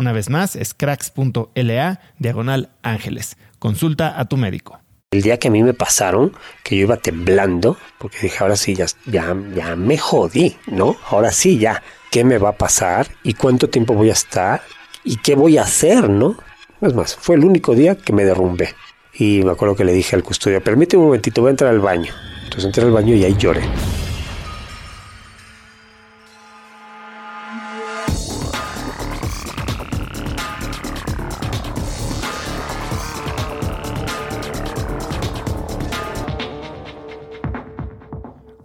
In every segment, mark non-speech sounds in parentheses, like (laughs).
Una vez más, es cracks.la diagonal ángeles. Consulta a tu médico. El día que a mí me pasaron, que yo iba temblando, porque dije, ahora sí, ya, ya, ya me jodí, ¿no? Ahora sí, ya, ¿qué me va a pasar? ¿Y cuánto tiempo voy a estar? ¿Y qué voy a hacer, no? Es más, fue el único día que me derrumbé. Y me acuerdo que le dije al custodio, permíteme un momentito, voy a entrar al baño. Entonces entré al baño y ahí lloré.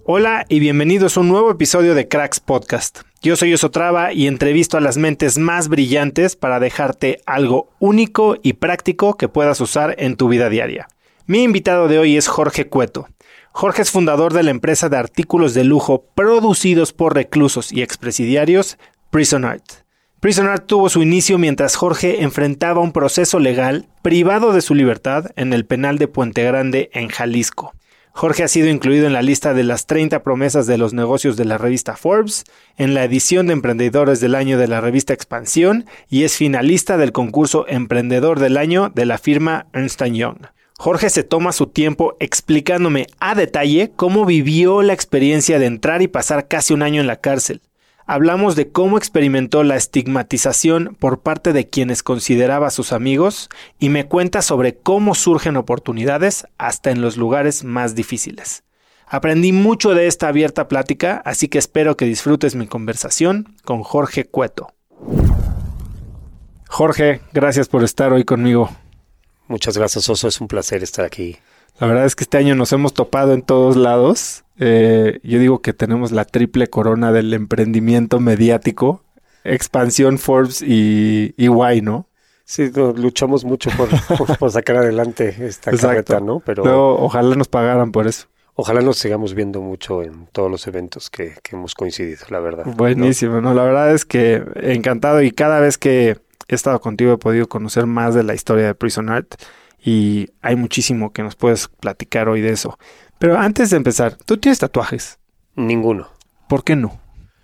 Hola y bienvenidos a un nuevo episodio de Cracks Podcast. Yo soy Osotrava y entrevisto a las mentes más brillantes para dejarte algo único y práctico que puedas usar en tu vida diaria. Mi invitado de hoy es Jorge Cueto. Jorge es fundador de la empresa de artículos de lujo producidos por reclusos y expresidiarios Prison Art. Prison Art tuvo su inicio mientras Jorge enfrentaba un proceso legal privado de su libertad en el penal de Puente Grande en Jalisco. Jorge ha sido incluido en la lista de las 30 promesas de los negocios de la revista Forbes, en la edición de Emprendedores del Año de la revista Expansión y es finalista del concurso Emprendedor del Año de la firma Ernst Young. Jorge se toma su tiempo explicándome a detalle cómo vivió la experiencia de entrar y pasar casi un año en la cárcel, hablamos de cómo experimentó la estigmatización por parte de quienes consideraba sus amigos y me cuenta sobre cómo surgen oportunidades hasta en los lugares más difíciles. Aprendí mucho de esta abierta plática, así que espero que disfrutes mi conversación con Jorge Cueto. Jorge, gracias por estar hoy conmigo. Muchas gracias, Oso. Es un placer estar aquí. La verdad es que este año nos hemos topado en todos lados eh, yo digo que tenemos la triple corona del emprendimiento mediático, expansión Forbes y, y Y, ¿no? Sí, luchamos mucho (laughs) por, sacar adelante esta carreta, ¿no? Pero ojalá nos pagaran por eso. Ojalá nos sigamos viendo mucho en todos los eventos que, hemos coincidido, la verdad. Buenísimo, ¿no? La verdad es que encantado y cada vez que he estado contigo he podido conocer más de la historia de Prison Art y hay muchísimo que nos puedes platicar hoy de eso. Pero antes de empezar, ¿tú tienes tatuajes? Ninguno. ¿Por qué no?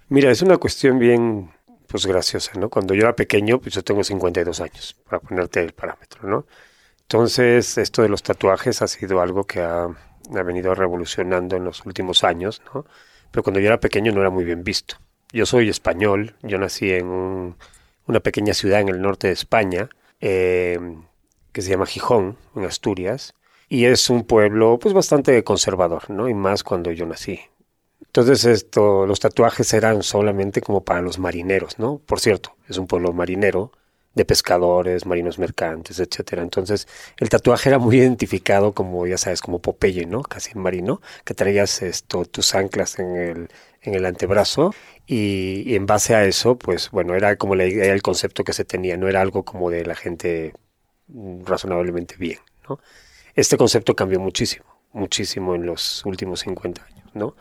Mira, es una cuestión bien, pues graciosa, ¿no? Cuando yo era pequeño, pues yo tengo 52 años, para ponerte el parámetro, ¿no? Entonces, esto de los tatuajes ha sido algo que ha, venido revolucionando en los últimos años, ¿no? Pero cuando yo era pequeño no era muy bien visto. Yo soy español, yo nací en una pequeña ciudad en el norte de España, eh, que se llama Gijón, en Asturias, y es un pueblo pues bastante conservador, ¿no? Y más cuando yo nací. Entonces esto, los tatuajes eran solamente como para los marineros, ¿no? Por cierto, es un pueblo marinero de pescadores, marinos mercantes, etcétera. Entonces, el tatuaje era muy identificado como, ya sabes, como Popeye, ¿no? Casi marino, que traías esto, tus anclas en el, en el antebrazo y, en base a eso, pues bueno, era como la idea, el concepto que se tenía, no era algo como de la gente razonablemente bien, ¿no? Este concepto cambió muchísimo, muchísimo en los últimos 50 años, ¿no?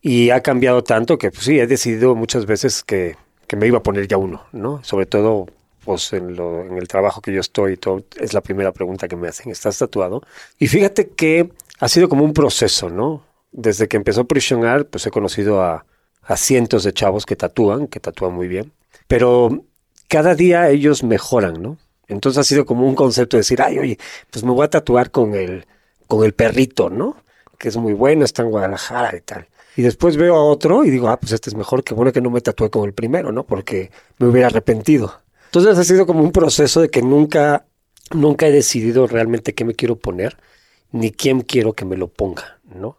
Y ha cambiado tanto que, pues sí, he decidido muchas veces que, que me iba a poner ya uno, ¿no? Sobre todo pues en, el trabajo que yo estoy, todo, es la primera pregunta que me hacen, ¿estás tatuado? Y fíjate que ha sido como un proceso, ¿no? Desde que empezó Prison Art, pues he conocido a, a cientos de chavos que tatúan, que tatúan muy bien, pero cada día ellos mejoran, ¿no? Entonces ha sido como un concepto de decir, ay, oye, pues me voy a tatuar con el, con el perrito, ¿no? Que es muy bueno, está en Guadalajara y tal. Y después veo a otro y digo, ah, pues este es mejor, que bueno que no me tatué con el primero, ¿no? Porque me hubiera arrepentido. Entonces ha sido como un proceso de que nunca, nunca he decidido realmente qué me quiero poner, ni quién quiero que me lo ponga, ¿no?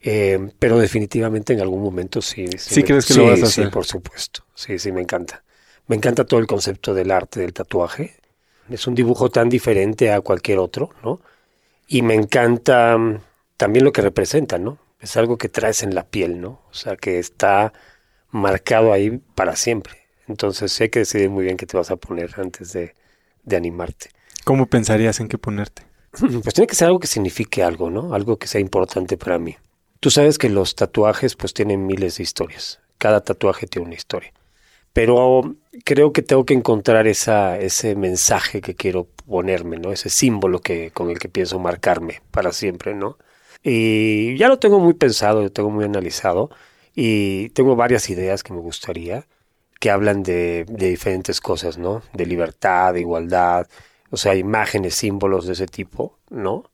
Eh, pero definitivamente en algún momento sí. ¿Sí, crees que lo vas a hacer? Sí, por supuesto. Sí, sí, me encanta. Me encanta todo el concepto del arte del tatuaje. Es un dibujo tan diferente a cualquier otro, ¿no? Y me encanta mm, también lo que representa, ¿no? Es algo que traes en la piel, ¿no? O sea, que está marcado ahí para siempre. Entonces hay que decidir muy bien qué te vas a poner antes de, animarte. ¿Cómo pensarías en qué ponerte? (clears throat) Pues tiene que ser algo que signifique algo, ¿no? Algo que sea importante para mí. Tú sabes que los tatuajes pues tienen miles de historias. Cada tatuaje tiene una historia. Pero creo que tengo que encontrar esa, ese mensaje que quiero ponerme, ¿no? Ese símbolo que, con el que pienso marcarme para siempre, ¿no? Y ya lo tengo muy pensado, lo tengo muy analizado y tengo varias ideas que me gustaría que hablan de, diferentes cosas, ¿no? De libertad, de igualdad, o sea, imágenes, símbolos de ese tipo, ¿no?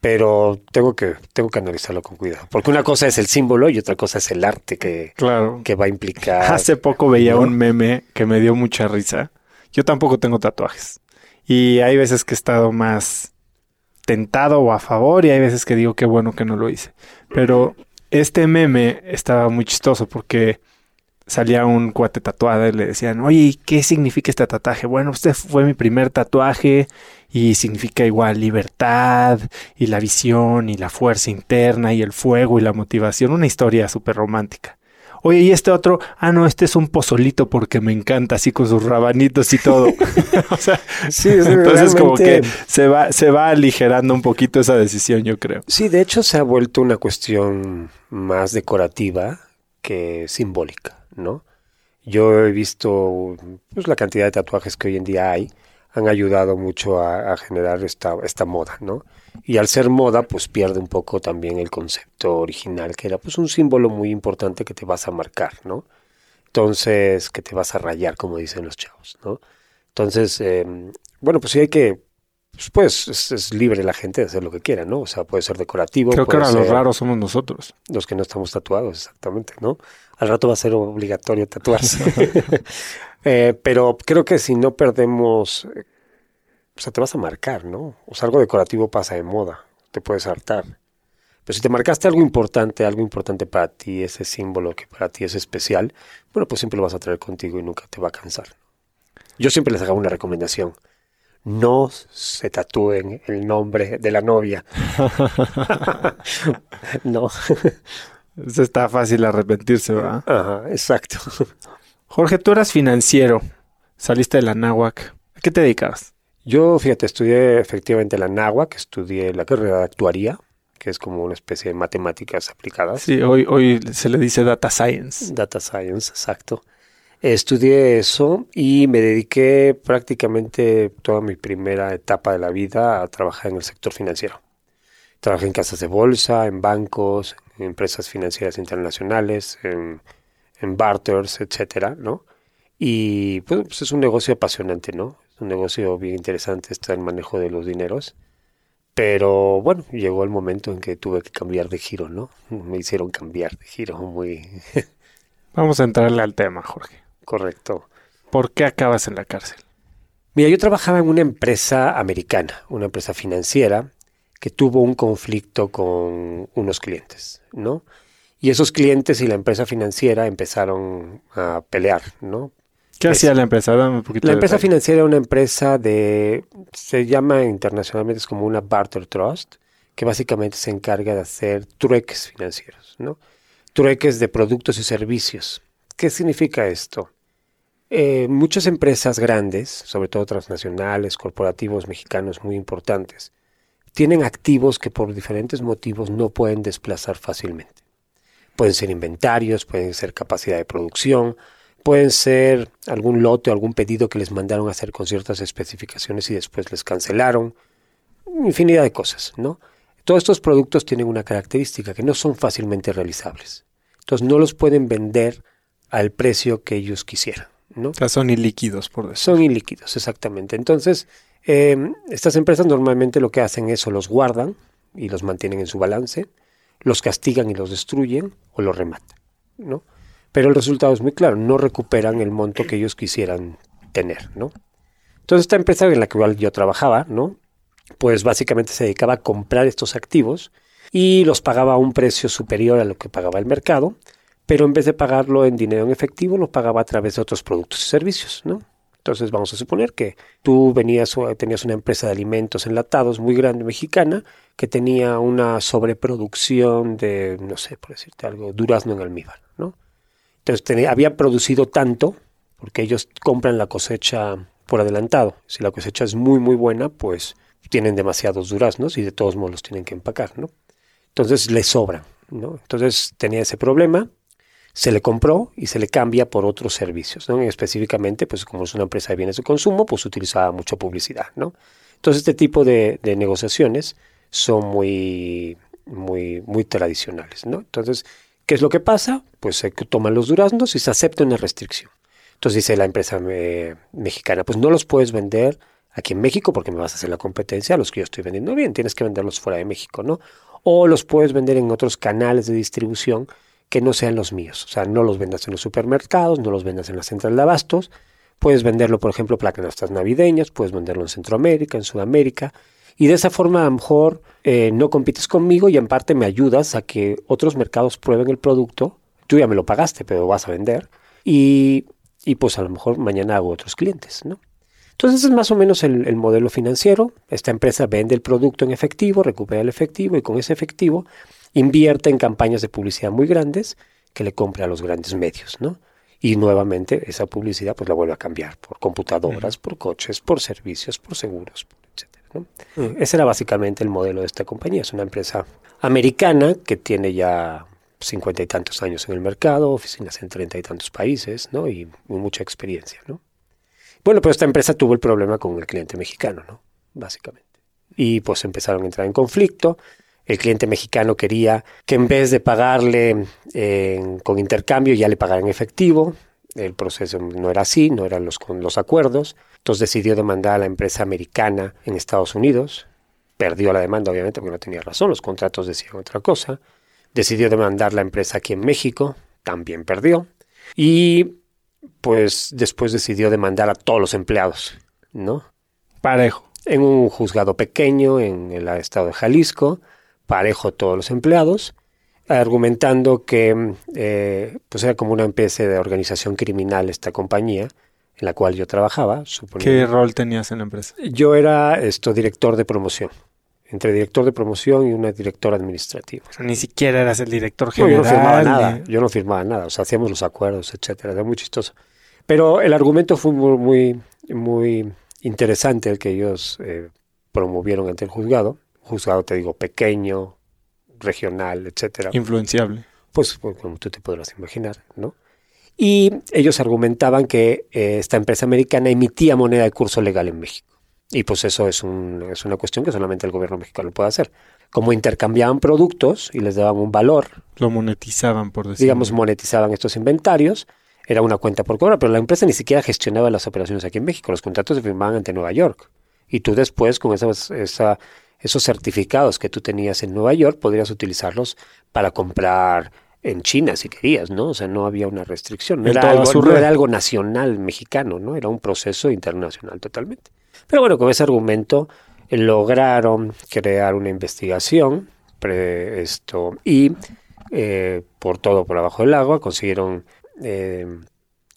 Pero tengo que, tengo que analizarlo con cuidado. Porque una cosa es el símbolo y otra cosa es el arte que, claro. que va a implicar. Hace poco veía un meme que me dio mucha risa. Yo tampoco tengo tatuajes. Y hay veces que he estado más tentado o a favor y hay veces que digo qué bueno que no lo hice. Pero este meme estaba muy chistoso porque salía un cuate tatuado y le decían, oye, ¿qué significa este tatuaje? Bueno, este fue mi primer tatuaje y significa igual libertad y la visión y la fuerza interna y el fuego y la motivación. Una historia súper romántica. Oye, y este otro, ah, no, este es un pozolito porque me encanta, así con sus rabanitos y todo. (laughs) (laughs) o sea, sí, entonces como que se va, se va aligerando un poquito esa decisión, yo creo. Sí, de hecho se ha vuelto una cuestión más decorativa que simbólica. ¿no? Yo he visto pues, la cantidad de tatuajes que hoy en día hay, han ayudado mucho a, generar esta, esta moda, ¿no? Y al ser moda, pues pierde un poco también el concepto original, que era pues un símbolo muy importante que te vas a marcar, ¿no? Entonces, que te vas a rayar, como dicen los chavos, ¿no? Entonces, em, bueno, pues sí hay que pues, pues es, libre la gente de hacer lo que quiera, ¿no? O sea, puede ser decorativo. Creo que ahora los raros somos nosotros. Los que no estamos tatuados, exactamente, ¿no? Al rato va a ser obligatorio tatuarse. (laughs) eh, pero creo que si no perdemos, o sea, te vas a marcar, ¿no? O sea, algo decorativo pasa de moda, te puedes hartar. Pero si te marcaste algo importante, algo importante para ti, ese símbolo que para ti es especial, bueno, pues siempre lo vas a traer contigo y nunca te va a cansar. Yo siempre les hago una recomendación no se tatúen el nombre de la novia. (laughs) no. Eso está fácil arrepentirse, ¿verdad? Ajá, exacto. Jorge, tú eras financiero, saliste de la náhuac. ¿A qué te dedicabas? Yo, fíjate, estudié efectivamente la náhuac, estudié la carrera de actuaría, que es como una especie de matemáticas aplicadas. Sí, hoy, hoy se le dice data science. Data science, exacto. Estudié eso y me dediqué prácticamente toda mi primera etapa de la vida a trabajar en el sector financiero. Trabajé en casas de bolsa, en bancos, en empresas financieras internacionales, en, barters, etcétera, ¿no? Y pues, es un negocio apasionante, ¿no? Es un negocio bien interesante, está el manejo de los dineros. Pero bueno, llegó el momento en que tuve que cambiar de giro, ¿no? Me hicieron cambiar de giro muy... (laughs) Vamos a entrarle al tema, Jorge. Correcto. ¿Por qué acabas en la cárcel? Mira, yo trabajaba en una empresa americana, una empresa financiera, que tuvo un conflicto con unos clientes, ¿no? Y esos clientes y la empresa financiera empezaron a pelear, ¿no? ¿Qué hacía la empresa? Dame un poquito La empresa financiera era una empresa de, se llama internacionalmente es como una barter trust, que básicamente se encarga de hacer trueques financieros, ¿no? Trueques de productos y servicios. ¿Qué significa esto? Eh, muchas empresas grandes, sobre todo transnacionales, corporativos mexicanos muy importantes, tienen activos que por diferentes motivos no pueden desplazar fácilmente. Pueden ser inventarios, pueden ser capacidad de producción, pueden ser algún lote o algún pedido que les mandaron a hacer con ciertas especificaciones y después les cancelaron. Infinidad de cosas, ¿no? Todos estos productos tienen una característica que no son fácilmente realizables. Entonces no los pueden vender al precio que ellos quisieran. ¿No? O sea, son ilíquidos, por decir. Son ilíquidos, exactamente. Entonces, eh, estas empresas normalmente lo que hacen es o los guardan y los mantienen en su balance, los castigan y los destruyen o los rematan, ¿no? Pero el resultado es muy claro, no recuperan el monto que ellos quisieran tener, ¿no? Entonces esta empresa en la que yo trabajaba, ¿no? Pues básicamente se dedicaba a comprar estos activos y los pagaba a un precio superior a lo que pagaba el mercado, pero en vez de pagarlo en dinero en efectivo, lo pagaba a través de otros productos y servicios, ¿no? Entonces vamos a suponer que tú venías tenías una empresa de alimentos enlatados muy grande mexicana que tenía una sobreproducción de, no sé, por decirte algo, durazno en almíbar, ¿no? Entonces tenía, había producido tanto, porque ellos compran la cosecha por adelantado. Si la cosecha es muy, muy buena, pues tienen demasiados duraznos y de todos modos los tienen que empacar, ¿no? Entonces les sobran, ¿no? Entonces tenía ese problema, se le compró y se le cambia por otros servicios, ¿no? específicamente, pues como es una empresa de bienes de consumo, pues utilizaba mucha publicidad, ¿no? Entonces este tipo de, negociaciones son muy, muy, muy tradicionales. Entonces, ¿qué es lo que pasa? Pues se toman los duraznos y se acepta una restricción. Entonces dice la empresa eh, mexicana, pues no los puedes vender aquí en México porque me vas a hacer la competencia a los que yo estoy vendiendo bien, tienes que venderlos fuera de México, ¿no? O los puedes vender en otros canales de distribución que no sean los míos. O sea, no los vendas en los supermercados, no los vendas en la central de abastos. Puedes venderlo, por ejemplo, para canastas navideñas, puedes venderlo en Centroamérica, en Sudamérica. Y de esa forma a lo mejor eh, no compites conmigo y en parte me ayudas a que otros mercados prueben el producto. Tú ya me lo pagaste, pero vas a vender. Y, y pues a lo mejor mañana hago otros clientes, ¿no? Entonces es más o menos el, modelo financiero. Esta empresa vende el producto en efectivo, recupera el efectivo y con ese efectivo invierte en campañas de publicidad muy grandes que le compre a los grandes medios, ¿no? Y nuevamente esa publicidad pues la vuelve a cambiar por computadoras, por coches, por servicios, por seguros, etcétera. ¿no? Ese era básicamente el modelo de esta compañía. Es una empresa americana que tiene ya cincuenta y tantos años en el mercado, oficinas en treinta y tantos países, ¿no? Y mucha experiencia, ¿no? Bueno, pero esta empresa tuvo el problema con el cliente mexicano, ¿no? Básicamente. Y pues empezaron a entrar en conflicto el cliente mexicano quería que en vez de pagarle eh, con intercambio ya le pagara en efectivo. El proceso no era así, no eran los, con los acuerdos. Entonces decidió demandar a la empresa americana en Estados Unidos. Perdió la demanda, obviamente, porque no tenía razón, los contratos decían otra cosa. Decidió demandar la empresa aquí en México, también perdió. Y pues después decidió demandar a todos los empleados, ¿no? Parejo. En un juzgado pequeño en el estado de Jalisco parejo todos los empleados, argumentando que eh, pues era como una especie de organización criminal esta compañía en la cual yo trabajaba. ¿Qué rol tenías en la empresa? Yo era esto director de promoción, entre director de promoción y una directora administrativa. ni siquiera eras el director general. yo no firmaba nada, yo no firmaba nada, o sea, hacíamos los acuerdos, etcétera, era muy chistoso. Pero el argumento fue muy, muy, interesante el que ellos eh, promovieron ante el juzgado juzgado, te digo, pequeño, regional, etcétera. Influenciable. Pues, pues, como tú te podrás imaginar, ¿no? Y ellos argumentaban que eh, esta empresa americana emitía moneda de curso legal en México. Y pues eso es, un, es una cuestión que solamente el gobierno mexicano puede hacer. Como intercambiaban productos y les daban un valor. Lo monetizaban, por decirlo. Digamos, monetizaban estos inventarios. Era una cuenta por cobrar, pero la empresa ni siquiera gestionaba las operaciones aquí en México. Los contratos se firmaban ante Nueva York. Y tú después, con esa, esa esos certificados que tú tenías en Nueva York, podrías utilizarlos para comprar en China si querías, ¿no? O sea, no había una restricción. No, era algo, no era algo, nacional mexicano, ¿no? Era un proceso internacional totalmente. Pero bueno, con ese argumento lograron crear una investigación esto, y eh, por todo por abajo del agua consiguieron, eh,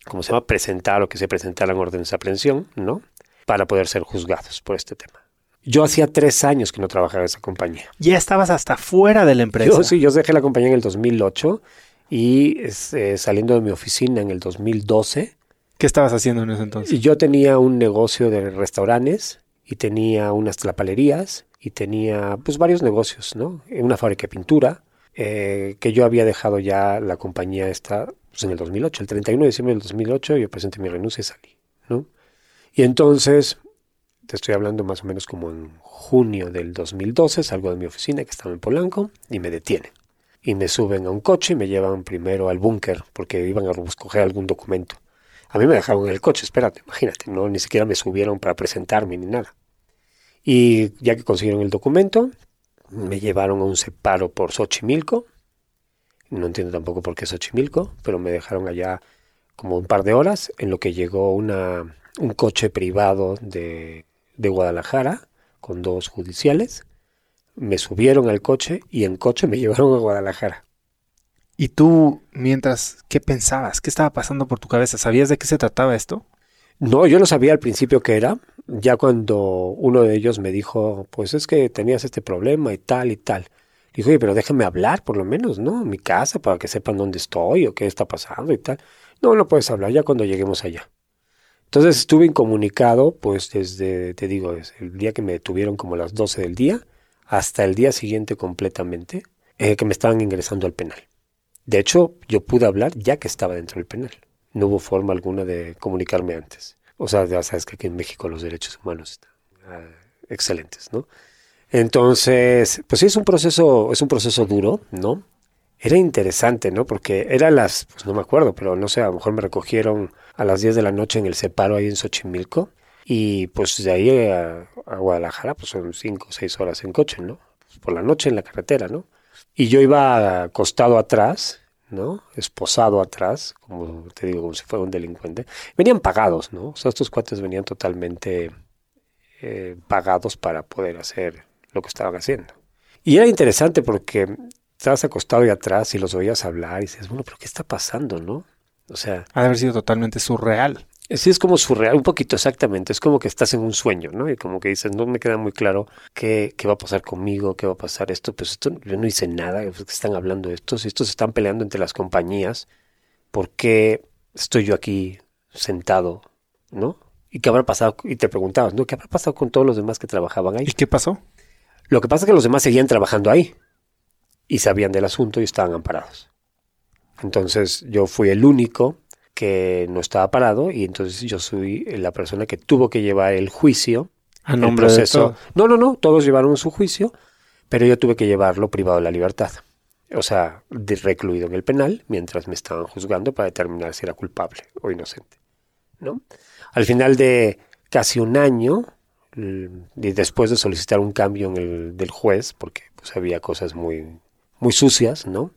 ¿cómo se llama?, presentar o que se presentaran órdenes de aprehensión, ¿no?, para poder ser juzgados por este tema. Yo hacía tres años que no trabajaba en esa compañía. Ya estabas hasta fuera de la empresa. Yo, sí, yo dejé la compañía en el 2008 y eh, saliendo de mi oficina en el 2012. ¿Qué estabas haciendo en ese entonces? Yo tenía un negocio de restaurantes y tenía unas tlapalerías y tenía pues varios negocios, ¿no? Una fábrica de pintura, eh, que yo había dejado ya la compañía esta pues, en el 2008, el 31 de diciembre del 2008 yo presenté mi renuncia y salí, ¿no? Y entonces, te estoy hablando más o menos como en junio del 2012, salgo de mi oficina que estaba en Polanco y me detienen. Y me suben a un coche y me llevan primero al búnker porque iban a recoger algún documento. A mí me dejaron en el coche, espérate, imagínate, no ni siquiera me subieron para presentarme ni nada. Y ya que consiguieron el documento, me llevaron a un separo por Xochimilco. No entiendo tampoco por qué Xochimilco, pero me dejaron allá como un par de horas en lo que llegó una, un coche privado de, de Guadalajara con dos judiciales. Me subieron al coche y en coche me (laughs) llevaron a Guadalajara. ¿Y tú, mientras, qué pensabas? ¿Qué estaba pasando por tu cabeza? ¿Sabías de qué se trataba esto? No, yo no sabía al principio qué era. Ya cuando uno de ellos me dijo, pues es que tenías este problema y tal y tal. Dijo, oye, pero déjame hablar por lo menos, ¿no? En mi casa para que sepan dónde estoy o qué está pasando y tal. No, no puedes hablar ya cuando lleguemos allá. Entonces estuve incomunicado, pues desde, te digo, el día que me detuvieron como las 12 del día hasta el día siguiente completamente, eh, que me estaban ingresando al penal. De hecho, yo pude hablar ya que estaba dentro del penal no hubo forma alguna de comunicarme antes. O sea, ya sabes que aquí en México los derechos humanos están ah, excelentes, ¿no? Entonces, pues sí, es un proceso, es un proceso duro, ¿no? Era interesante, ¿no? Porque era las, pues no me acuerdo, pero no sé, a lo mejor me recogieron a las 10 de la noche en el separo ahí en Xochimilco y pues de ahí a, Guadalajara pues son 5 o 6 horas en coche, ¿no? Pues por la noche en la carretera, ¿no? Y yo iba acostado atrás ¿no? Esposado atrás, como te digo, como si fuera un delincuente. Venían pagados, ¿no? O sea, estos cuates venían totalmente eh, pagados para poder hacer lo que estaban haciendo. Y era interesante porque estabas acostado y atrás y los oías hablar y dices, bueno, pero ¿qué está pasando, no? O sea... Ha de haber sido totalmente surreal. Sí, es como surreal, un poquito exactamente. Es como que estás en un sueño, ¿no? Y como que dices, no me queda muy claro qué, qué va a pasar conmigo, qué va a pasar esto. Pues esto, yo no hice nada, están hablando de estos, estos están peleando entre las compañías. ¿Por qué estoy yo aquí sentado, ¿no? ¿Y qué habrá pasado? Y te preguntabas, ¿no? ¿Qué habrá pasado con todos los demás que trabajaban ahí? ¿Y qué pasó? Lo que pasa es que los demás seguían trabajando ahí y sabían del asunto y estaban amparados. Entonces yo fui el único que no estaba parado y entonces yo soy la persona que tuvo que llevar el juicio. A nombre de todo. No, no, no, todos llevaron su juicio, pero yo tuve que llevarlo privado de la libertad. O sea, recluido en el penal mientras me estaban juzgando para determinar si era culpable o inocente. ¿no? Al final de casi un año, y después de solicitar un cambio en el, del juez, porque pues, había cosas muy, muy sucias, ¿no?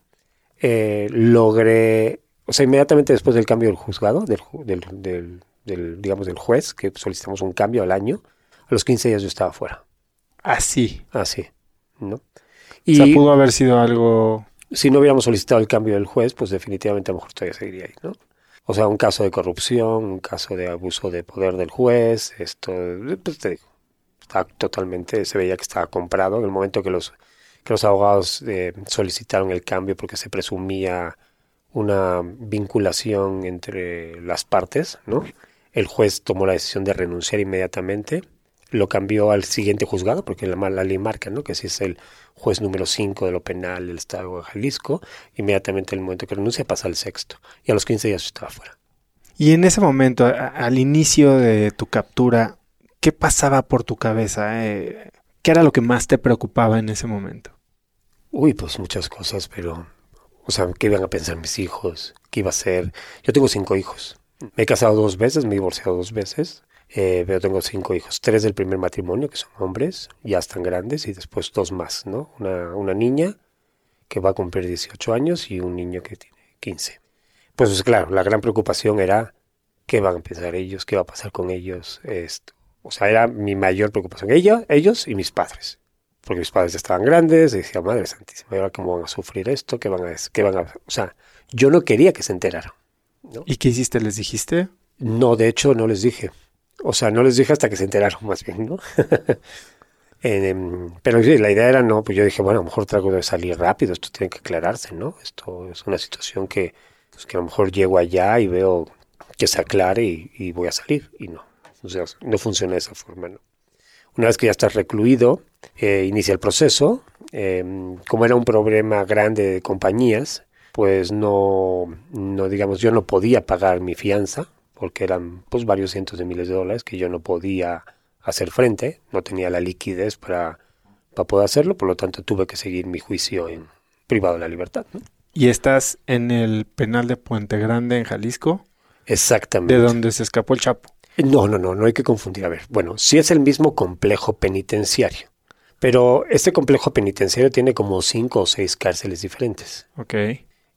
Eh, logré o sea, inmediatamente después del cambio del juzgado, del, del, del, digamos, del juez, que solicitamos un cambio al año, a los 15 días yo estaba fuera. Así. Así, ¿no? Y o sea, pudo haber sido algo... Si no hubiéramos solicitado el cambio del juez, pues definitivamente a lo mejor todavía seguiría ahí, ¿no? O sea, un caso de corrupción, un caso de abuso de poder del juez, esto, pues te digo, está totalmente, se veía que estaba comprado en el momento que los, que los abogados eh, solicitaron el cambio porque se presumía una vinculación entre las partes, ¿no? El juez tomó la decisión de renunciar inmediatamente, lo cambió al siguiente juzgado, porque la, la ley marca, ¿no? Que si es el juez número 5 de lo penal del Estado de Jalisco, inmediatamente en el momento que renuncia pasa al sexto. Y a los 15 días estaba fuera. Y en ese momento, al inicio de tu captura, ¿qué pasaba por tu cabeza? Eh, ¿Qué era lo que más te preocupaba en ese momento? Uy, pues muchas cosas, pero o sea, ¿qué iban a pensar mis hijos? ¿Qué iba a ser? Yo tengo cinco hijos. Me he casado dos veces, me he divorciado dos veces, eh, pero tengo cinco hijos. Tres del primer matrimonio, que son hombres, ya están grandes, y después dos más, ¿no? Una, una niña que va a cumplir 18 años y un niño que tiene 15. Pues, claro, la gran preocupación era qué van a pensar ellos, qué va a pasar con ellos, esto. O sea, era mi mayor preocupación. Ella, ellos y mis padres. Porque mis padres estaban grandes, y decía, madre santísima, ¿y ahora cómo van a sufrir esto? ¿Qué van a, qué van a...? O sea, yo no quería que se enteraran. ¿no? ¿Y qué hiciste? ¿Les dijiste? No, de hecho, no les dije. O sea, no les dije hasta que se enteraron, más bien, ¿no? (laughs) eh, pero sí, la idea era, no, pues yo dije, bueno, a lo mejor traigo de salir rápido, esto tiene que aclararse, ¿no? Esto es una situación que, pues, que a lo mejor llego allá y veo que se aclare y, y voy a salir, y no. O sea, no funciona de esa forma, ¿no? Una vez que ya estás recluido, eh, inicia el proceso. Eh, como era un problema grande de compañías, pues no, no, digamos, yo no podía pagar mi fianza, porque eran pues varios cientos de miles de dólares que yo no podía hacer frente, no tenía la liquidez para, para poder hacerlo, por lo tanto tuve que seguir mi juicio en privado de la libertad. ¿no? ¿Y estás en el penal de Puente Grande, en Jalisco? Exactamente. De donde se escapó el Chapo. No, no, no, no hay que confundir. A ver, bueno, sí es el mismo complejo penitenciario, pero este complejo penitenciario tiene como cinco o seis cárceles diferentes. Ok.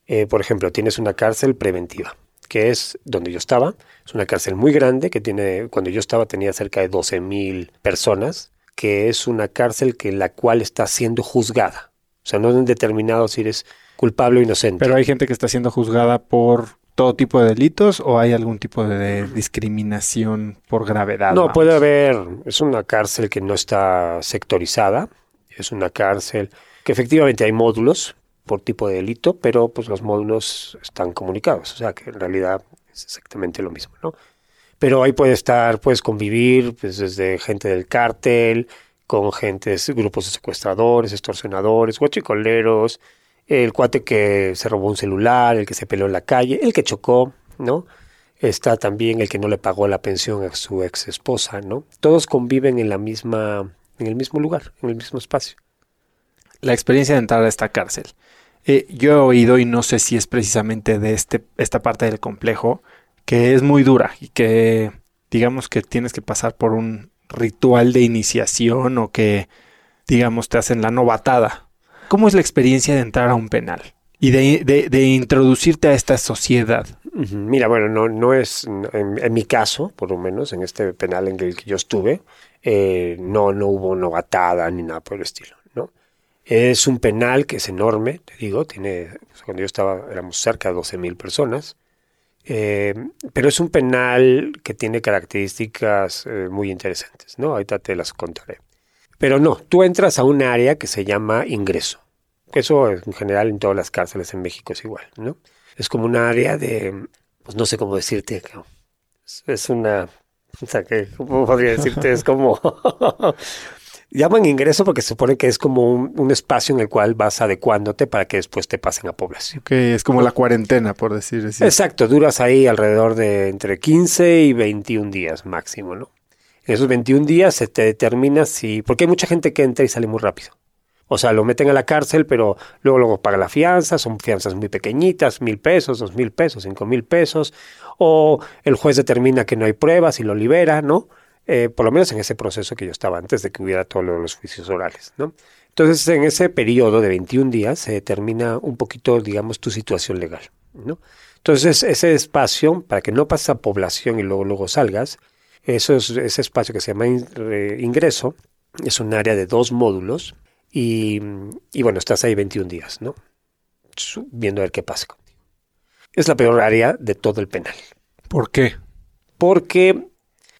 Eh, por ejemplo, tienes una cárcel preventiva, que es donde yo estaba. Es una cárcel muy grande que tiene, cuando yo estaba tenía cerca de 12 mil personas, que es una cárcel que la cual está siendo juzgada. O sea, no han determinado si eres culpable o inocente. Pero hay gente que está siendo juzgada por todo tipo de delitos o hay algún tipo de discriminación por gravedad? No, vamos? puede haber, es una cárcel que no está sectorizada, es una cárcel que efectivamente hay módulos por tipo de delito, pero pues los módulos están comunicados, o sea que en realidad es exactamente lo mismo, ¿no? Pero ahí puede estar, puedes convivir pues, desde gente del cártel, con gente, grupos de secuestradores, extorsionadores, guachicoleros, el cuate que se robó un celular, el que se peleó en la calle, el que chocó, ¿no? Está también el que no le pagó la pensión a su ex esposa, ¿no? Todos conviven en la misma, en el mismo lugar, en el mismo espacio. La experiencia de entrar a esta cárcel. Eh, yo he oído, y no sé si es precisamente de este, esta parte del complejo, que es muy dura y que digamos que tienes que pasar por un ritual de iniciación o que digamos te hacen la novatada. ¿Cómo es la experiencia de entrar a un penal y de, introducirte a esta sociedad? Mira, bueno, no, es, en, mi caso, por lo menos, en este penal en el que yo estuve, eh, no, no hubo novatada ni nada por el estilo, ¿no? Es un penal que es enorme, te digo, tiene, cuando yo estaba, éramos cerca de 12 mil personas, eh, pero es un penal que tiene características eh, muy interesantes, ¿no? Ahorita te las contaré. Pero no, tú entras a un área que se llama ingreso. Eso en general en todas las cárceles en México es igual, ¿no? Es como un área de, pues no sé cómo decirte, es, una, o sea, que, ¿cómo podría decirte? Es como, (laughs) llaman ingreso porque se supone que es como un, un espacio en el cual vas adecuándote para que después te pasen a población. Que es como la cuarentena, por decir así. Exacto, duras ahí alrededor de entre 15 y 21 días máximo, ¿no? En esos 21 días se te determina si, porque hay mucha gente que entra y sale muy rápido. O sea, lo meten a la cárcel, pero luego luego paga la fianza, son fianzas muy pequeñitas, mil pesos, dos mil pesos, cinco mil pesos, o el juez determina que no hay pruebas y lo libera, ¿no? Eh, por lo menos en ese proceso que yo estaba antes de que hubiera todos los juicios orales, ¿no? Entonces, en ese periodo de 21 días se determina un poquito, digamos, tu situación legal, ¿no? Entonces, ese espacio, para que no pases a población y luego, luego salgas, eso es, ese espacio que se llama in- ingreso, es un área de dos módulos, y, y bueno, estás ahí 21 días, ¿no? Viendo a ver qué pasa contigo. Es la peor área de todo el penal. ¿Por qué? Porque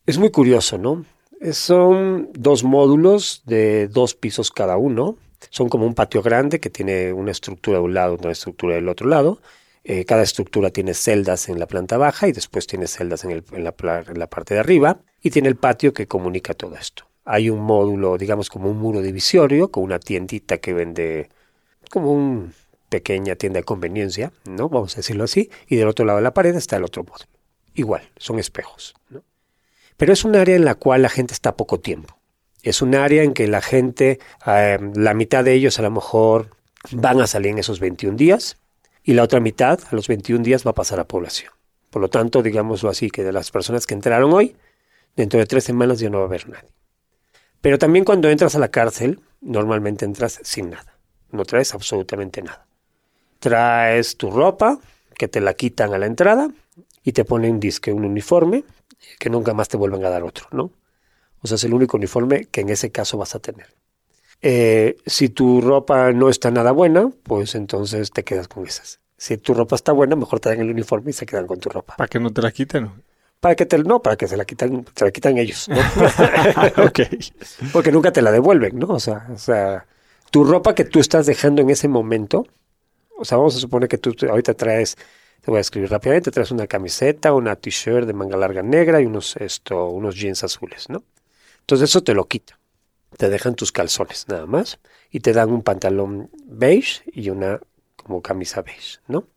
es muy curioso, ¿no? Son dos módulos de dos pisos cada uno. Son como un patio grande que tiene una estructura de un lado, una estructura del otro lado. Eh, cada estructura tiene celdas en la planta baja y después tiene celdas en, el- la parte de arriba y tiene el patio que comunica todo esto. Hay un módulo, digamos, como un muro divisorio con una tiendita que vende como una pequeña tienda de conveniencia, ¿no? Vamos a decirlo así. Y del otro lado de la pared está el otro módulo. Igual, son espejos, ¿no? Pero es un área en la cual la gente está poco tiempo. Es un área en que la gente, eh, la mitad de ellos a lo mejor van a salir en esos 21 días y la otra mitad, a los 21 días, va a pasar a población. Por lo tanto, digámoslo así, que de las personas que entraron hoy, dentro de tres semanas ya no va a haber nadie. Pero también cuando entras a la cárcel, normalmente entras sin nada. No traes absolutamente nada. Traes tu ropa, que te la quitan a la entrada, y te ponen disque un uniforme, que nunca más te vuelven a dar otro, ¿no? O sea, es el único uniforme que en ese caso vas a tener. Eh, si tu ropa no está nada buena, pues entonces te quedas con esas. Si tu ropa está buena, mejor te dan el uniforme y se quedan con tu ropa. Para que no te la quiten. Para que te, no, para que se la quitan, se la quitan ellos. ¿no? (laughs) ok. Porque nunca te la devuelven, ¿no? O sea, o sea, tu ropa que tú estás dejando en ese momento, o sea, vamos a suponer que tú ahorita traes, te voy a escribir rápidamente, traes una camiseta, una t-shirt de manga larga negra y unos, esto, unos jeans azules, ¿no? Entonces eso te lo quita. Te dejan tus calzones nada más y te dan un pantalón beige y una como camisa beige, ¿no?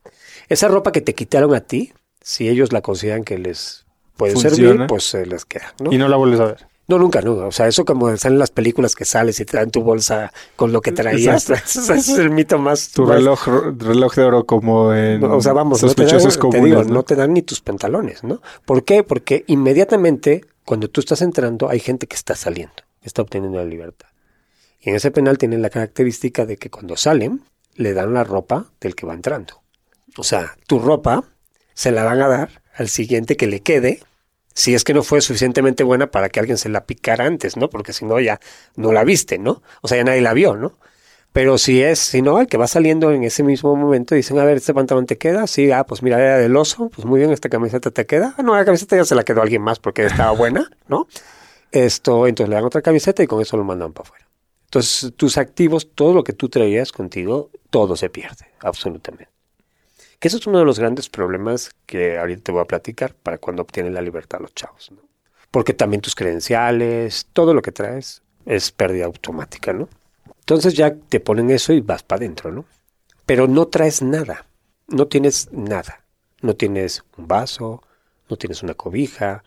Esa ropa que te quitaron a ti, si ellos la consideran que les puede Funciona. servir, pues se les queda, ¿no? Y no la vuelves a ver. No, nunca, nunca. O sea, eso como salen las películas que sales y te dan tu bolsa con lo que traías. (laughs) Ese es el mito más. Tu más- reloj, reloj de oro como en no, o sea, vamos, no te, dan, sospechosos te comunes. digo, ¿no? no te dan ni tus pantalones, ¿no? ¿Por qué? Porque inmediatamente cuando tú estás entrando hay gente que está saliendo, está obteniendo la libertad. Y en ese penal tienen la característica de que cuando salen le dan la ropa del que va entrando. O sea, tu ropa se la van a dar al siguiente que le quede, si es que no fue suficientemente buena para que alguien se la picara antes, ¿no? Porque si no ya no la viste, ¿no? O sea, ya nadie la vio, ¿no? Pero si es, si no, el que va saliendo en ese mismo momento, dicen, a ver, ¿este pantalón te queda? Sí, ah, pues mira, era del oso, pues muy bien, esta camiseta te queda. Ah, no, la camiseta ya se la quedó alguien más porque estaba buena, ¿no? Esto, entonces le dan otra camiseta y con eso lo mandan para afuera. Entonces, tus activos, todo lo que tú traías contigo, todo se pierde, absolutamente. Que eso es uno de los grandes problemas que ahorita te voy a platicar para cuando obtienen la libertad los chavos, ¿no? Porque también tus credenciales, todo lo que traes es pérdida automática, ¿no? Entonces ya te ponen eso y vas para adentro, ¿no? Pero no traes nada, no tienes nada. No tienes un vaso, no tienes una cobija,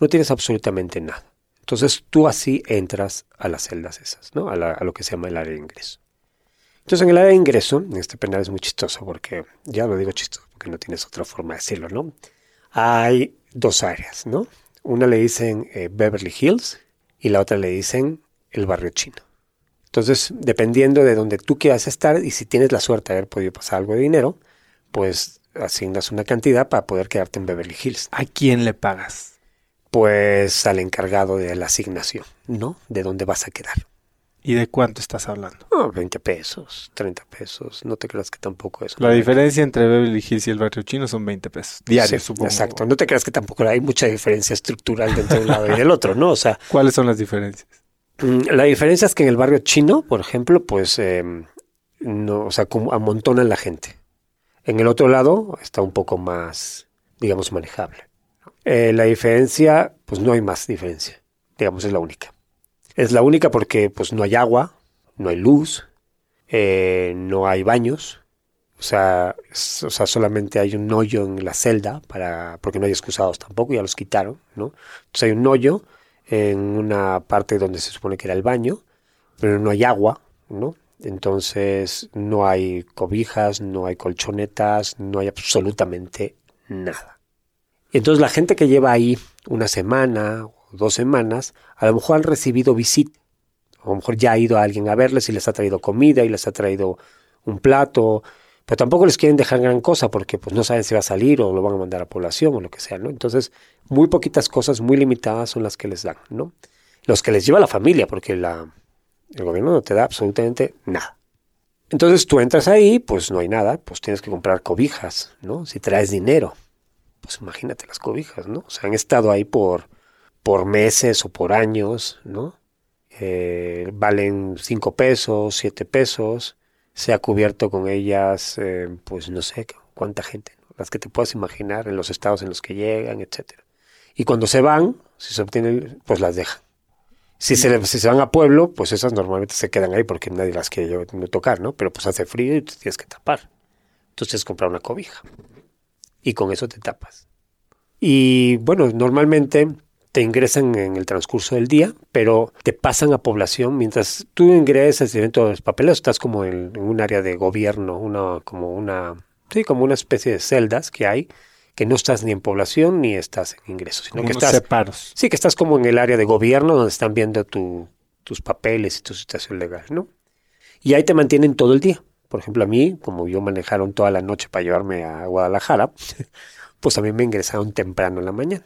no tienes absolutamente nada. Entonces tú así entras a las celdas esas, ¿no? A, la- a lo que se llama el área de ingreso. Entonces en el área de ingreso, este penal es muy chistoso porque, ya lo digo chistoso porque no tienes otra forma de decirlo, ¿no? Hay dos áreas, ¿no? Una le dicen eh, Beverly Hills y la otra le dicen el barrio chino. Entonces, dependiendo de donde tú quieras estar y si tienes la suerte de haber podido pasar algo de dinero, pues asignas una cantidad para poder quedarte en Beverly Hills. ¿A quién le pagas? Pues al encargado de la asignación, ¿no? De dónde vas a quedar. ¿Y de cuánto estás hablando? Oh, 20 pesos, 30 pesos, no te creas que tampoco es. La diferencia entre Beverly Hills y el barrio chino son 20 pesos. Diarios, Sí, supongo. Exacto, no te creas que tampoco hay mucha diferencia estructural dentro de un lado y del otro, ¿no? O sea, ¿Cuáles son las diferencias? Mm, La diferencia es que en el barrio chino, por ejemplo, pues eh, no, o sea, como amontonan la gente. En el otro lado está un poco más, digamos, manejable. Eh, la diferencia, pues no hay más diferencia. Digamos, es la única. Es la única porque pues no hay agua, no hay luz, eh, no hay baños. O sea, o sea, solamente hay un hoyo en la celda para, porque no hay excusados tampoco, ya los quitaron, ¿no? Entonces hay un hoyo en una parte donde se supone que era el baño, pero no hay agua, ¿no? Entonces no hay cobijas, no hay colchonetas, no hay absolutamente nada. Y entonces la gente que lleva ahí una semana o dos semanas, a lo mejor han recibido visita. A lo mejor ya ha ido alguien a verles y les ha traído comida y les ha traído un plato, pero tampoco les quieren dejar gran cosa porque pues no saben si va a salir o lo van a mandar a población o lo que sea, ¿no? Entonces, muy poquitas cosas muy limitadas son las que les dan, ¿no? Los que les lleva la familia, porque la, el gobierno no te da absolutamente nada. Entonces tú entras ahí, pues no hay nada, pues tienes que comprar cobijas, ¿no? Si traes dinero, pues imagínate las cobijas, ¿no? O sea, han estado ahí por, por meses o por años, ¿no? Eh, valen cinco pesos, siete pesos, se ha cubierto con ellas, eh, pues no sé cuánta gente, las que te puedas imaginar en los estados en los que llegan, etcétera. Y cuando se van, si se obtienen, pues las dejan. Si se, van a pueblo, pues esas normalmente se quedan ahí porque nadie las quiere tocar, ¿no? Pero pues hace frío y te tienes que tapar. Entonces comprar una cobija. Y con eso te tapas. Y bueno, normalmente te ingresan en el transcurso del día, pero te pasan a población mientras tú ingresas dentro de los papeles estás como en, en un área de gobierno, una como una sí, como una especie de celdas que hay que no estás ni en población ni estás en ingresos, sino Como que unos estás separos. Sí, que estás como en el área de gobierno donde están viendo tu- tus papeles y tu situación legal, ¿no? Y ahí te mantienen todo el día. Por ejemplo, a mí, como yo manejaron toda la noche para llevarme a Guadalajara, (laughs) pues mí me ingresaron temprano en la mañana.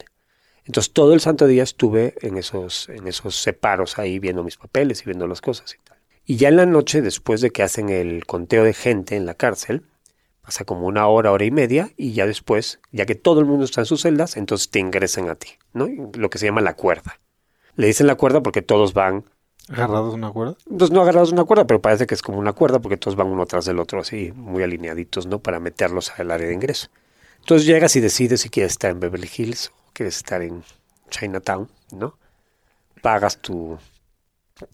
Entonces todo el santo día estuve en esos, en esos separos ahí viendo mis papeles y viendo las cosas y tal. Y ya en la noche, después de que hacen el conteo de gente en la cárcel, pasa como una hora, hora y media, y ya después, ya que todo el mundo está en sus celdas, entonces te ingresan a ti, ¿no? Lo que se llama la cuerda. Le dicen la cuerda porque todos van ¿Agarrados una cuerda? Pues no agarrados una cuerda, pero parece que es como una cuerda porque todos van uno tras del otro así, muy alineaditos, ¿no? Para meterlos al área de ingreso. Entonces llegas y decides si quieres estar en Beverly Hills o quieres estar en Chinatown, ¿no? Pagas tu,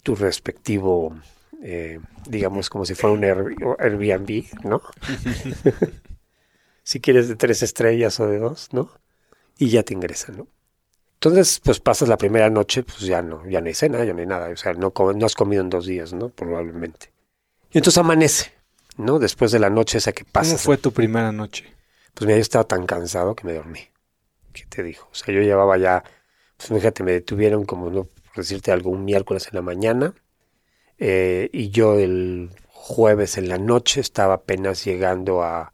tu respectivo, eh, digamos, como si fuera un Airbnb, ¿no? (laughs) (laughs) si quieres de tres estrellas o de dos, ¿no? Y ya te ingresan, ¿no? Entonces, pues pasas la primera noche, pues ya no, ya no hay cena, ya no hay nada, o sea, no, no has comido en dos días, ¿no? Probablemente. Y entonces amanece, ¿no? Después de la noche esa que pasa. ¿Cómo fue tu primera noche? Pues mira, yo estaba tan cansado que me dormí. ¿Qué te dijo? O sea, yo llevaba ya, pues fíjate, me detuvieron como, no por decirte algo, un miércoles en la mañana. Eh, y yo el jueves en la noche estaba apenas llegando a...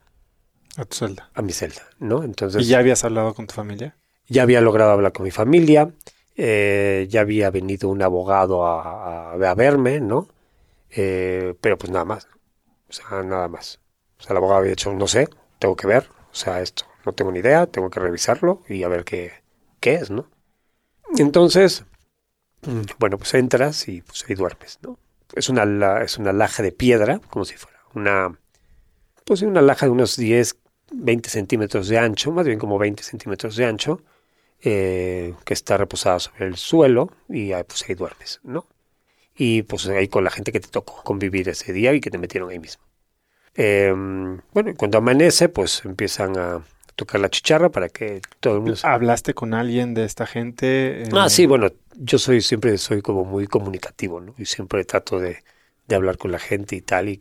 A tu celda. A mi celda, ¿no? Entonces... ¿Y ya habías hablado con tu familia? Ya había logrado hablar con mi familia, eh, ya había venido un abogado a, verme, ¿no? Eh, pero pues nada más, o sea, nada más. O sea, el abogado había dicho, no sé, tengo que ver, o sea, esto, no tengo ni idea, tengo que revisarlo y a ver qué, qué es, ¿no? Entonces, bueno, pues entras y pues ahí duermes, ¿no? Es una, es una laja de piedra, como si fuera una, pues una laja de unos 10, 20 centímetros de ancho, más bien como 20 centímetros de ancho, eh, que está reposada sobre el suelo y ahí, pues ahí duermes, ¿no? Y pues ahí con la gente que te tocó convivir ese día y que te metieron ahí mismo. Eh, bueno, cuando amanece, pues empiezan a tocar la chicharra para que todo el mundo... ¿Hablaste con alguien de esta gente? Eh... Ah, sí, bueno, yo soy siempre soy como muy comunicativo, ¿no? Y siempre trato de, de hablar con la gente y tal. Y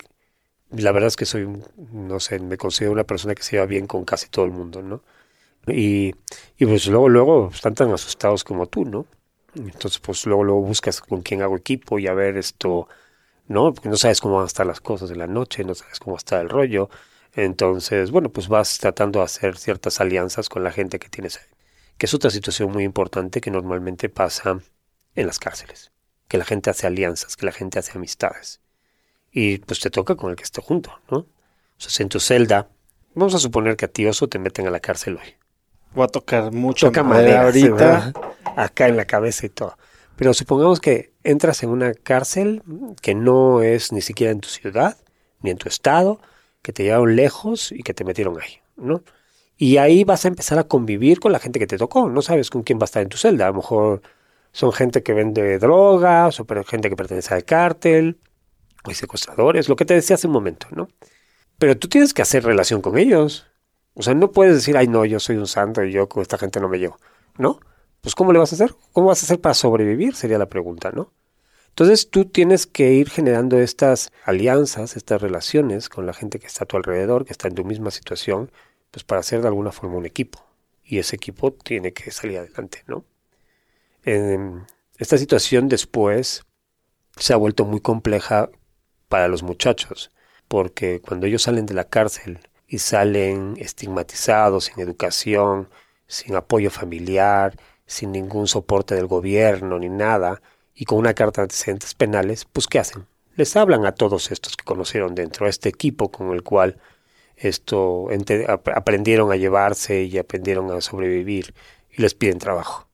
la verdad es que soy, no sé, me considero una persona que se lleva bien con casi todo el mundo, ¿no? Y, y pues luego, luego están tan asustados como tú, ¿no? Entonces, pues luego, luego buscas con quién hago equipo y a ver esto, ¿no? Porque no sabes cómo van a estar las cosas de la noche, no sabes cómo está el rollo. Entonces, bueno, pues vas tratando de hacer ciertas alianzas con la gente que tienes ahí. Que es otra situación muy importante que normalmente pasa en las cárceles. Que la gente hace alianzas, que la gente hace amistades. Y pues te toca con el que esté junto, ¿no? O sea, en tu celda, vamos a suponer que a ti oso te meten a la cárcel hoy. Voy a tocar mucho Toca madera ahorita. Acá en la cabeza y todo. Pero supongamos que entras en una cárcel que no es ni siquiera en tu ciudad, ni en tu estado, que te llevaron lejos y que te metieron ahí, ¿no? Y ahí vas a empezar a convivir con la gente que te tocó. No sabes con quién va a estar en tu celda. A lo mejor son gente que vende drogas, o gente que pertenece al cártel, o hay secuestradores, lo que te decía hace un momento, ¿no? Pero tú tienes que hacer relación con ellos. O sea, no puedes decir, ay, no, yo soy un santo y yo con esta gente no me llevo. ¿No? Pues, ¿cómo le vas a hacer? ¿Cómo vas a hacer para sobrevivir? Sería la pregunta, ¿no? Entonces, tú tienes que ir generando estas alianzas, estas relaciones con la gente que está a tu alrededor, que está en tu misma situación, pues para hacer de alguna forma un equipo. Y ese equipo tiene que salir adelante, ¿no? esta situación después se ha vuelto muy compleja para los muchachos, porque cuando ellos salen de la cárcel y salen estigmatizados, sin educación, sin apoyo familiar, sin ningún soporte del gobierno ni nada, y con una carta de antecedentes penales, pues ¿qué hacen? Les hablan a todos estos que conocieron dentro, a este equipo con el cual esto aprendieron a llevarse y aprendieron a sobrevivir y les piden trabajo.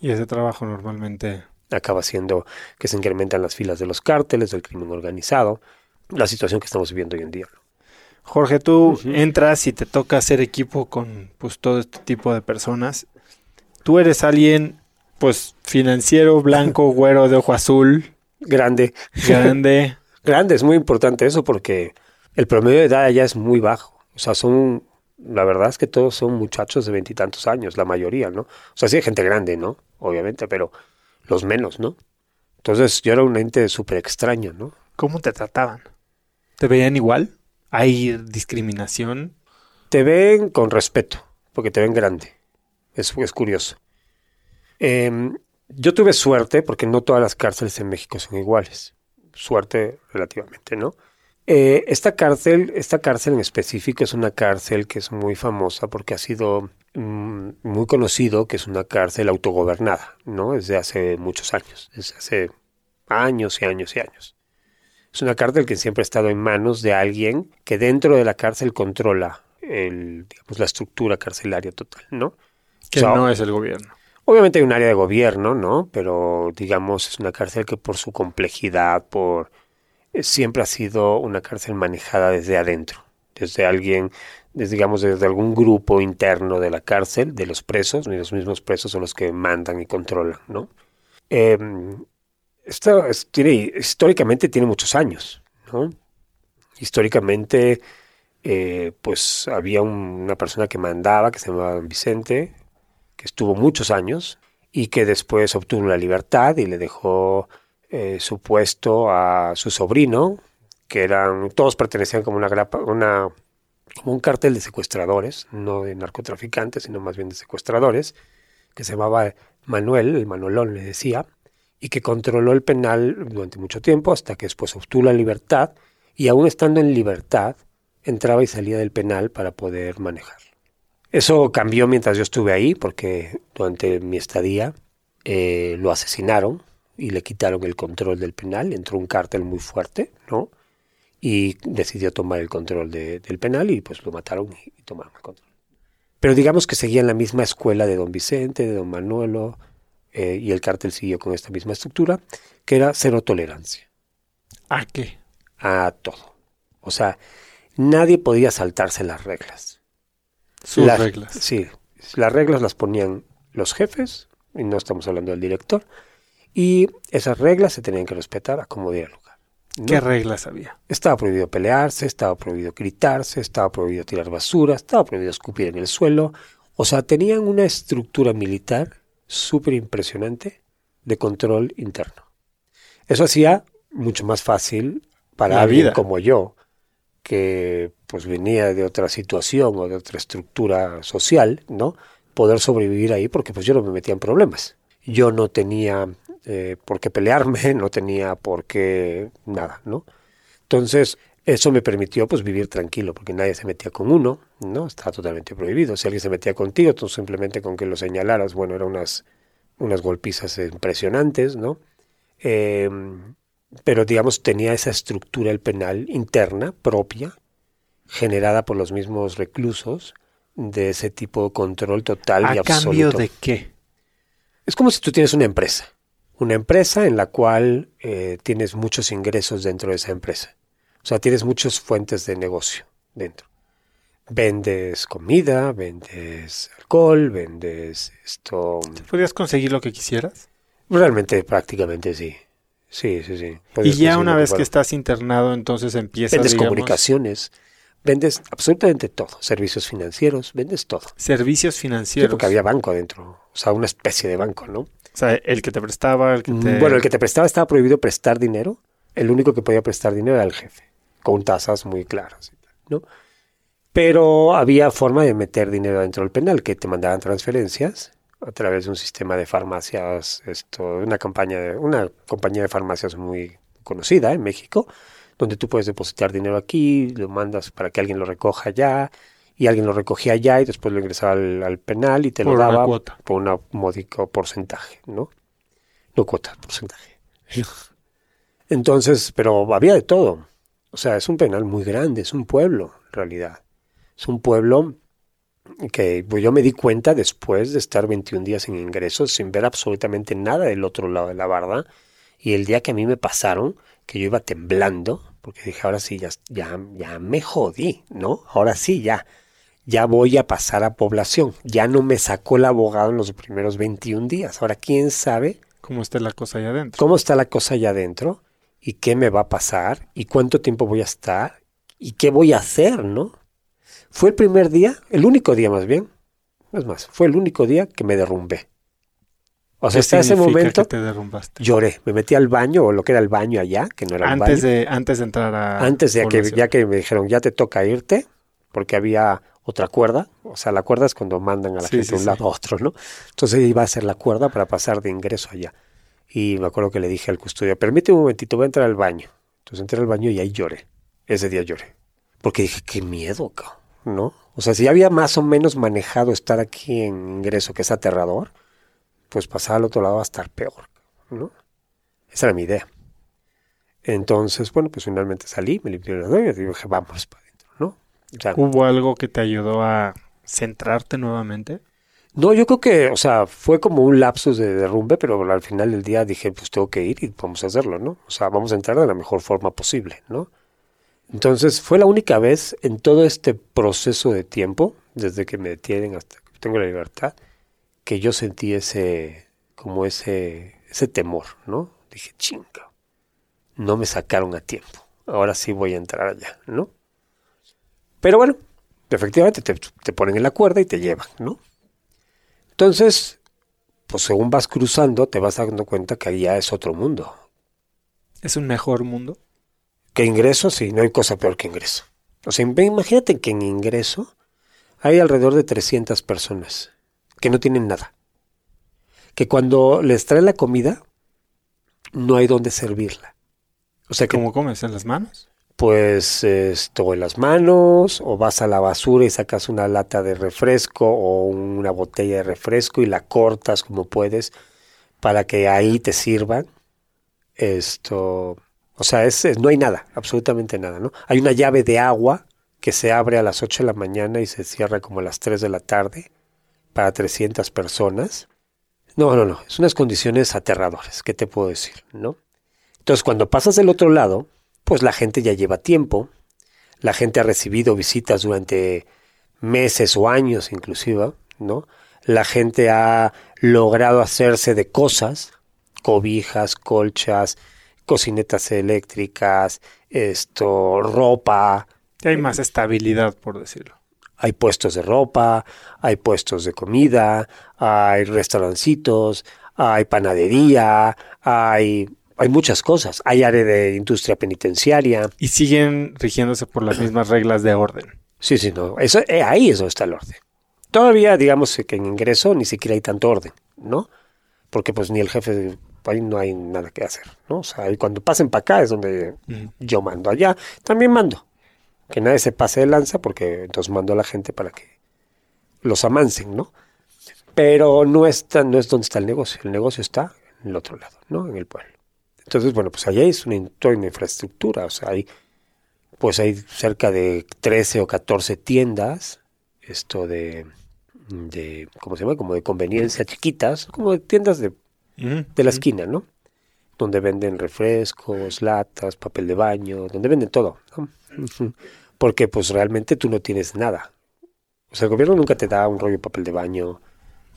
Y ese trabajo normalmente acaba siendo que se incrementan las filas de los cárteles, del crimen organizado, la situación que estamos viviendo hoy en día. Jorge, tú entras y te toca hacer equipo con pues todo este tipo de personas. Tú eres alguien pues financiero, blanco, (laughs) güero, de ojo azul. Grande. Grande. (laughs) Grande, es muy importante eso porque el promedio de edad allá es muy bajo. O sea, son, la verdad es que todos son muchachos de veintitantos años, la mayoría, ¿no? O sea, sí hay gente grande, ¿no? Obviamente, pero los menos, ¿no? Entonces yo era un ente súper extraño, ¿no? ¿Cómo te trataban? ¿Te veían igual? ¿Hay discriminación? Te ven con respeto, porque te ven grande. Es, es curioso. Em, yo tuve suerte, porque no todas las cárceles en México son iguales. Suerte relativamente, ¿no? Eh, esta cárcel, esta cárcel en específico es una cárcel que es muy famosa porque ha sido mm, muy conocido que es una cárcel autogobernada, ¿no? Desde hace muchos años, desde hace años y años y años. Es una cárcel que siempre ha estado en manos de alguien que dentro de la cárcel controla el, digamos, la estructura carcelaria total, ¿no? Que no es el gobierno. Obviamente hay un área de gobierno, ¿no? Pero digamos es una cárcel que por su complejidad, por eh, siempre ha sido una cárcel manejada desde adentro, desde alguien, desde, digamos desde algún grupo interno de la cárcel, de los presos, y los mismos presos son los que mandan y controlan, ¿no? Em, esto tiene, históricamente tiene muchos años, ¿no? Históricamente, eh, pues había una persona que mandaba, que se llamaba Vicente, que estuvo muchos años y que después obtuvo la libertad y le dejó eh, su puesto a su sobrino, que eran, todos pertenecían como una, una como un cartel de secuestradores, no de narcotraficantes, sino más bien de secuestradores, que se llamaba Manuel, el Manolón le decía, y que controló el penal durante mucho tiempo hasta que después obtuvo la libertad y aún estando en libertad entraba y salía del penal para poder manejar. Eso cambió mientras yo estuve ahí, porque durante mi estadía eh, lo asesinaron y le quitaron el control del penal. Entró un cártel muy fuerte, ¿no? Y decidió tomar el control del penal y pues lo mataron y, tomaron el control. Pero digamos que seguían la misma escuela de don Vicente, de don Manuelo, eh, y el cártel siguió con esta misma estructura, que era cero tolerancia. ¿A qué? A todo. O sea, nadie podía saltarse las reglas. Sus reglas. Sí, las reglas las ponían los jefes, y no estamos hablando del director, y esas reglas se tenían que respetar a como diera lugar. ¿Qué reglas había? Estaba prohibido pelearse, estaba prohibido gritarse, estaba prohibido tirar basura, estaba prohibido escupir en el suelo. O sea, tenían una estructura militar súper impresionante de control interno. Eso hacía mucho más fácil para La alguien vida. como yo, que pues venía de otra situación o de otra estructura social, ¿no? Poder sobrevivir ahí porque pues yo no me metía en problemas. Yo no tenía eh, por qué pelearme, (laughs) no tenía por qué nada, ¿no? Entonces, eso me permitió pues vivir tranquilo, porque nadie se metía con uno, ¿no? Estaba totalmente prohibido. Si alguien se metía contigo, tú simplemente con que lo señalaras, bueno, eran unas, unas golpizas impresionantes, ¿no? Eh, pero digamos tenía esa estructura el penal interna propia generada por los mismos reclusos de ese tipo de control total ¿A y absoluto. cambio de qué? Es como si tú tienes una empresa, una empresa en la cual eh, tienes muchos ingresos dentro de esa empresa. O sea, tienes muchas fuentes de negocio dentro. Vendes comida, vendes alcohol, vendes esto. ¿Podías conseguir lo que quisieras? Realmente, prácticamente sí. Sí, sí, sí. Y ya una vez que estás internado, entonces empiezas, Vendes digamos, comunicaciones, vendes absolutamente todo, servicios financieros, vendes todo. servicios Sí, financieros. porque había banco adentro, o sea, una especie de banco, ¿no? O sea, el que te prestaba, el que te... Bueno, el que te prestaba estaba prohibido prestar dinero, el único que podía prestar dinero era el jefe, con tasas muy claras, ¿no? Pero había forma de meter dinero dentro del penal, que te mandaban transferencias a través de un sistema de farmacias, esto, una campaña, de, una compañía de farmacias muy conocida en México, donde tú puedes depositar dinero aquí, lo mandas para que alguien lo recoja allá, y alguien lo recogía allá y después lo ingresaba al, al penal y te Por lo daba por un módico porcentaje, ¿no? No cuota, porcentaje. (laughs) Entonces, pero había de todo. O sea, es un penal muy grande, es un pueblo, en realidad. Es un pueblo que pues, yo me di cuenta después de estar 21 días sin ingresos, sin ver absolutamente nada del otro lado de la barda. Y el día que a mí me pasaron, que yo iba temblando, porque dije, ahora sí, ya, ya, ya me jodí, ¿no? Ahora sí, ya, ya voy a pasar a población. Ya no me sacó el abogado en los primeros 21 días. Ahora, ¿quién sabe ¿Cómo está la cosa allá adentro? cómo está la cosa allá adentro? ¿Y qué me va a pasar? ¿Y cuánto tiempo voy a estar? ¿Y qué voy a hacer, no? Fue el primer día, el único día más bien. Es más, fue el único día que me derrumbé. O sea, ¿Qué hasta ese momento que te derrumbaste? lloré. Me metí al baño, o lo que era el baño allá, que no era Antes baño. de, antes de entrar a... Antes de que, ya que me dijeron, ya te toca irte, porque había otra cuerda. O sea, la cuerda es cuando mandan a la Sí, gente sí, de un sí. lado a otro, ¿no? Entonces iba a hacer la cuerda para pasar de ingreso allá. Y me acuerdo que le dije al custodio, permíteme un momentito, voy a entrar al baño. Entonces entré al baño y ahí lloré. Ese día lloré. Porque dije, qué miedo, ¿no? O sea, si había más o menos manejado estar aquí en ingreso, que es aterrador, pues pasar al otro lado va a estar peor, ¿no? Esa era mi idea. Entonces, bueno, pues finalmente salí, me limpié las uñas y dije, vamos para adentro, ¿no? ¿Hubo algo que te ayudó a centrarte nuevamente? No, yo creo que, o sea, fue como un lapsus de derrumbe, pero al final del día dije, pues tengo que ir y vamos a hacerlo, ¿no? O sea, vamos a entrar de la mejor forma posible, ¿no? Entonces, fue la única vez en todo este proceso de tiempo, desde que me detienen hasta que tengo la libertad, que yo sentí ese, como ese, ese temor, ¿no? Dije, chinga, no me sacaron a tiempo, ahora sí voy a entrar allá, ¿no? Pero bueno, efectivamente te, te ponen en la cuerda y te llevan, ¿no? Entonces, pues según vas cruzando, te vas dando cuenta que allá es otro mundo. ¿Es un mejor mundo? Que ingreso, sí, no hay cosa peor que ingreso. O sea, imagínate que en ingreso hay alrededor de 300 personas que no tienen nada. Que cuando les traen la comida, no hay dónde servirla. O sea que ¿Cómo comes? ¿En las manos? Pues esto en las manos o vas a la basura y sacas una lata de refresco o una botella de refresco y la cortas como puedes para que ahí te sirvan. Esto, o sea, es, no hay nada, absolutamente nada, ¿no? Hay una llave de agua que se abre a las 8 de la mañana y se cierra como a las 3 de la tarde para 300 personas. No, no, no, es unas condiciones aterradoras, ¿qué te puedo decir, no? Entonces, cuando pasas del otro lado, pues la gente ya lleva tiempo, la gente ha recibido visitas durante meses o años inclusive, ¿no? La gente ha logrado hacerse de cosas, cobijas, colchas, cocinetas eléctricas, esto, ropa, Hay más estabilidad, por decirlo. hay puestos de ropa, hay puestos de comida, hay restaurancitos, hay panadería, hay, hay muchas cosas. Hay área de industria penitenciaria. Y siguen rigiéndose por las mismas reglas de orden. Sí, sí, no. Eso, eh, ahí es donde está el orden. Todavía, digamos que en ingreso ni siquiera hay tanto orden, ¿no? Porque pues ni el jefe, ahí no hay nada que hacer, ¿no? O sea, ahí cuando pasen para acá es donde yo mando allá. También mando. Que nadie se pase de lanza porque entonces mando a la gente para que los amancen, ¿no? Pero no, está, no es donde está el negocio. El negocio está en el otro lado, ¿no? En el pueblo. Entonces, bueno, pues allá es una, toda una infraestructura. O sea, hay, pues hay cerca de 13 o 14 tiendas, esto de, de, ¿cómo se llama? Como de conveniencia chiquitas, como de tiendas de Ujú. de la Ujú. esquina, ¿no? Donde venden refrescos, latas, papel de baño, donde venden todo, ¿no? Porque pues realmente tú no tienes nada. O sea, el gobierno nunca te da un rollo de papel de baño,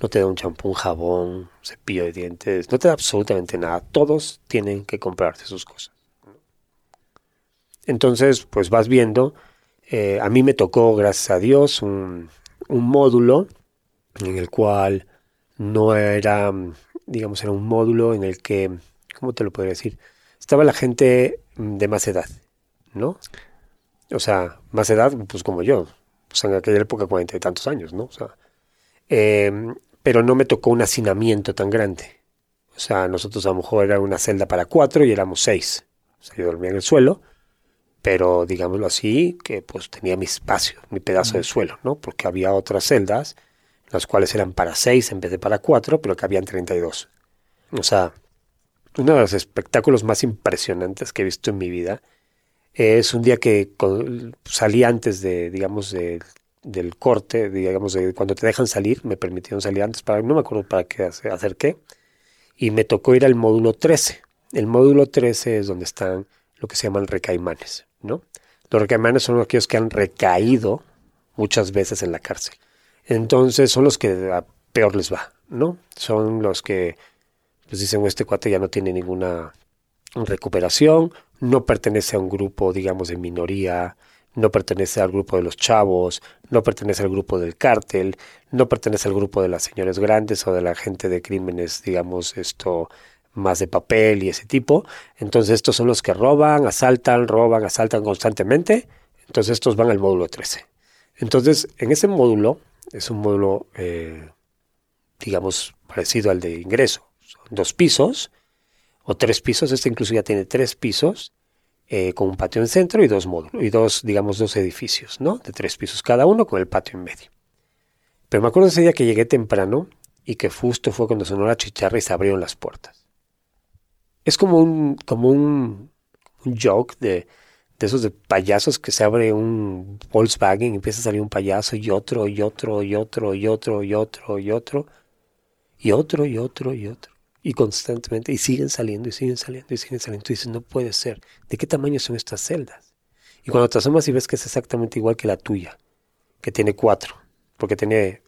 no te da un champú, un jabón, cepillo de dientes, no te da absolutamente nada. Todos tienen que comprarse sus cosas. Entonces, pues vas viendo, eh, a mí me tocó, gracias a Dios, un, módulo en el cual no era, digamos, era un módulo en el que, ¿cómo te lo podría decir? Estaba la gente de más edad, ¿no? O sea, más edad, pues como yo, pues en aquella época cuarenta y tantos años, ¿no? O sea, em, pero no me tocó un hacinamiento tan grande. O sea, nosotros a lo mejor era una celda para cuatro y éramos seis. O sea, yo dormía en el suelo, pero digámoslo así, que pues tenía mi espacio, mi pedazo de suelo, ¿no? Porque había otras celdas, las cuales eran para seis en vez de para cuatro, pero que habían 32. O sea, uno de los espectáculos más impresionantes que he visto en mi vida es un día que salí antes de, digamos, de- del corte, digamos, de cuando te dejan salir, me permitieron salir antes, no me acuerdo para qué hacer, qué, y me tocó ir al módulo 13. El módulo 13 es donde están lo que se llaman recaimanes, ¿no? Los recaimanes son aquellos que han recaído muchas veces en la cárcel. Entonces son los que peor les va, ¿no? Son los que, pues dicen, este cuate ya no tiene ninguna recuperación, no pertenece a un grupo, digamos, de minoría, no pertenece al grupo de los chavos, no pertenece al grupo del cártel, no pertenece al grupo de las señores grandes o de la gente de crímenes, digamos, esto más de papel y ese tipo. Entonces estos son los que roban, asaltan, roban, asaltan constantemente. Entonces estos van al módulo 13. Entonces en ese módulo, es un módulo, eh, digamos, parecido al de ingreso. Son dos pisos o tres pisos, este incluso ya tiene tres pisos. Eh, con un patio en centro y dos módulos, y dos, digamos, dos edificios, ¿no? De tres pisos cada uno con el patio en medio. Pero me acuerdo ese día que llegué temprano y que justo fue cuando sonó la chicharra y se abrieron las puertas. Es como un, como un, joke de, de esos de payasos que se abre un Volkswagen y empieza a salir un payaso y otro y otro y otro y otro y otro y otro y otro y otro y otro y constantemente y siguen saliendo y siguen saliendo y siguen saliendo. Tú dices, no puede ser. ¿De qué tamaño son estas celdas? Y cuando te asomas y ves que es exactamente igual que la tuya, que tiene cuatro, porque tiene,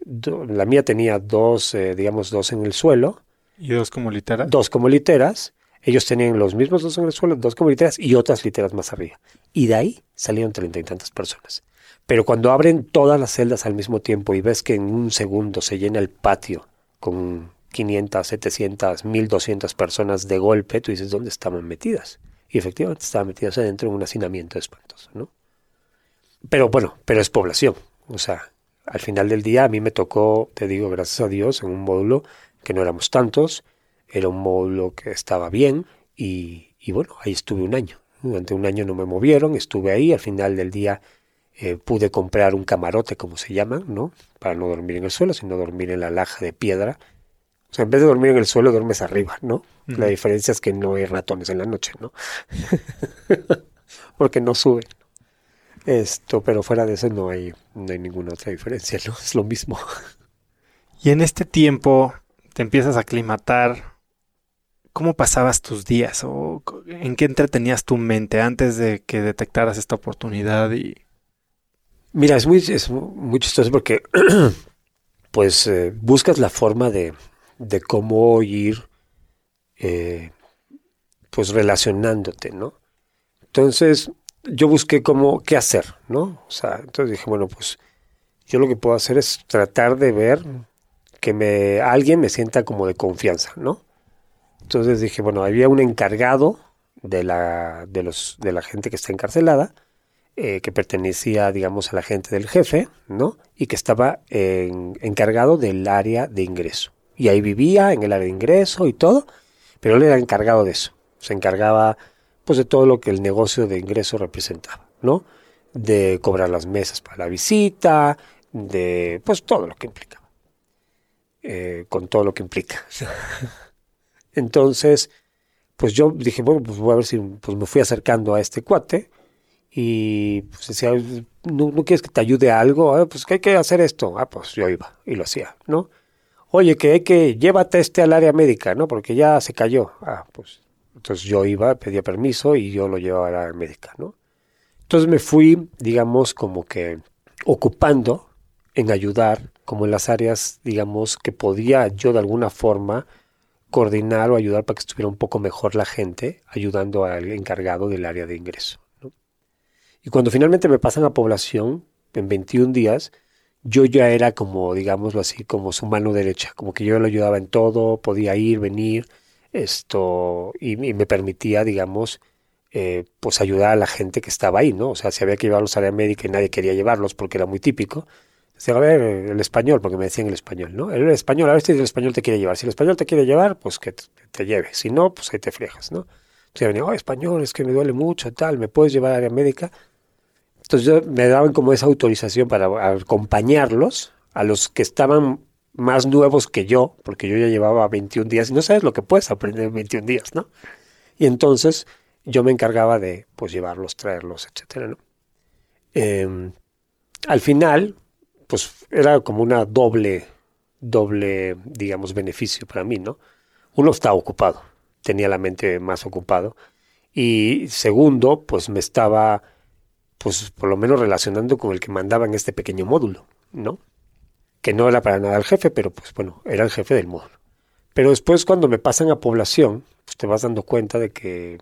la mía tenía dos, eh, digamos, dos en el suelo. ¿Y dos como literas? Dos como literas. Ellos tenían los mismos dos en el suelo, dos como literas y otras literas más arriba. Y de ahí salieron treinta y tantas personas. Pero cuando abren todas las celdas al mismo tiempo y ves que en un segundo se llena el patio con 500, 700, 1200 personas de golpe, tú dices, ¿dónde estaban metidas? Y efectivamente estaban metidas adentro en un hacinamiento espantoso, ¿no? Pero bueno, pero es población. O sea, al final del día a mí me tocó, te digo, gracias a Dios, en un módulo que no éramos tantos, era un módulo que estaba bien y, bueno, ahí estuve un año. Durante un año no me movieron, estuve ahí, al final del día eh, pude comprar un camarote, como se llama, ¿no? Para no dormir en el suelo, sino dormir en la laja de piedra. Sea, en vez de dormir en el suelo, duermes arriba, ¿no? La diferencia es que no hay ratones en la noche, ¿no? (laughs) Porque no suben. Esto, pero fuera de eso no hay, no hay ninguna otra diferencia, ¿no? Es lo mismo. (laughs) Y en este tiempo te empiezas a aclimatar. ¿Cómo pasabas tus días? ¿O en qué entretenías tu mente antes de que detectaras esta oportunidad? Y... Mira, es muy, es muy chistoso porque (clears throat) pues eh, buscas la forma de, de cómo ir eh, pues relacionándote, ¿no? Entonces, yo busqué cómo, qué hacer, ¿no? O sea, entonces dije, bueno, pues yo lo que puedo hacer es tratar de ver que me, alguien me sienta como de confianza, ¿no? Entonces dije, bueno, había un encargado de la, de los, de la gente que está encarcelada, eh, que pertenecía, digamos, a la gente del jefe, ¿no? Y que estaba encargado del área de ingreso. Y ahí vivía en el área de ingreso y todo, pero él era encargado de eso. Se encargaba pues de todo lo que el negocio de ingreso representaba, ¿no? De cobrar las mesas para la visita, de pues todo lo que implicaba. Eh, con todo lo que implica. (laughs) Entonces, pues yo dije, bueno, pues voy a ver si pues me fui acercando a este cuate y pues decía, ¿no, ¿no quieres que te ayude a algo? Ah, pues que hay que hacer esto. Ah, pues yo iba y lo hacía, ¿no? Oye, que hay que llévate este al área médica, ¿no? Porque ya se cayó. Ah, pues entonces yo iba, pedía permiso y yo lo llevaba a la médica, ¿no? Entonces me fui, digamos, como que ocupando en ayudar, como en las áreas, digamos, que podía yo de alguna forma coordinar o ayudar para que estuviera un poco mejor la gente, ayudando al encargado del área de ingreso. ¿no? Y cuando finalmente me pasan a población, en 21 días, yo ya era como, digámoslo así, como su mano derecha, como que yo lo ayudaba en todo, podía ir, venir, esto y, me permitía, digamos, eh, pues ayudar a la gente que estaba ahí, ¿no? O sea, si había que llevarlos a la médica y nadie quería llevarlos porque era muy típico, decía, a ver, el español, porque me decían el español, ¿no? El español, a ver si el español te quiere llevar. Si el español te quiere llevar, pues que te, lleve. Si no, pues ahí te friegas, ¿no? Entonces venía, oh, español, es que me duele mucho, tal, ¿me puedes llevar a la médica? Entonces me daban como esa autorización para acompañarlos a los que estaban más nuevos que yo, porque yo ya llevaba 21 días y no sabes lo que puedes aprender en 21 días, ¿no? Y entonces yo me encargaba de pues llevarlos, traerlos, etcétera, ¿no? Em, al final, pues era como una doble, doble, digamos, beneficio para mí, ¿no? Uno estaba ocupado, tenía la mente más ocupado. Y segundo, pues me estaba, pues por lo menos relacionando con el que mandaba en este pequeño módulo, ¿no? que no era para nada el jefe, pero pues bueno, era el jefe del módulo. Pero después cuando me pasan a población, pues te vas dando cuenta de que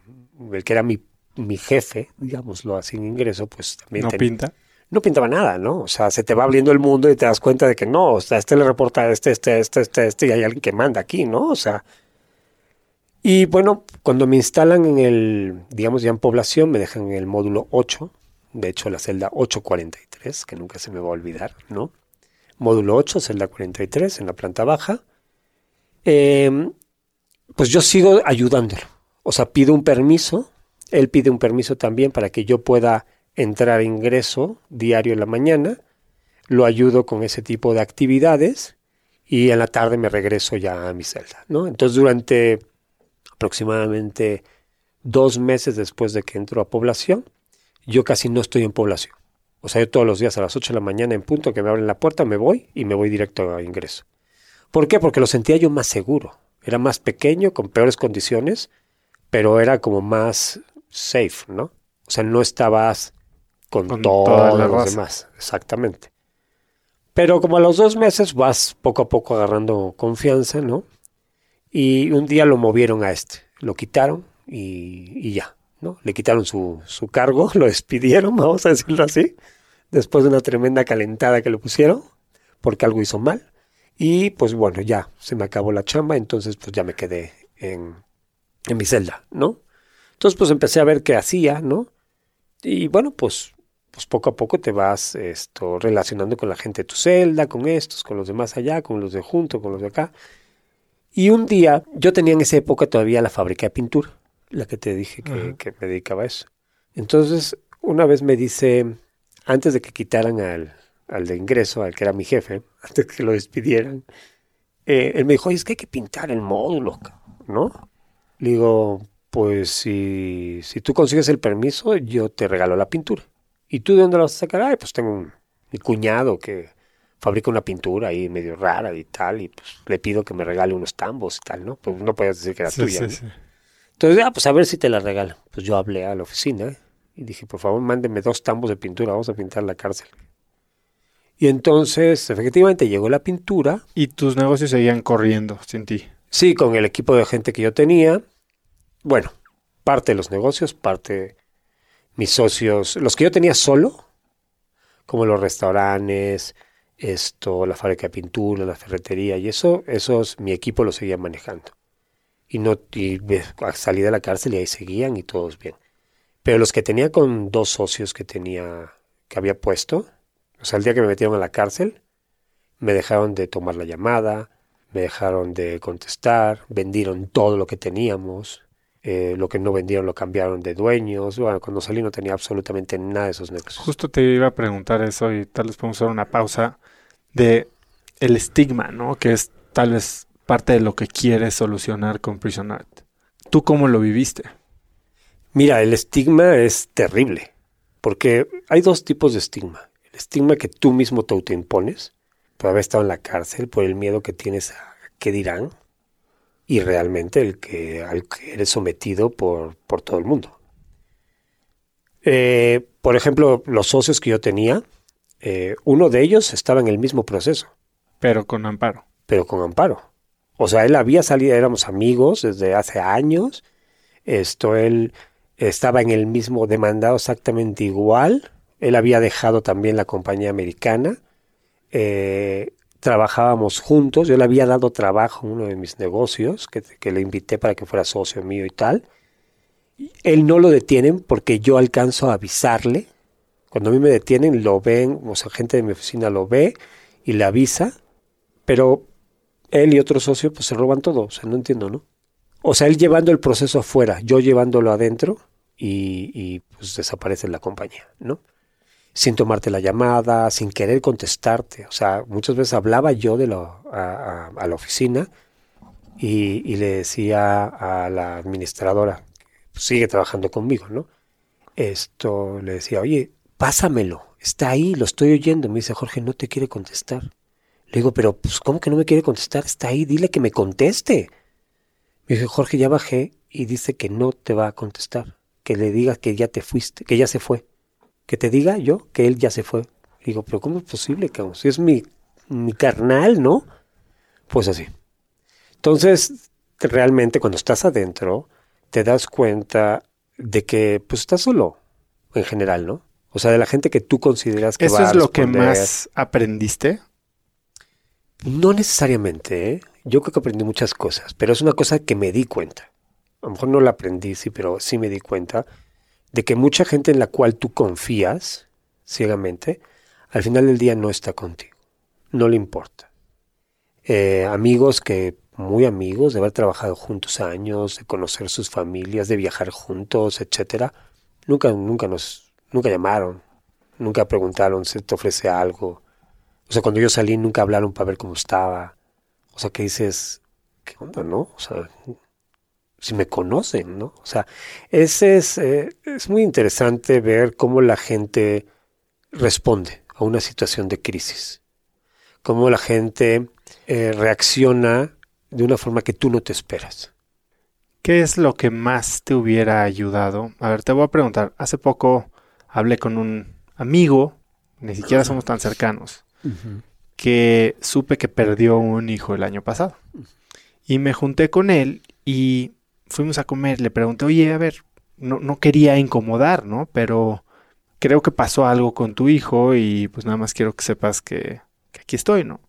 el que era mi, mi jefe, digámoslo así en ingreso, pues también... ¿No pinta? No pintaba nada, ¿no? O sea, se te va abriendo el mundo y te das cuenta de que no, o sea, este le reporta a este, este, este, este, este, y hay alguien que manda aquí, ¿no? O sea... Y bueno, cuando me instalan en el, digamos ya en población, me dejan en el módulo 8, de hecho la celda 843, que nunca se me va a olvidar, ¿no? módulo 8, celda 43, en la planta baja, em, pues yo sigo ayudándolo. O sea, pido un permiso él pide un permiso también para que yo pueda entrar ingreso diario en la mañana, lo ayudo con ese tipo de actividades y en la tarde me regreso ya a mi celda, ¿no? Entonces durante aproximadamente dos meses después de que entro a población, yo casi no estoy en población. O sea, yo todos los días a las 8 de la mañana en punto que me abren la puerta, me voy y me voy directo a ingreso. ¿Por qué? Porque lo sentía yo más seguro. Era más pequeño, con peores condiciones, pero era como más safe, ¿no? O sea, no estabas con, todos los demás. Exactamente. Pero como a los dos meses vas poco a poco agarrando confianza, ¿no? Y un día lo movieron a este, lo quitaron y, ya, Le quitaron su, su, cargo, (laughs) lo despidieron, vamos a decirlo así, después de una tremenda calentada que le pusieron, porque algo hizo mal. Y pues bueno, ya se me acabó la chamba, entonces pues ya me quedé en, en mi celda, ¿no? Entonces pues empecé a ver qué hacía, ¿no? Y bueno, pues, pues poco a poco te vas esto, relacionando con la gente de tu celda, con estos, con los demás allá, con los de junto, con los de acá. Y un día, yo tenía en esa época todavía la fábrica de pintura, la que te dije que, que me dedicaba a eso. Entonces, una vez me dice, antes de que quitaran al, al de ingreso, al que era mi jefe, (laughs) antes de que lo despidieran, eh, él me dijo, Oye, es que hay que pintar el módulo, ¿no? Le digo, pues si, si tú consigues el permiso, yo te regalo la pintura. ¿Y tú de dónde la vas a sacar? Ay, pues tengo un, mi cuñado que fabrica una pintura ahí medio rara y tal, y pues le pido que me regale unos tambos y tal, ¿no? Pues no puedes decir que era tuya. Entonces, ah, pues a ver si te la regalo. Pues yo hablé a la oficina y dije, por favor, mándeme dos tambos de pintura, vamos a pintar la cárcel. Y entonces, efectivamente, llegó la pintura. Y tus negocios seguían corriendo sin ti. Sí, con el equipo de gente que yo tenía. Bueno, parte de los negocios, parte mis socios, los que yo tenía solo, como los restaurantes, esto, la fábrica de pintura, la ferretería y eso, esos mi equipo lo seguía manejando. Y no y salí de la cárcel y ahí seguían y todos bien. Pero los que tenía con dos socios que tenía que había puesto, o sea, el día que me metieron a la cárcel, me dejaron de tomar la llamada, me dejaron de contestar, vendieron todo lo que teníamos, eh, lo que no vendieron lo cambiaron de dueños. Bueno, cuando salí no tenía absolutamente nada de esos negocios. Justo te iba a preguntar eso y tal vez podemos hacer una pausa de el estigma, ¿no? Que es tal vez parte de lo que quieres solucionar con Prison Art. ¿Tú cómo lo viviste? Mira, el estigma es terrible, porque hay dos tipos de estigma. El estigma que tú mismo te autoimpones por haber estado en la cárcel, por el miedo que tienes a qué dirán, y realmente el que, al que eres sometido por, por todo el mundo. Eh, por ejemplo, los socios que yo tenía, eh, uno de ellos estaba en el mismo proceso. Pero con amparo. Pero con amparo. O sea, él había salido, éramos amigos desde hace años. Esto, él estaba en el mismo demandado exactamente igual. Él había dejado también la compañía americana. Eh, trabajábamos juntos, yo le había dado trabajo en uno de mis negocios, que, le invité para que fuera socio mío y tal. Él no lo detienen porque yo alcanzo a avisarle. Cuando a mí me detienen, lo ven, o sea, gente de mi oficina lo ve y le avisa, pero él y otro socio pues se roban todo, o sea, no entiendo, ¿no? O sea, él llevando el proceso afuera, yo llevándolo adentro y, y pues desaparece la compañía, ¿no? sin tomarte la llamada, sin querer contestarte. O sea, muchas veces hablaba yo de lo, a, la oficina y, le decía a la administradora, sigue trabajando conmigo, ¿no? Esto le decía, oye, pásamelo, está ahí, lo estoy oyendo. Me dice, Jorge, no te quiere contestar. Le digo, pero pues, ¿cómo que no me quiere contestar? Está ahí, dile que me conteste. Me dice, Jorge, ya bajé y dice que no te va a contestar, que le digas que ya te fuiste, que ya se fue que te diga yo que él ya se fue. digo, pero ¿cómo es posible, cabrón? Si es mi, mi carnal, ¿no? Pues así. Entonces, realmente cuando estás adentro, te das cuenta de que pues estás solo, en general, ¿no? O sea, de la gente que tú consideras que ¿Eso va a es lo que más aprendiste? No necesariamente, ¿eh? Yo creo que aprendí muchas cosas, pero es una cosa que me di cuenta. A lo mejor no la aprendí, sí, pero sí me di cuenta de que mucha gente en la cual tú confías ciegamente, al final del día no está contigo, no le importa. Eh, amigos que muy amigos, de haber trabajado juntos años, de conocer sus familias, de viajar juntos, etcétera. Nunca, nunca nos, nunca llamaron, nunca preguntaron si te ofrece algo. O sea, cuando yo salí nunca hablaron para ver cómo estaba. O sea, que dices, ¿qué onda, no? O sea, si me conocen, ¿no? O sea, ese es, eh, es muy interesante ver cómo la gente responde a una situación de crisis. Cómo la gente eh, reacciona de una forma que tú no te esperas. ¿Qué es lo que más te hubiera ayudado? A ver, te voy a preguntar. Hace poco hablé con un amigo, ni siquiera somos tan cercanos, que supe que perdió un hijo el año pasado. Y me junté con él y fuimos a comer. Le pregunté, oye, a ver, no, no quería incomodar, ¿no? Pero creo que pasó algo con tu hijo y pues nada más quiero que sepas que, que aquí estoy, ¿no?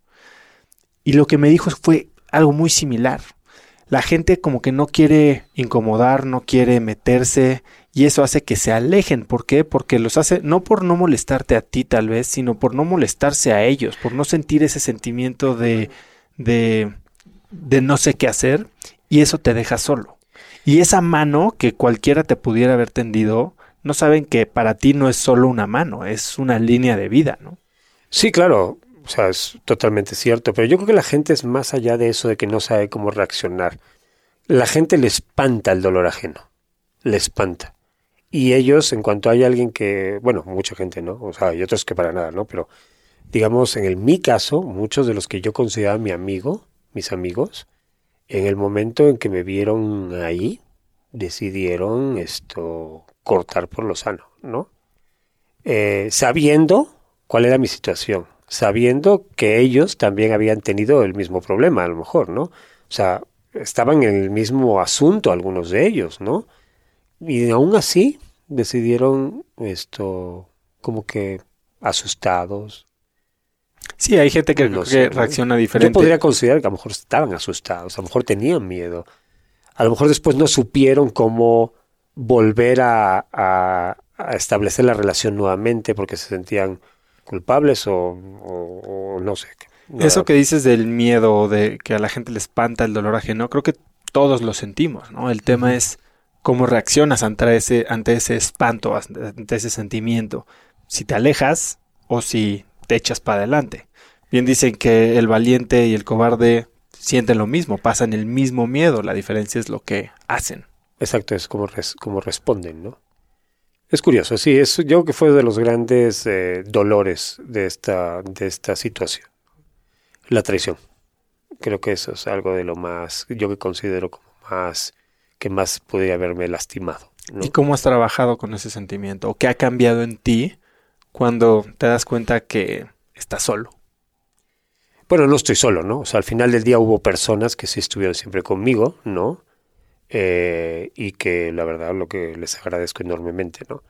Y lo que me dijo fue algo muy similar. La gente como que no quiere incomodar, no quiere meterse y eso hace que se alejen. ¿Por qué? Porque los hace no por no molestarte a ti tal vez, sino por no molestarse a ellos, por no sentir ese sentimiento de, de, de no sé qué hacer y eso te deja solo. Y esa mano que cualquiera te pudiera haber tendido, no saben que para ti no es solo una mano, es una línea de vida, ¿no? Sí, claro, o sea, es totalmente cierto, pero yo creo que la gente es más allá de eso de que no sabe cómo reaccionar. La gente le espanta el dolor ajeno, le espanta. Y ellos, en cuanto hay alguien que, bueno, mucha gente, ¿no? O sea, hay otros que para nada, ¿no? Pero, digamos, en el, mi caso, muchos de los que yo consideraba mi amigo, mis amigos, en el momento en que me vieron ahí, decidieron esto cortar por lo sano, ¿no? Eh, sabiendo cuál era mi situación, sabiendo que ellos también habían tenido el mismo problema, a lo mejor, ¿no? O sea, estaban en el mismo asunto algunos de ellos, ¿no? Y aún así decidieron esto como que asustados. Sí, hay gente que, que reacciona diferente. Yo podría considerar que a lo mejor estaban asustados, a lo mejor tenían miedo. A lo mejor después no supieron cómo volver a, a, a establecer la relación nuevamente porque se sentían culpables o, no sé. Eso que dices del miedo, de que a la gente le espanta el dolor ajeno, creo que todos lo sentimos, ¿no? El tema es cómo reaccionas ante ese, ante ese espanto, ante ese sentimiento. Si te alejas o si te echas para adelante. Bien dicen que el valiente y el cobarde sienten lo mismo, pasan el mismo miedo, la diferencia es lo que hacen. Exacto, es como, responden, ¿no? Es curioso, sí, es, yo creo que fue de los grandes eh, dolores de esta, de esta situación. La traición. Creo que eso es algo de lo más, yo que considero como más, que más podría haberme lastimado. ¿Y cómo has trabajado con ese sentimiento? ¿O qué ha cambiado en ti cuando te das cuenta que estás solo? Bueno, no estoy solo, ¿no? O sea, al final del día hubo personas que sí estuvieron siempre conmigo, ¿no? Eh, y que la verdad lo que les agradezco enormemente, ¿no?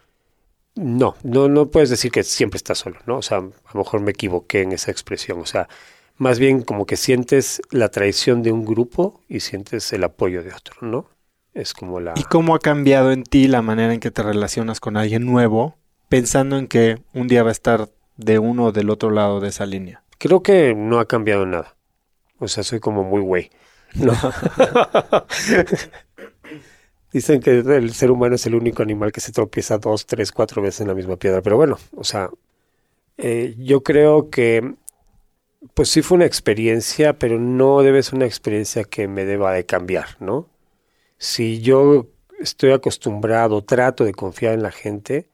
No, no, no puedes decir que siempre estás solo, ¿no? O sea, a lo mejor me equivoqué en esa expresión, o sea, más bien como que sientes la traición de un grupo y sientes el apoyo de otro, ¿no? Es como la... ¿Y cómo ha cambiado en ti la manera en que te relacionas con alguien nuevo, pensando en que un día va a estar de uno o del otro lado de esa línea? Creo que no ha cambiado nada. O sea, soy como muy güey. No. (laughs) Dicen que el ser humano es el único animal que se tropieza dos, tres, cuatro veces en la misma piedra. Pero bueno, o sea, eh, yo creo que pues sí fue una experiencia, pero no debe ser una experiencia que me deba de cambiar, ¿no? Si yo estoy acostumbrado, trato de confiar en la gente,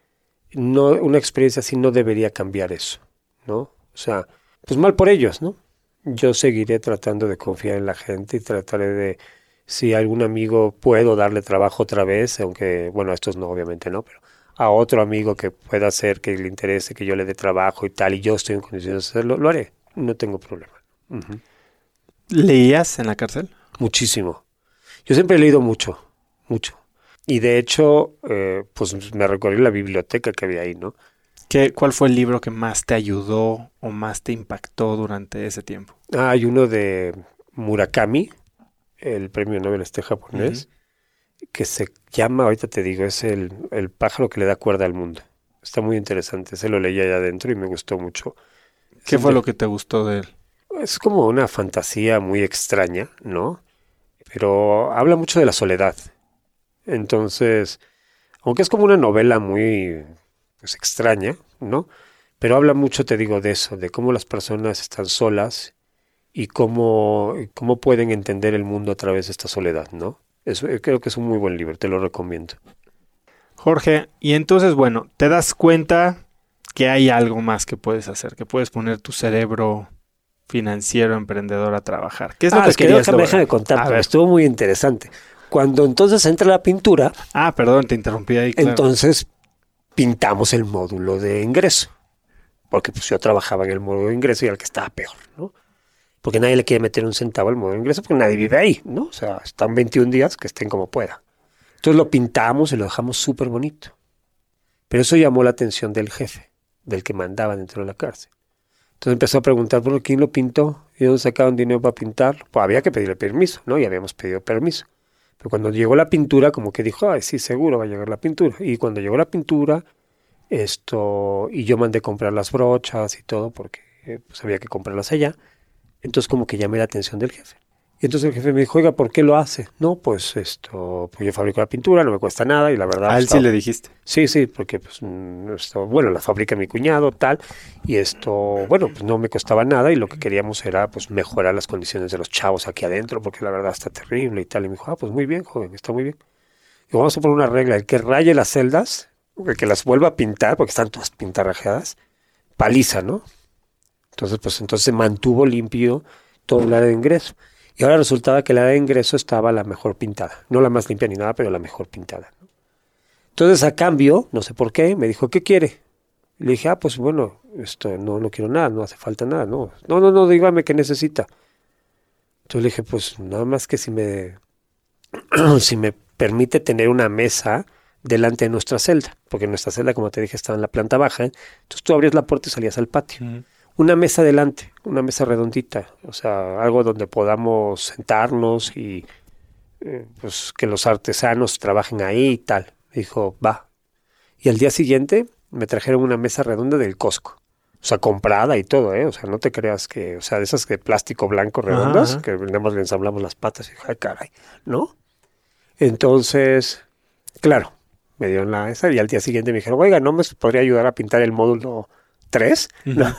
no, una experiencia así no debería cambiar eso, ¿no? O sea, pues mal por ellos, ¿no? Yo seguiré tratando de confiar en la gente y trataré de si algún amigo puedo darle trabajo otra vez, aunque, bueno, estos no, obviamente no, pero a otro amigo que pueda hacer que le interese que yo le dé trabajo y tal, y yo estoy en condiciones de hacerlo, lo haré, no tengo problema. ¿Leías en la cárcel? Muchísimo. Yo siempre he leído mucho, mucho. Y de hecho, eh, pues me recorrí la biblioteca que había ahí, ¿no? ¿Qué, ¿Cuál fue el libro que más te ayudó o más te impactó durante ese tiempo? Ah, hay uno de Murakami, el premio Nobel este japonés, que se llama, ahorita te digo, es el, el, pájaro que le da cuerda al mundo. Está muy interesante, se lo leí allá adentro y me gustó mucho. ¿Qué fue lo que te gustó de él? es como una fantasía muy extraña, ¿no? Pero habla mucho de la soledad. Entonces, aunque es como una novela muy pues, extraña, ¿no? Pero habla mucho, te digo, de eso, de cómo las personas están solas y cómo, cómo pueden entender el mundo a través de esta soledad, ¿no? Eso, eh, creo que es un muy buen libro, te lo recomiendo. Jorge, y entonces, bueno, te das cuenta que hay algo más que puedes hacer, que puedes poner tu cerebro financiero emprendedor a trabajar. ¿Qué es lo ah, que es que querías déjame, estuvo muy interesante. Cuando entonces entra la pintura, Ah, perdón, te interrumpí ahí. claro. entonces pintamos el módulo de ingreso. Porque pues yo trabajaba en el módulo de ingreso y el que estaba peor, ¿no? Porque nadie le quiere meter un centavo al módulo de ingreso porque nadie vive ahí, ¿no? O sea, están 21 días que estén como pueda. Entonces lo pintamos y lo dejamos súper bonito. Pero eso llamó la atención del jefe, del que mandaba dentro de la cárcel. Entonces empezó a preguntar, bueno, ¿quién lo pintó? ¿Y dónde sacaron dinero para pintar? Pues había que pedirle permiso, ¿no? Y habíamos pedido permiso. Pero cuando llegó la pintura, como que dijo, ay, sí, seguro va a llegar la pintura. Y cuando llegó la pintura, esto, y yo mandé comprar las brochas y todo, porque eh, pues había que comprarlas allá. Entonces como que llamé la atención del jefe. Y entonces el jefe me dijo, oiga, ¿por qué lo hace? No, pues esto, pues yo fabrico la pintura, no me cuesta nada y la verdad... A él sí le dijiste. Sí, sí, porque pues mm, esto, bueno, la fabrica mi cuñado, tal, y esto, bueno, pues no me costaba nada y lo que queríamos era pues mejorar las condiciones de los chavos aquí adentro, porque la verdad está terrible y tal. Y me dijo, ah, pues muy bien, joven, está muy bien. Y vamos a poner una regla, el que raye las celdas, el que las vuelva a pintar, porque están todas pintarrajeadas, paliza, ¿no? Entonces, pues entonces se mantuvo limpio todo el área de ingreso. Y ahora resultaba que área de ingreso estaba la mejor pintada. No la más limpia ni nada, pero la mejor pintada. Entonces, a cambio, no sé por qué, me dijo, ¿qué quiere? Le dije, ah, pues bueno, esto no, no quiero nada, no hace falta nada, no. No, no, no, dígame qué necesita. Entonces le dije, pues nada más que si me, (clears throat) si me permite tener una mesa delante de nuestra celda, porque nuestra celda, como te dije, estaba en la planta baja, entonces tú abrías la puerta y salías al patio. Una mesa delante, una mesa redondita, o sea, algo donde podamos sentarnos y eh, pues que los artesanos trabajen ahí y tal. Dijo, va. Y al día siguiente me trajeron una mesa redonda del Costco. O sea, comprada y todo, ¿eh? O sea, no te creas que, o sea, de esas de plástico blanco redondas, Ajá. que nada más le ensamblamos las patas y ay, caray, ¿no? Entonces, claro, me dieron la esa y al día siguiente me dijeron, oiga, ¿no me podría ayudar a pintar el módulo 3? No,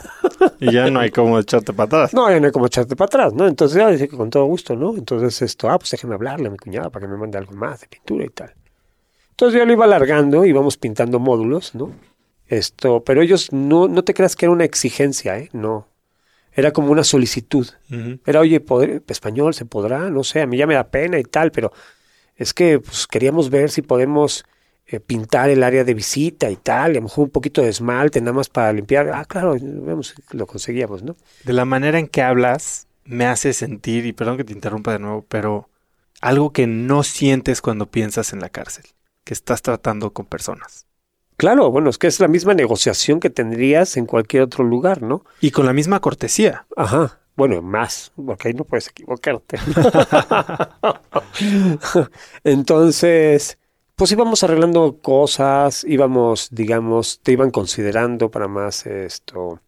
Y ya no hay como echarte patadas. no, ya no hay como echarte para atrás, ¿no? Entonces, ya dije que con todo gusto, ¿no? Entonces, esto, ah, pues déjeme hablarle a mi cuñada para que me mande algo más de pintura y tal. Entonces yo lo iba alargando, íbamos pintando módulos, ¿no? Esto, pero ellos no, no te creas que era una exigencia, ¿eh? No. Era como una solicitud. Era, oye, ¿poder- español se podrá, no sé, a mí ya me da pena y tal, pero es que pues, queríamos ver si podemos eh, pintar el área de visita y tal, y a lo mejor un poquito de esmalte, nada más para limpiar. Ah, claro, vemos, lo conseguíamos, ¿no? De la manera en que hablas, me hace sentir, y perdón que te interrumpa de nuevo, pero algo que no sientes cuando piensas en la cárcel, que estás tratando con personas. Claro, bueno, es que es la misma negociación que tendrías en cualquier otro lugar, ¿no? Y con la misma cortesía. Ajá. Bueno, más, porque ahí no puedes equivocarte. (laughs) (laughs) Entonces, pues íbamos arreglando cosas, íbamos, digamos, te iban considerando para más esto.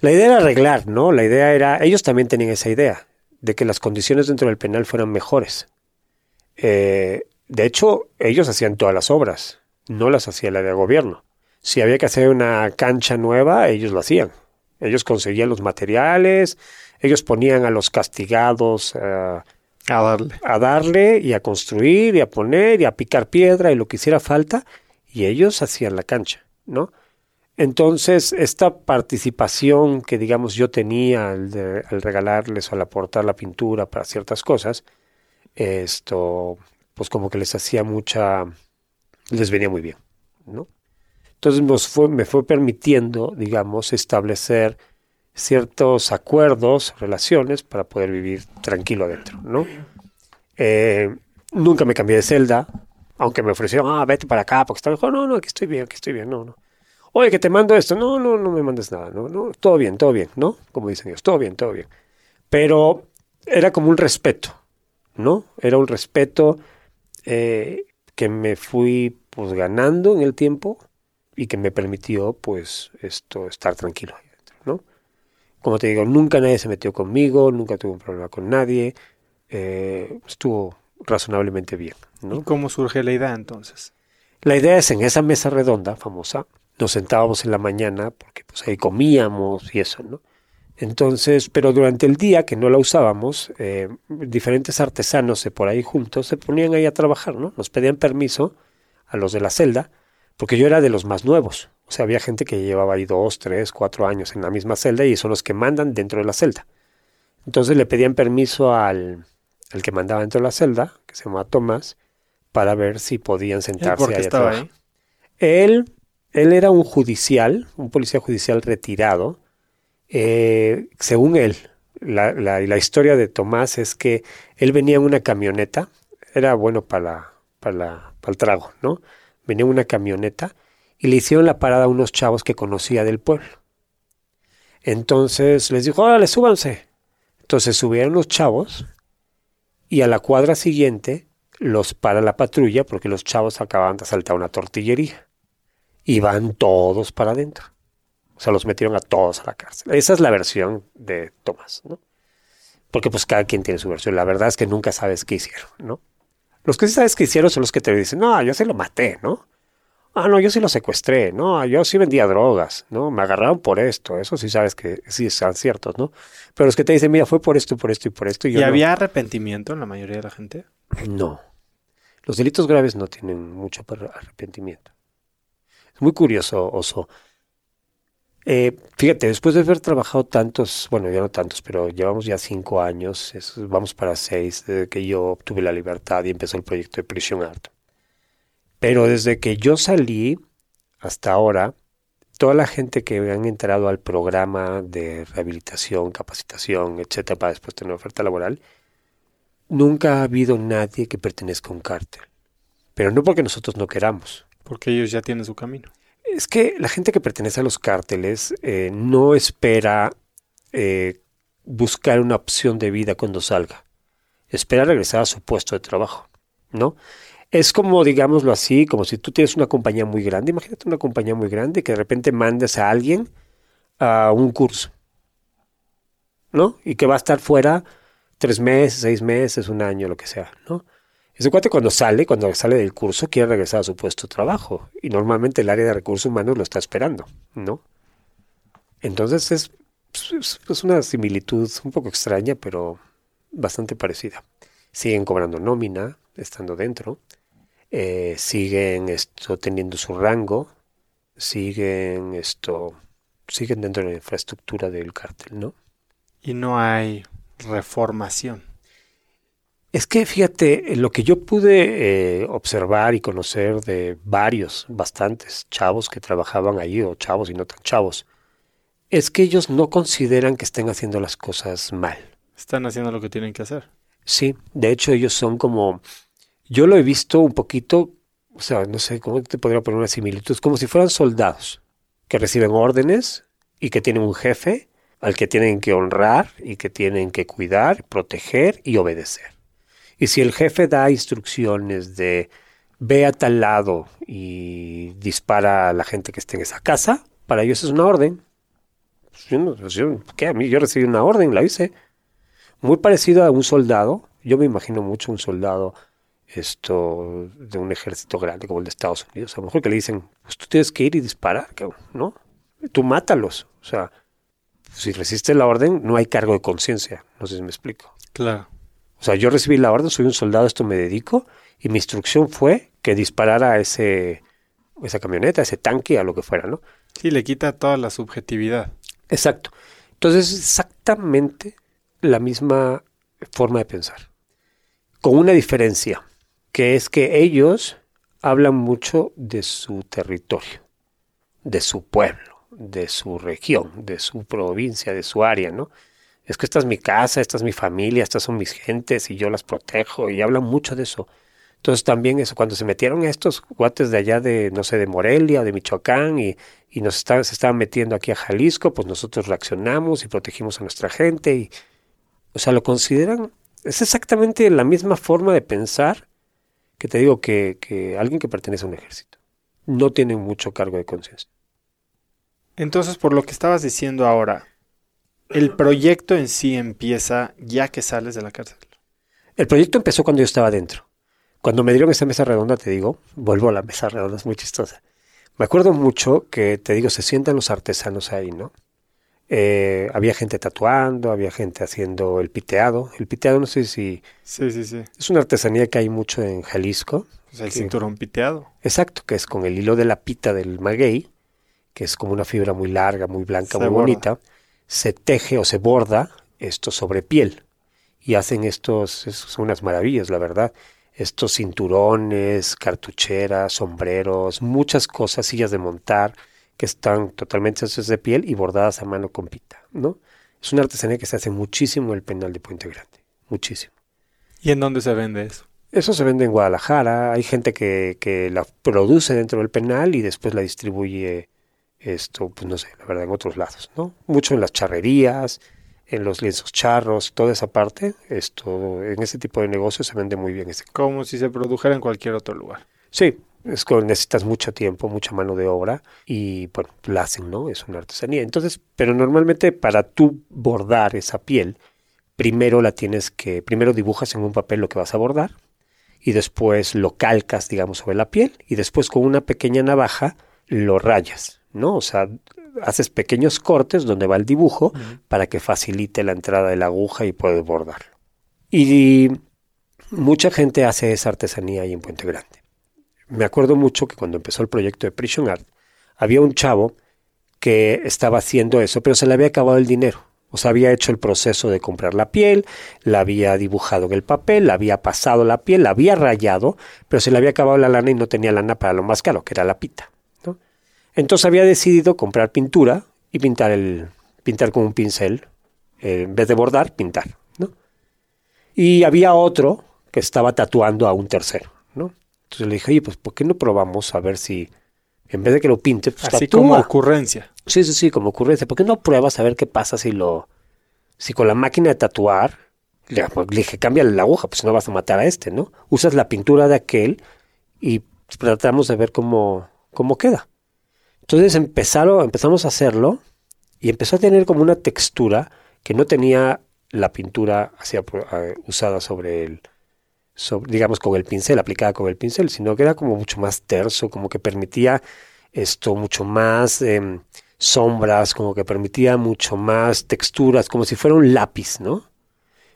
La idea era arreglar, ¿no? La idea era, ellos también tenían esa idea, de que las condiciones dentro del penal fueran mejores. Eh, de hecho, ellos hacían todas las obras, no las hacía área de gobierno. Si había que hacer una cancha nueva, ellos lo hacían. Ellos conseguían los materiales, ellos ponían a los castigados eh, A darle. a darle y a construir y a poner y a picar piedra y lo que hiciera falta, y ellos hacían la cancha, ¿no? Entonces, esta participación que, digamos, yo tenía al, de- al regalarles o al aportar la pintura para ciertas cosas, esto, pues como que les hacía mucha, les venía muy bien, ¿no? Entonces nos fue, me fue permitiendo, digamos, establecer ciertos acuerdos, relaciones para poder vivir tranquilo adentro, ¿no? Eh, nunca me cambié de celda, aunque me ofrecieron, ah, vete para acá, porque estaba, no, no, aquí estoy bien, aquí estoy bien, no, no. Oye, que te mando esto, no, no, no me mandes nada, no, no, todo bien, todo bien, ¿no? Como dicen ellos, todo bien, todo bien. Pero era como un respeto, ¿no? Era un respeto eh, que me fui pues ganando en el tiempo y que me permitió pues esto estar tranquilo. Como te digo, nunca nadie se metió conmigo, nunca tuve un problema con nadie. Eh, estuvo razonablemente bien. ¿no? ¿Y cómo surge la idea entonces? La idea es en esa mesa redonda famosa, nos sentábamos en la mañana porque pues ahí comíamos y eso, ¿no? Entonces, pero durante el día que no la usábamos, eh, diferentes artesanos de por ahí juntos se ponían ahí a trabajar, ¿no? Nos pedían permiso a los de la celda, porque yo era de los más nuevos. O sea, había gente que llevaba ahí dos, tres, cuatro años en la misma celda y son los que mandan dentro de la celda. Entonces le pedían permiso al, al que mandaba dentro de la celda, que se llamaba Tomás, para ver si podían sentarse ¿Por qué ahí estaba ahí? Él, él era un judicial, un policía judicial retirado. Eh, según él, la, la- la historia de Tomás es que él venía en una camioneta, era bueno para, la- para, para el trago, ¿no? Venía en una camioneta y le hicieron la parada a unos chavos que conocía del pueblo. Entonces les dijo, órale, súbanse. Entonces subieron los chavos y a la cuadra siguiente los para la patrulla porque los chavos acababan de asaltar una tortillería. Y van todos para adentro. O sea, los metieron a todos a la cárcel. Esa es la versión de Tomás, ¿no? Porque pues cada quien tiene su versión. La verdad es que nunca sabes qué hicieron, ¿no? Los que sí sabes qué hicieron son los que te dicen, no, yo sí lo maté, ¿no? Ah, no, yo sí lo secuestré, no, yo sí vendía drogas, ¿no? Me agarraron por esto, eso sí sabes que sí están ciertos, ¿no? Pero los que te dicen, mira, fue por esto por esto y por esto. Y, ¿Y yo no. había arrepentimiento en la mayoría de la gente? No. Los delitos graves no tienen mucho arrepentimiento. Es muy curioso, Oso. Eh, fíjate, después de haber trabajado tantos, bueno, ya no tantos, pero llevamos ya cinco años, es- vamos para seis, desde que yo obtuve la libertad y empezó el proyecto de Prisión Art. Pero desde que yo salí hasta ahora, toda la gente que han entrado al programa de rehabilitación, capacitación, etcétera, para después tener oferta laboral, nunca ha habido nadie que pertenezca a un cártel. Pero no porque nosotros no queramos. Porque ellos ya tienen su camino. Es que la gente que pertenece a los cárteles eh, no espera eh, buscar una opción de vida cuando salga. Espera regresar a su puesto de trabajo, ¿no? Es como, digámoslo así, como si tú tienes una compañía muy grande. Imagínate una compañía muy grande que de repente mandes a alguien a un curso, ¿no? Y que va a estar fuera tres meses, seis meses, un año, lo que sea, ¿no? Ese cuate cuando sale, cuando sale del curso, quiere regresar a su puesto de trabajo. Y normalmente el área de recursos humanos lo está esperando, ¿no? Entonces es, es- es una similitud un poco extraña, pero bastante parecida. Siguen cobrando nómina, estando dentro. Eh, siguen esto teniendo su rango. Siguen esto. Siguen dentro de la infraestructura del cártel, ¿no? Y no hay reformación. Es que fíjate, eh, lo que yo pude eh, observar y conocer de varios, bastantes chavos que trabajaban allí, o chavos y no tan chavos, es que ellos no consideran que estén haciendo las cosas mal. Están haciendo lo que tienen que hacer. Sí, de hecho ellos son como, yo lo he visto un poquito, o sea, no sé cómo te podría poner una similitud, como si fueran soldados que reciben órdenes y que tienen un jefe al que tienen que honrar y que tienen que cuidar, proteger y obedecer. Y si el jefe da instrucciones de ve a tal lado y dispara a la gente que esté en esa casa, para ellos es una orden. Pues yo pues yo- ¿qué? A mí yo recibí una orden, la hice. Muy parecido a un soldado. Yo me imagino mucho un soldado esto de un ejército grande como el de Estados Unidos. A lo mejor que le dicen, pues tú tienes que ir y disparar, cabrón, ¿no? Tú mátalos. O sea, si resiste la orden, no hay cargo de conciencia. No sé si me explico. Claro. O sea, yo recibí la orden, soy un soldado, esto me dedico, y mi instrucción fue que disparara a ese, esa camioneta, a ese tanque, a lo que fuera, ¿no? Sí, le quita toda la subjetividad. Exacto. Entonces, es exactamente la misma forma de pensar, con una diferencia, que es que ellos hablan mucho de su territorio, de su pueblo, de su región, de su provincia, de su área, ¿no? Es que esta es mi casa, esta es mi familia, estas son mis gentes y yo las protejo y hablan mucho de eso. Entonces también eso, cuando se metieron estos guates de allá de, no sé, de Morelia o de Michoacán y, y nos estaban, se estaban metiendo aquí a Jalisco, pues nosotros reaccionamos y protegimos a nuestra gente y, o sea, lo consideran, es exactamente la misma forma de pensar que te digo que, que alguien que pertenece a un ejército. No tienen mucho cargo de conciencia. Entonces, por lo que estabas diciendo ahora, el proyecto en sí empieza ya que sales de la cárcel. El proyecto empezó cuando yo estaba dentro. Cuando me dieron esa mesa redonda, te digo, vuelvo a la mesa redonda, es muy chistosa. Me acuerdo mucho que, te digo, se sientan los artesanos ahí, ¿no? Eh, había gente tatuando, había gente haciendo el piteado. El piteado, no sé si... Sí, sí, sí. Es una artesanía que hay mucho en Jalisco. El cinturón piteado. Exacto, que es con el hilo de la pita del maguey, que es como una fibra muy larga, muy blanca, muy bonita. Se teje o se borda esto sobre piel. Y hacen estos, son unas maravillas, la verdad estos cinturones, cartucheras, sombreros, muchas cosas, sillas de montar, que están totalmente hechas de piel y bordadas a mano con pita, ¿no? Es una artesanía que se hace muchísimo en el penal de Puente Grande, muchísimo. ¿Y en dónde se vende eso? Eso se vende en Guadalajara, hay gente que, que la produce dentro del penal y después la distribuye esto, pues no sé, la verdad, en otros lados, ¿no? Mucho en las charrerías, en los lienzos charros, toda esa parte, esto, en ese tipo de negocios se vende muy bien. Ese. Como si se produjera en cualquier otro lugar. Sí, es que necesitas mucho tiempo, mucha mano de obra y bueno, la hacen, ¿no? Es una artesanía. Entonces, pero normalmente para tú bordar esa piel, primero la tienes que, primero dibujas en un papel lo que vas a bordar y después lo calcas, digamos, sobre la piel y después con una pequeña navaja lo rayas, ¿no? O sea, haces pequeños cortes donde va el dibujo para que facilite la entrada de la aguja y puedes bordarlo. Y mucha gente hace esa artesanía ahí en Puente Grande. Me acuerdo mucho que cuando empezó el proyecto de Prison Art, había un chavo que estaba haciendo eso, pero se le había acabado el dinero. O sea, había hecho el proceso de comprar la piel, la había dibujado en el papel, la había pasado la piel, la había rayado, pero se le había acabado la lana y no tenía lana para lo más caro, que era la pita. Entonces había decidido comprar pintura y pintar el pintar con un pincel, eh, en vez de bordar, pintar, ¿no? Y había otro que estaba tatuando a un tercero, ¿no? Entonces le dije, oye, pues ¿por qué no probamos a ver si en vez de que lo pinte, pues Así como ocurrencia. Sí, sí, sí, como ocurrencia. ¿Por qué no pruebas a ver qué pasa si lo si con la máquina de tatuar le, pues, dije, cambia la aguja, pues no vas a matar a este, ¿no? Usas la pintura de aquel y tratamos de ver cómo, cómo queda. Entonces empezaron, empezamos a hacerlo y empezó a tener como una textura que no tenía la pintura hacia, eh, usada sobre el, digamos, con el pincel, aplicada con el pincel, sino que era como mucho más terso, como que permitía esto, mucho más em, sombras, como que permitía mucho más texturas, como si fuera un lápiz, ¿no?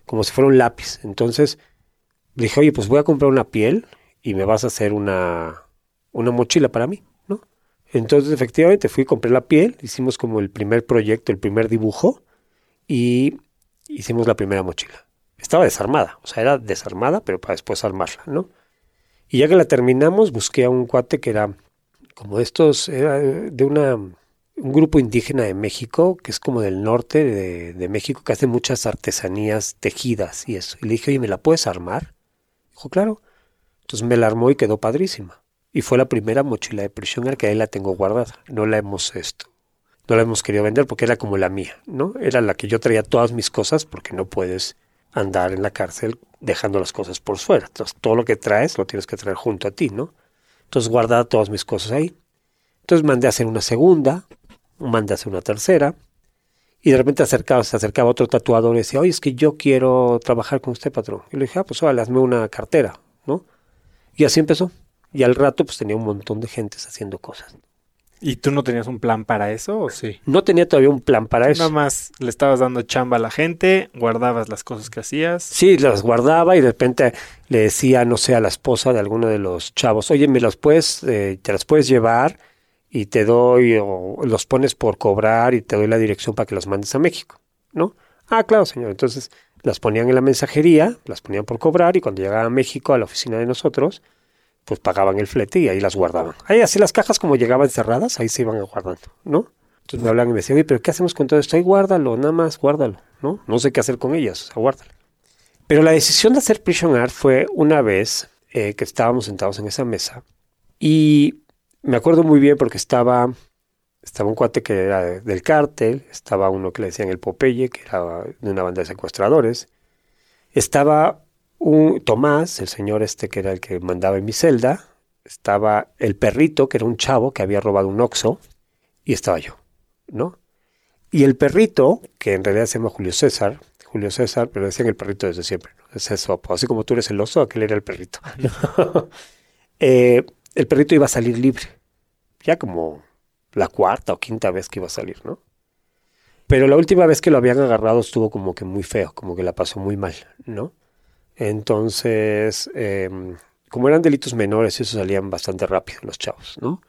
Como si fuera un lápiz. Entonces dije, oye, pues voy a comprar una piel y me vas a hacer una, una mochila para mí. Entonces, efectivamente, fui, compré la piel, hicimos como el primer proyecto, el primer dibujo y hicimos la primera mochila. Estaba desarmada, o sea, era desarmada, pero para después armarla, ¿no? Y ya que la terminamos, busqué a un cuate que era como estos, era de una, un grupo indígena de México, que es como del norte de, de México, que hace muchas artesanías tejidas y eso. Y le dije, oye, ¿me la puedes armar? Dijo, claro. Entonces me la armó y quedó padrísima. Y fue la primera mochila de Prisoner que ahí la tengo guardada. No la hemos esto. No la hemos querido vender porque era como la mía, ¿no? Era la que yo traía todas mis cosas porque no puedes andar en la cárcel dejando las cosas por fuera. Entonces, todo lo que traes lo tienes que traer junto a ti, ¿no? Entonces, guardaba todas mis cosas ahí. Entonces, mandé a hacer una segunda, mandé a hacer una tercera. Y de repente acercaba, se acercaba otro tatuador y decía, oye, es que yo quiero trabajar con usted, patrón. Y le dije, ah, pues vale, hazme una cartera, ¿no? Y así empezó. Y al rato pues tenía un montón de gentes haciendo cosas. ¿Y tú no tenías un plan para eso o sí? No tenía todavía un plan para eso. Nada más le estabas dando chamba a la gente, guardabas las cosas que hacías. Sí, las guardaba y de repente le decía, no sé, a la esposa de alguno de los chavos, oye, me las puedes, eh, te las puedes llevar y te doy, o los pones por cobrar y te doy la dirección para que los mandes a México, ¿no? Ah, claro, señor. Entonces las ponían en la mensajería, las ponían por cobrar y cuando llegaba a México, a la oficina de nosotros, pues pagaban el flete y ahí las guardaban. Ahí así las cajas como llegaban cerradas, ahí se iban guardando, ¿no? Entonces me hablan y me decían, pero ¿qué hacemos con todo esto? Ahí guárdalo, nada más guárdalo, ¿no? No sé qué hacer con ellas, o sea, guárdalo. Pero la decisión de hacer Prison Art fue una vez eh, que estábamos sentados en esa mesa y me acuerdo muy bien porque estaba, estaba un cuate que era del cártel, estaba uno que le decían el Popeye, que era de una banda de secuestradores, estaba un Tomás, el señor este que era el que mandaba en mi celda, estaba el perrito, que era un chavo que había robado un oxo, y estaba yo, ¿no? Y el perrito, que en realidad se llama Julio César, Julio César, pero decían el perrito desde siempre, ¿no? es eso, pues, así como tú eres el oso, aquel era el perrito. (laughs) Eh, el perrito iba a salir libre, ya como la cuarta o quinta vez que iba a salir, ¿no? Pero la última vez que lo habían agarrado estuvo como que muy feo, como que la pasó muy mal, ¿no? Entonces, em, como eran delitos menores, eso salían bastante rápido los chavos, ¿no?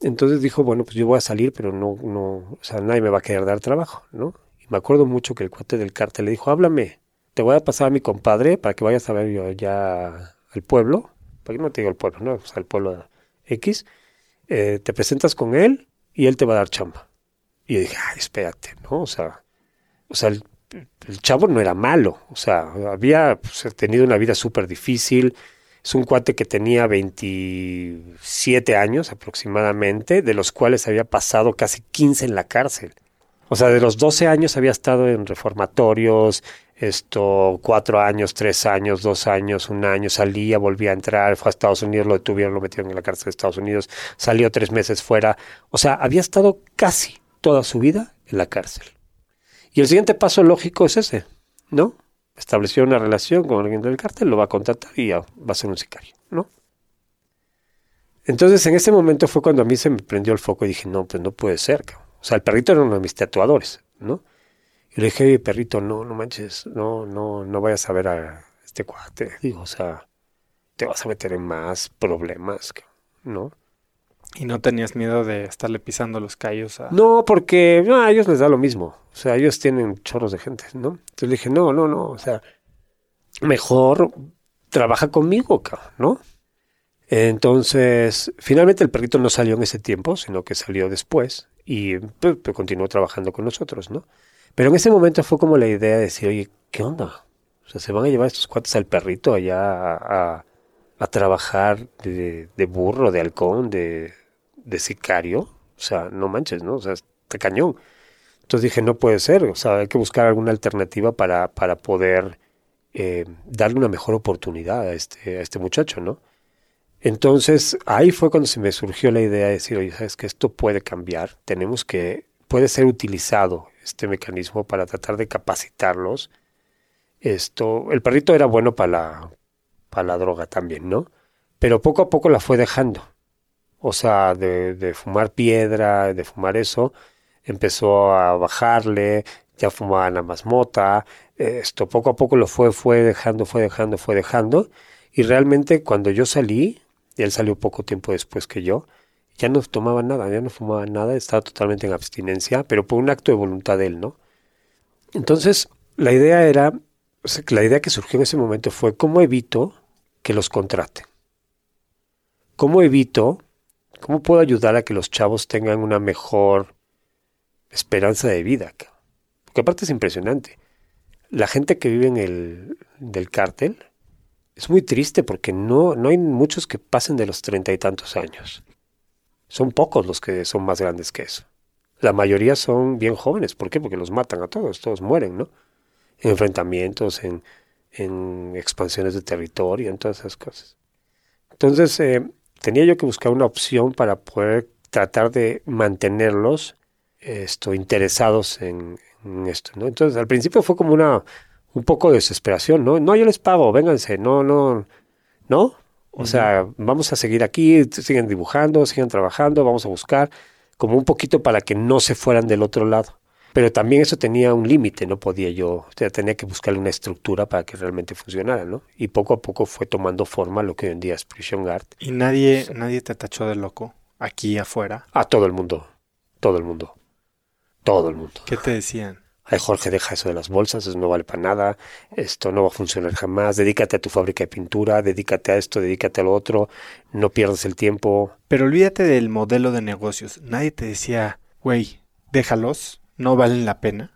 Entonces dijo, bueno, pues yo voy a salir, pero no, no, o sea, nadie me va a querer dar trabajo, ¿no? Y me acuerdo mucho que el cuate del cártel le dijo, háblame, te voy a pasar a mi compadre para que vayas a ver yo ya al pueblo, para que no te digo el pueblo, ¿no? O sea, el pueblo X, eh, te presentas con él y él te va a dar chamba. Y yo dije, ay, espérate, ¿no? O sea, o sea el, el chavo no era malo, o sea, había pues, tenido una vida súper difícil. Es un cuate que tenía 27 años aproximadamente, de los cuales había pasado casi 15 en la cárcel. O sea, de los 12 años había estado en reformatorios, esto, cuatro años, tres años, dos años, un año, salía, volvía a entrar, fue a Estados Unidos, lo detuvieron, lo metieron en la cárcel de Estados Unidos, salió tres meses fuera. O sea, había estado casi toda su vida en la cárcel. Y el siguiente paso lógico es ese, ¿no? Estableció una relación con alguien del cártel, lo va a contratar y va a ser un sicario, ¿no? Entonces, en ese momento fue cuando a mí se me prendió el foco y dije, no, pues no puede ser, cabrón. O sea, el perrito era uno de mis tatuadores, ¿no? Y le dije, perrito, no, no manches, no, no, no vayas a ver a este cuate. Digo, o sea, te vas a meter en más problemas, ¿no? ¿Y no tenías miedo de estarle pisando los callos a... No, porque a ellos les da lo mismo. O sea, ellos tienen chorros de gente, ¿no? Entonces dije, no, no, no, o sea, mejor trabaja conmigo, ¿no? Entonces, finalmente el perrito no salió en ese tiempo, sino que salió después y pues, pues, continuó trabajando con nosotros, ¿no? Pero en ese momento fue como la idea de decir, oye, ¿qué onda? O sea, se van a llevar estos cuates al perrito allá a, a, trabajar de, de, burro, de halcón, de, de sicario. O sea, no manches, ¿no? O sea, está cañón. Entonces dije, no puede ser, o sea, hay que buscar alguna alternativa para, para poder eh, darle una mejor oportunidad a este, a este muchacho, ¿no? Entonces ahí fue cuando se me surgió la idea de decir, oye, sabes que esto puede cambiar, tenemos que, puede ser utilizado este mecanismo para tratar de capacitarlos. Esto, el perrito era bueno para la, para la droga también, ¿no? Pero poco a poco la fue dejando. O sea, de, fumar piedra, de fumar eso, empezó a bajarle, ya fumaba nada más mota, esto poco a poco lo fue, fue dejando, fue dejando, fue dejando. Y realmente cuando yo salí, y él salió poco tiempo después que yo, ya no tomaba nada, ya no fumaba nada, estaba totalmente en abstinencia, pero por un acto de voluntad de él, ¿no? Entonces, la idea era, la idea que surgió en ese momento fue cómo evito que los contraten. ¿Cómo evito, cómo puedo ayudar a que los chavos tengan una mejor esperanza de vida? Porque aparte es impresionante. La gente que vive en el del cártel es muy triste porque no, no hay muchos que pasen de los treinta y tantos años. Son pocos los que son más grandes que eso. La mayoría son bien jóvenes. ¿Por qué? Porque los matan a todos, todos mueren, ¿no? En enfrentamientos, en, en expansiones de territorio, en todas esas cosas. Entonces, eh, tenía yo que buscar una opción para poder tratar de mantenerlos esto, interesados en, en, esto, ¿no? Entonces, al principio fue como una, un poco de desesperación, ¿no? No, yo les pago, vénganse, no, no, ¿no? O sea, vamos a seguir aquí, siguen dibujando, siguen trabajando, vamos a buscar como un poquito para que no se fueran del otro lado. Pero también eso tenía un límite, no podía yo, o sea, tenía que buscar una estructura para que realmente funcionara, ¿no? Y poco a poco fue tomando forma lo que hoy en día es Prison Guard. ¿Y nadie, nadie te tachó de loco aquí afuera? A todo el mundo, todo el mundo, todo el mundo. ¿Qué te decían? Ay, Jorge, deja eso de las bolsas, eso no vale para nada, esto no va a funcionar jamás, dedícate a tu fábrica de pintura, dedícate a esto, dedícate a lo otro, no pierdas el tiempo. Pero olvídate del modelo de negocios. Nadie te decía, güey, déjalos, no valen la pena.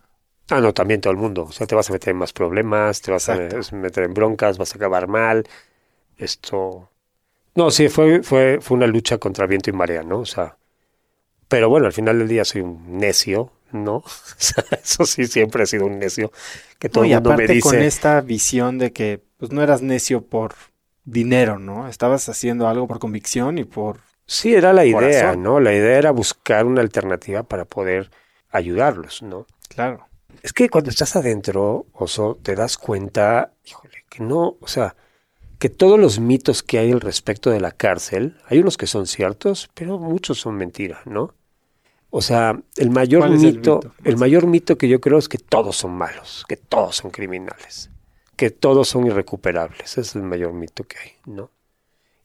Ah, no, también todo el mundo. O sea, te vas a meter en más problemas, te vas Exacto. a meter en broncas, vas a acabar mal. Esto. No, sí, fue, fue, fue una lucha contra viento y marea, ¿no? O sea. Pero bueno, al final del día soy un necio, ¿no? (laughs) Eso sí, siempre he sido un necio. Que todo no, el mundo aparte me dice. con esta visión de que pues no eras necio por dinero, ¿no? Estabas haciendo algo por convicción y por. Sí, era la corazón. idea, ¿no? La idea era buscar una alternativa para poder ayudarlos, ¿no? Claro. Es que cuando estás adentro, Oso, te das cuenta, híjole, que no, o sea, que todos los mitos que hay al respecto de la cárcel, hay unos que son ciertos, pero muchos son mentiras, ¿no? O sea, el mayor ¿Cuál es el mito, mito? el mayor mito que yo creo es que todos son malos, que todos son criminales, que todos son irrecuperables. Ese es el mayor mito que hay, ¿no?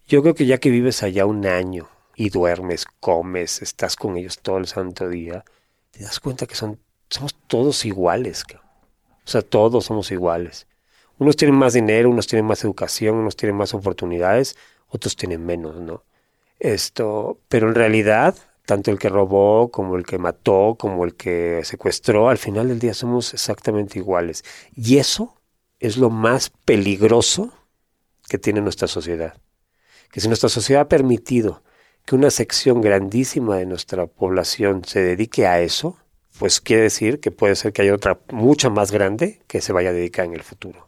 Yo creo que ya que vives allá un año y duermes, comes, estás con ellos todo el santo día, te das cuenta que somos todos iguales. O sea, todos somos iguales. Unos tienen más dinero, unos tienen más educación, unos tienen más oportunidades, otros tienen menos, ¿no? Esto, pero en realidad, tanto el que robó, como el que mató, como el que secuestró, al final del día somos exactamente iguales. Y eso es lo más peligroso que tiene nuestra sociedad. Que si nuestra sociedad ha permitido que una sección grandísima de nuestra población se dedique a eso, pues quiere decir que puede ser que haya otra mucha más grande que se vaya a dedicar en el futuro.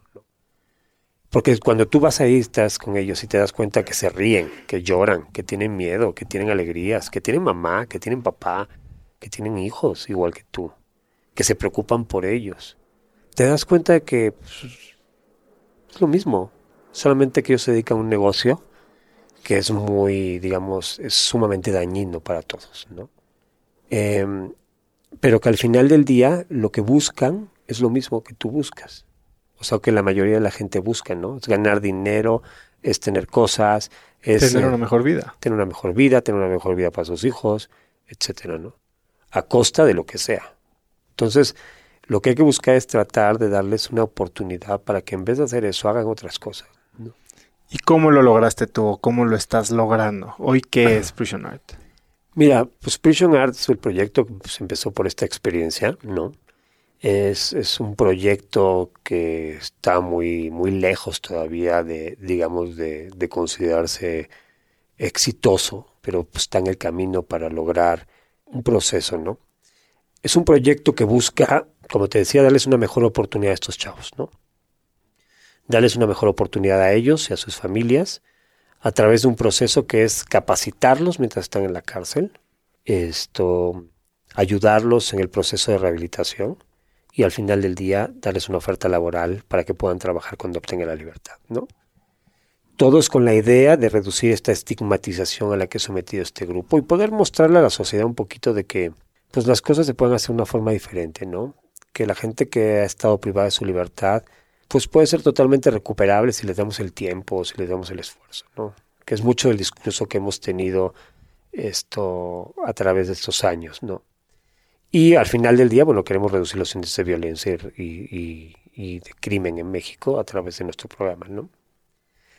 Porque cuando tú vas ahí, estás con ellos y te das cuenta que se ríen, que lloran, que tienen miedo, que tienen alegrías, que tienen mamá, que tienen papá, que tienen hijos igual que tú, que se preocupan por ellos. Te das cuenta de que pues, es lo mismo, solamente que ellos se dedican a un negocio que es muy, digamos, es sumamente dañino para todos, ¿no? Em, pero que al final del día lo que buscan es lo mismo que tú buscas. O sea, que la mayoría de la gente busca, ¿no? Es ganar dinero, es tener cosas, es Tener eh, una mejor vida. tener una mejor vida, tener una mejor vida para sus hijos, etcétera, ¿no? A costa de lo que sea. Entonces, lo que hay que buscar es tratar de darles una oportunidad para que en vez de hacer eso hagan otras cosas. ¿Y cómo lo lograste tú? ¿Cómo lo estás logrando? ¿Hoy qué es Prison Art? Mira, pues Prison Arts, el proyecto pues, empezó por esta experiencia, ¿no? Es, es un proyecto que está muy, muy lejos todavía de, digamos, de, de considerarse exitoso, pero pues, está en el camino para lograr un proceso, ¿no? Es un proyecto que busca, como te decía, darles una mejor oportunidad a estos chavos, ¿no? Darles una mejor oportunidad a ellos y a sus familias a través de un proceso que es capacitarlos mientras están en la cárcel, esto, ayudarlos en el proceso de rehabilitación y al final del día darles una oferta laboral para que puedan trabajar cuando obtengan la libertad, ¿no? Todos con la idea de reducir esta estigmatización a la que es sometido este grupo y poder mostrarle a la sociedad un poquito de que pues las cosas se pueden hacer de una forma diferente, ¿no? Que la gente que ha estado privada de su libertad pues puede ser totalmente recuperable si les damos el tiempo, si les damos el esfuerzo, ¿no? Que es mucho del discurso que hemos tenido esto a través de estos años, ¿no? Y al final del día, bueno, queremos reducir los índices de violencia y de crimen en México a través de nuestro programa, ¿no?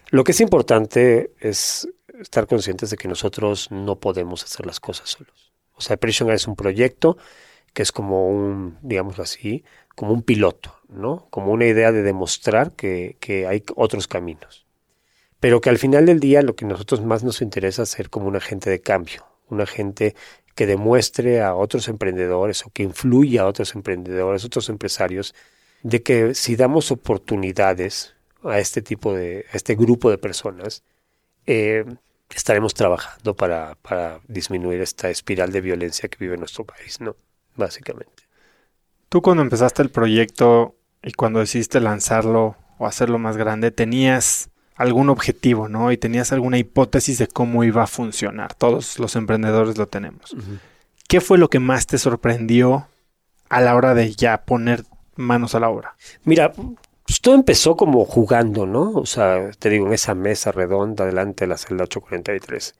Lo que es importante es estar conscientes de que nosotros no podemos hacer las cosas solos. O sea, Prison es un proyecto que es como un, digamos así, como un piloto, ¿no? Como una idea de demostrar que, que hay otros caminos. Pero que al final del día lo que a nosotros más nos interesa es ser como un agente de cambio, un agente que demuestre a otros emprendedores o que influya a otros emprendedores, otros empresarios, de que si damos oportunidades a este tipo de, a este grupo de personas, eh, estaremos trabajando para, para disminuir esta espiral de violencia que vive nuestro país, ¿no? Básicamente. Tú cuando empezaste el proyecto y cuando decidiste lanzarlo o hacerlo más grande, tenías algún objetivo, ¿no? Y tenías alguna hipótesis de cómo iba a funcionar. Todos los emprendedores lo tenemos. ¿Qué fue lo que más te sorprendió a la hora de ya poner manos a la obra? Mira, pues todo empezó como jugando, ¿no? O sea, te digo, en esa mesa redonda delante de la celda 843.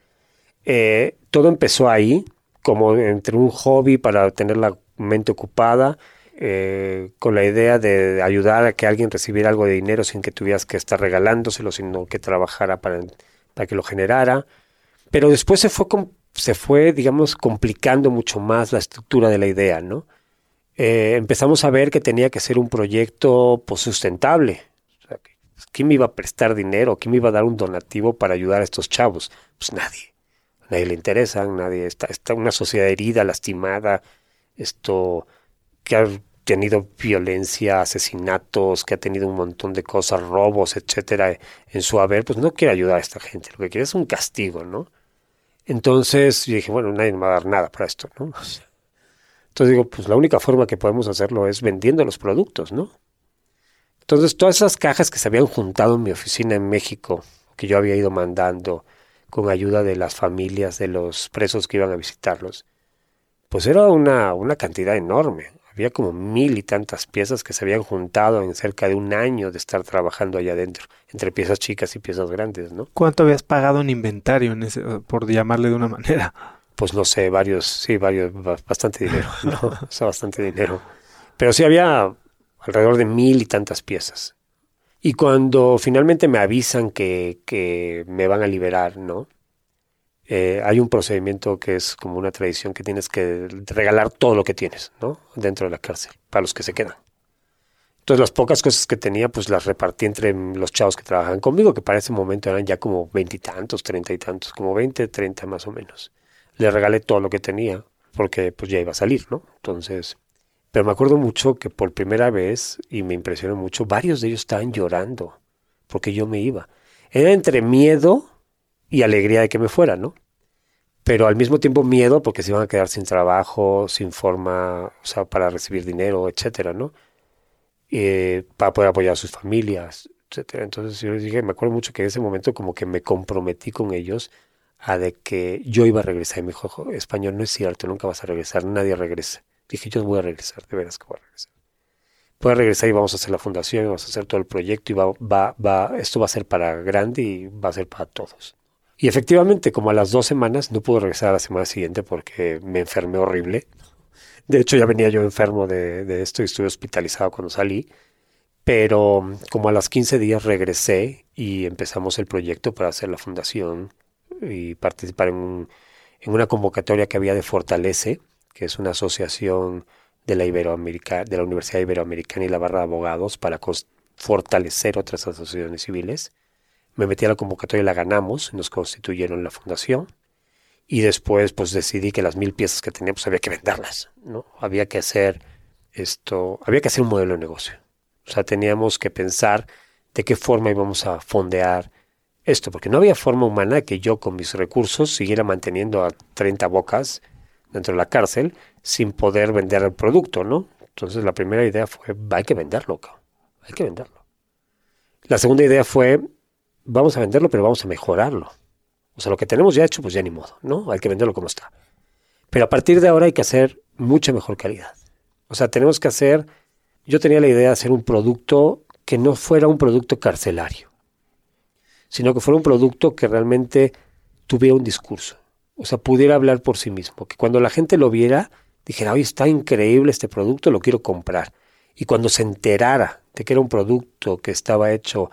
Eh, todo empezó ahí, como entre un hobby para tener la mente ocupada, eh, con la idea de ayudar a que alguien recibiera algo de dinero sin que tuvieras que estar regalándoselo, sino que trabajara para, para que lo generara. Pero después se fue, se fue, digamos, complicando mucho más la estructura de la idea, ¿no? Eh, empezamos a ver que tenía que ser un proyecto pues, sustentable. Sea, ¿Quién me iba a prestar dinero? ¿Quién me iba a dar un donativo para ayudar a estos chavos? Pues nadie. Nadie le interesa, nadie. Está, está una sociedad herida, lastimada, esto que ha tenido violencia, asesinatos, que ha tenido un montón de cosas, robos, etcétera, en su haber, pues no quiere ayudar a esta gente. Lo que quiere es un castigo, ¿no? Entonces yo dije, bueno, nadie me va a dar nada para esto, ¿no? Entonces digo, pues la única forma que podemos hacerlo es vendiendo los productos, ¿no? Entonces todas esas cajas que se habían juntado en mi oficina en México, que yo había ido mandando con ayuda de las familias de los presos que iban a visitarlos, pues era una, una cantidad enorme. Había como mil y tantas piezas que se habían juntado en cerca de un año de estar trabajando allá adentro, entre piezas chicas y piezas grandes, ¿no? ¿Cuánto habías pagado en inventario, en ese, por llamarle de una manera? Pues no sé, varios, sí, varios, bastante dinero, ¿no? o sea, bastante dinero. Pero sí había alrededor de mil y tantas piezas. Y cuando finalmente me avisan que, que me van a liberar, ¿no? Eh, hay un procedimiento que es como una tradición que tienes que regalar todo lo que tienes, ¿no? Dentro de la cárcel, para los que se quedan. Entonces las pocas cosas que tenía, pues las repartí entre los chavos que trabajaban conmigo, que para ese momento eran ya como veintitantos, treinta y tantos, como veinte, treinta más o menos. Le regalé todo lo que tenía, porque pues ya iba a salir, ¿no? Entonces, pero me acuerdo mucho que por primera vez, y me impresionó mucho, varios de ellos estaban llorando, porque yo me iba. Era entre miedo y alegría de que me fuera, ¿no? Pero al mismo tiempo miedo porque se iban a quedar sin trabajo, sin forma, o sea, para recibir dinero, etcétera, ¿no? Eh, para poder apoyar a sus familias, etcétera. Entonces yo les dije, me acuerdo mucho que en ese momento como que me comprometí con ellos a de que yo iba a regresar. Y me dijo, español, no es cierto, nunca vas a regresar, nadie regresa. Dije, yo voy a regresar, de veras que voy a regresar. Voy a regresar y vamos a hacer la fundación, vamos a hacer todo el proyecto y va, va, va, esto va a ser para grande y va a ser para todos. Y efectivamente, como a las dos semanas, no pude regresar a la semana siguiente porque me enfermé horrible. De hecho, ya venía yo enfermo de, de esto y estuve hospitalizado cuando salí. Pero como a las 15 días regresé y empezamos el proyecto para hacer la fundación y participar en, un, en una convocatoria que había de Fortalece, que es una asociación de la, Iberoamérica, de la Universidad Iberoamericana y la Barra de Abogados para fortalecer otras asociaciones civiles me metí a la convocatoria y la ganamos, nos constituyeron la fundación y después pues decidí que las mil piezas que teníamos pues, había que venderlas, ¿no? Había que hacer esto, había que hacer un modelo de negocio. O sea, teníamos que pensar de qué forma íbamos a fondear esto, porque no había forma humana que yo con mis recursos siguiera manteniendo a 30 bocas dentro de la cárcel sin poder vender el producto, ¿no? Entonces la primera idea fue, hay que venderlo, hay que venderlo. La segunda idea fue, vamos a venderlo, pero vamos a mejorarlo. O sea, lo que tenemos ya hecho, pues ya ni modo, ¿no? Hay que venderlo como está. Pero a partir de ahora hay que hacer mucha mejor calidad. O sea, tenemos que hacer, yo tenía la idea de hacer un producto que no fuera un producto carcelario, sino que fuera un producto que realmente tuviera un discurso. O sea, pudiera hablar por sí mismo. Que cuando la gente lo viera, dijera, oye, está increíble este producto, lo quiero comprar. Y cuando se enterara de que era un producto que estaba hecho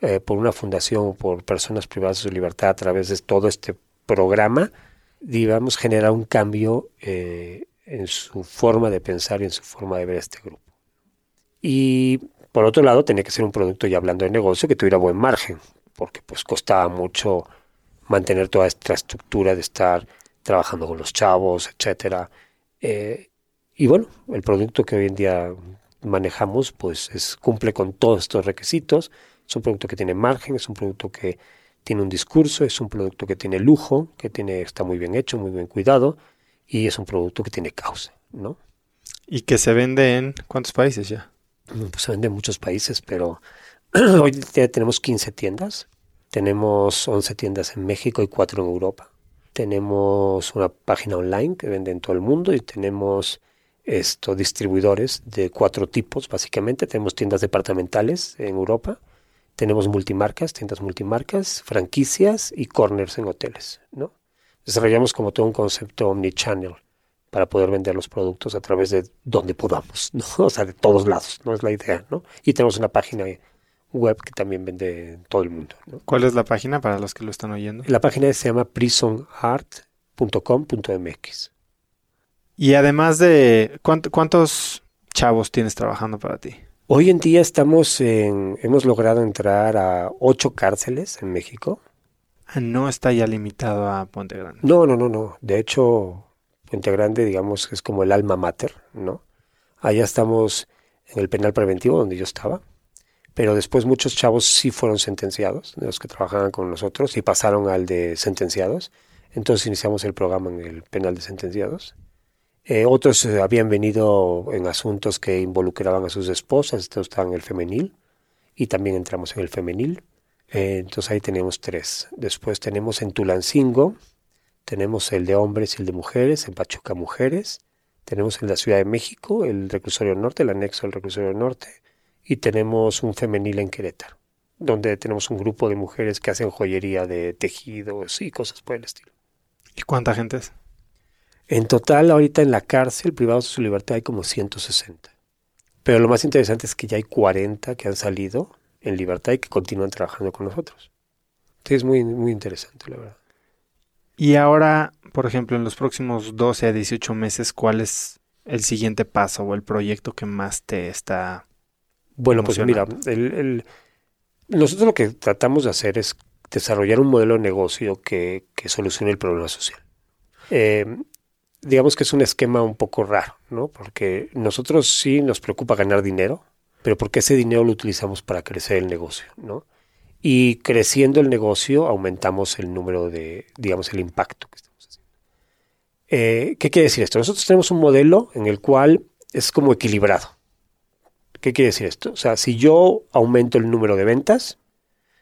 eh, por una fundación por personas privadas de su libertad a través de todo este programa, digamos, generar un cambio eh, en su forma de pensar y en su forma de ver este grupo. Y por otro lado, tenía que ser un producto, ya hablando de negocio, que tuviera buen margen, porque pues costaba mucho mantener toda esta estructura de estar trabajando con los chavos, etcétera. Eh, y bueno, el producto que hoy en día manejamos, pues es, cumple con todos estos requisitos es un producto que tiene margen, es un producto que tiene un discurso, es un producto que tiene lujo, que tiene, está muy bien hecho, muy bien cuidado y es un producto que tiene causa, ¿no? ¿Y que se vende en cuántos países ya? Pues se vende en muchos países, pero (clears throat) hoy ya tenemos 15 tiendas. Tenemos 11 tiendas en México y 4 en Europa. Tenemos una página online que vende en todo el mundo y tenemos esto, distribuidores de cuatro tipos, básicamente. Tenemos tiendas departamentales en Europa, tenemos multimarcas, tiendas multimarcas, franquicias y corners en hoteles, ¿no? Desarrollamos como todo un concepto omnichannel para poder vender los productos a través de donde podamos, ¿no? (laughs) O sea, de todos lados, no es la idea, ¿no? Y tenemos una página web que también vende en todo el mundo. ¿no? ¿Cuál es la página para los que lo están oyendo? La página se llama prisonart.com.mx. Y además de, ¿cuántos chavos tienes trabajando para ti? Hoy en día estamos en, hemos logrado entrar a ocho cárceles en México. Ah, no está ya limitado a Puente Grande. No, no, no, no. De hecho, Puente Grande, digamos, es como el alma mater, ¿no? Allá estamos en el penal preventivo donde yo estaba. Pero después muchos chavos sí fueron sentenciados, de los que trabajaban con nosotros, y pasaron al de sentenciados. Entonces iniciamos el programa en el penal de sentenciados. Eh, otros eh, habían venido en asuntos que involucraban a sus esposas, estos estaban en el femenil, y también entramos en el femenil. Eh, entonces ahí tenemos tres. Después tenemos en Tulancingo, tenemos el de hombres y el de mujeres, en Pachuca Mujeres, tenemos en la Ciudad de México, el reclusorio norte, el anexo del reclusorio norte, y tenemos un femenil en Querétaro, donde tenemos un grupo de mujeres que hacen joyería de tejidos y cosas por el estilo. ¿Y cuánta gente es? En total, ahorita en la cárcel, privados de su libertad, hay como 160. Pero lo más interesante es que ya hay 40 que han salido en libertad y que continúan trabajando con nosotros. Entonces es muy, muy interesante, la verdad. Y ahora, por ejemplo, en los próximos 12 a 18 meses, ¿cuál es el siguiente paso o el proyecto que más te está... Bueno, pues mira, el, nosotros lo que tratamos de hacer es desarrollar un modelo de negocio que, que solucione el problema social. Eh, digamos que es un esquema un poco raro, ¿no? Porque nosotros sí nos preocupa ganar dinero, pero porque ese dinero lo utilizamos para crecer el negocio, ¿no? Y creciendo el negocio aumentamos el número de, digamos, el impacto que estamos haciendo. Eh, ¿Qué quiere decir esto? Nosotros tenemos un modelo en el cual es como equilibrado. ¿Qué quiere decir esto? O sea, si yo aumento el número de ventas,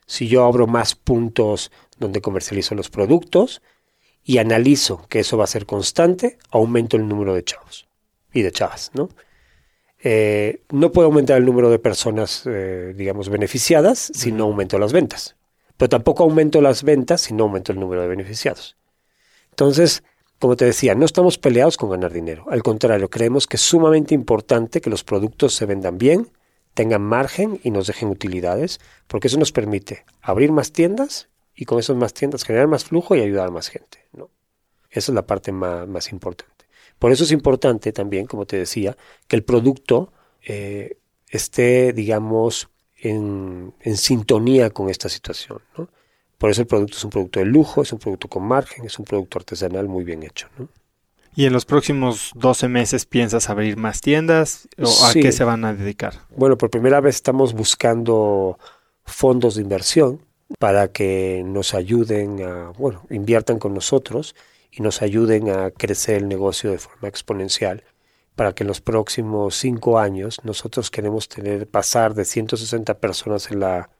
si yo abro más puntos donde comercializo los productos, y analizo que eso va a ser constante, aumento el número de chavos y de chavas, ¿no? Eh, no puedo aumentar el número de personas, eh, digamos, beneficiadas si no aumento las ventas. Pero tampoco aumento las ventas si no aumento el número de beneficiados. Entonces, como te decía, no estamos peleados con ganar dinero. Al contrario, creemos que es sumamente importante que los productos se vendan bien, tengan margen y nos dejen utilidades, porque eso nos permite abrir más tiendas y con esas más tiendas generar más flujo y ayudar a más gente. ¿no? Esa es la parte más, importante. Por eso es importante también, como te decía, que el producto eh, esté, digamos, en, sintonía con esta situación. Por eso el producto es un producto de lujo, es un producto con margen, es un producto artesanal muy bien hecho. ¿no? ¿Y en los próximos 12 meses piensas abrir más tiendas? ¿O a qué se van a dedicar? Bueno, por primera vez estamos buscando fondos de inversión para que nos ayuden a, bueno, inviertan con nosotros y nos ayuden a crecer el negocio de forma exponencial para que en los próximos cinco años nosotros queremos tener pasar de 160 personas en la,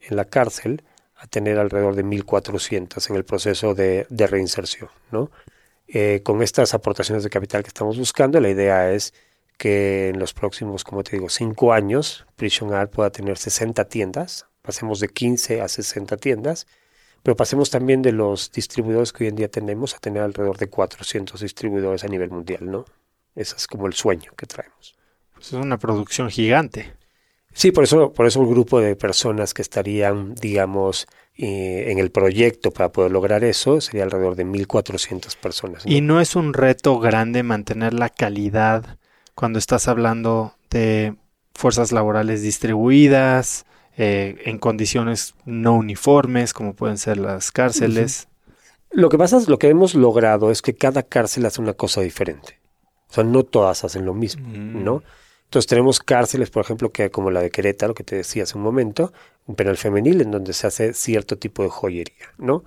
en la cárcel a tener alrededor de 1.400 en el proceso de, reinserción. ¿no? Eh, con estas aportaciones de capital que estamos buscando, la idea es que en los próximos, como te digo, cinco años, Prison Art pueda tener 60 tiendas pasemos de 15 a 60 tiendas, pero pasemos también de los distribuidores que hoy en día tenemos a tener alrededor de 400 distribuidores a nivel mundial, ¿no? Ese es como el sueño que traemos. Pues es una producción gigante. Sí, por eso, por eso el grupo de personas que estarían, digamos, eh, en el proyecto para poder lograr eso sería alrededor de 1.400 personas. Y no es un reto grande mantener la calidad cuando estás hablando de fuerzas laborales distribuidas, eh, en condiciones no uniformes, como pueden ser las cárceles. Lo que pasa es, lo que hemos logrado es que cada cárcel hace una cosa diferente. O sea, no todas hacen lo mismo, mm. ¿no? Entonces tenemos cárceles, por ejemplo, que como la de Querétaro, que te decía hace un momento, un penal femenil en donde se hace cierto tipo de joyería, ¿no?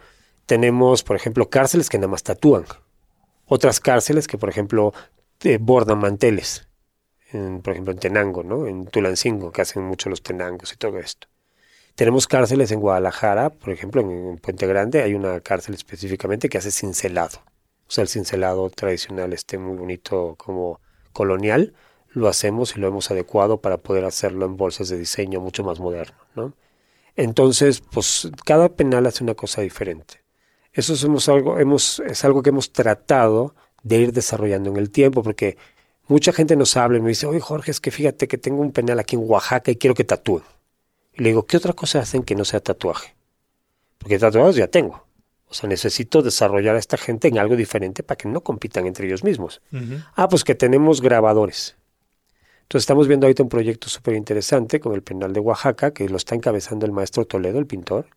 Tenemos, por ejemplo, cárceles que nada más tatúan. Otras cárceles que, por ejemplo, bordan manteles por ejemplo en Tenango, ¿no? en Tulancingo, que hacen mucho los tenangos y todo esto. Tenemos cárceles en Guadalajara, por ejemplo, en, Puente Grande hay una cárcel específicamente que hace cincelado. O sea, el cincelado tradicional este muy bonito como colonial, lo hacemos y lo hemos adecuado para poder hacerlo en bolsas de diseño mucho más moderno, ¿no? Entonces, pues cada penal hace una cosa diferente. Eso es algo, hemos, es algo que hemos tratado de ir desarrollando en el tiempo, porque Mucha gente nos habla y me dice, oye Jorge, es que fíjate que tengo un penal aquí en Oaxaca y quiero que tatúen. Y le digo, ¿qué otra cosa hacen que no sea tatuaje? Porque tatuados ya tengo. O sea, necesito desarrollar a esta gente en algo diferente para que no compitan entre ellos mismos. Ah, pues que tenemos grabadores. Entonces estamos viendo ahorita un proyecto súper interesante con el penal de Oaxaca, que lo está encabezando el maestro Toledo, el pintor,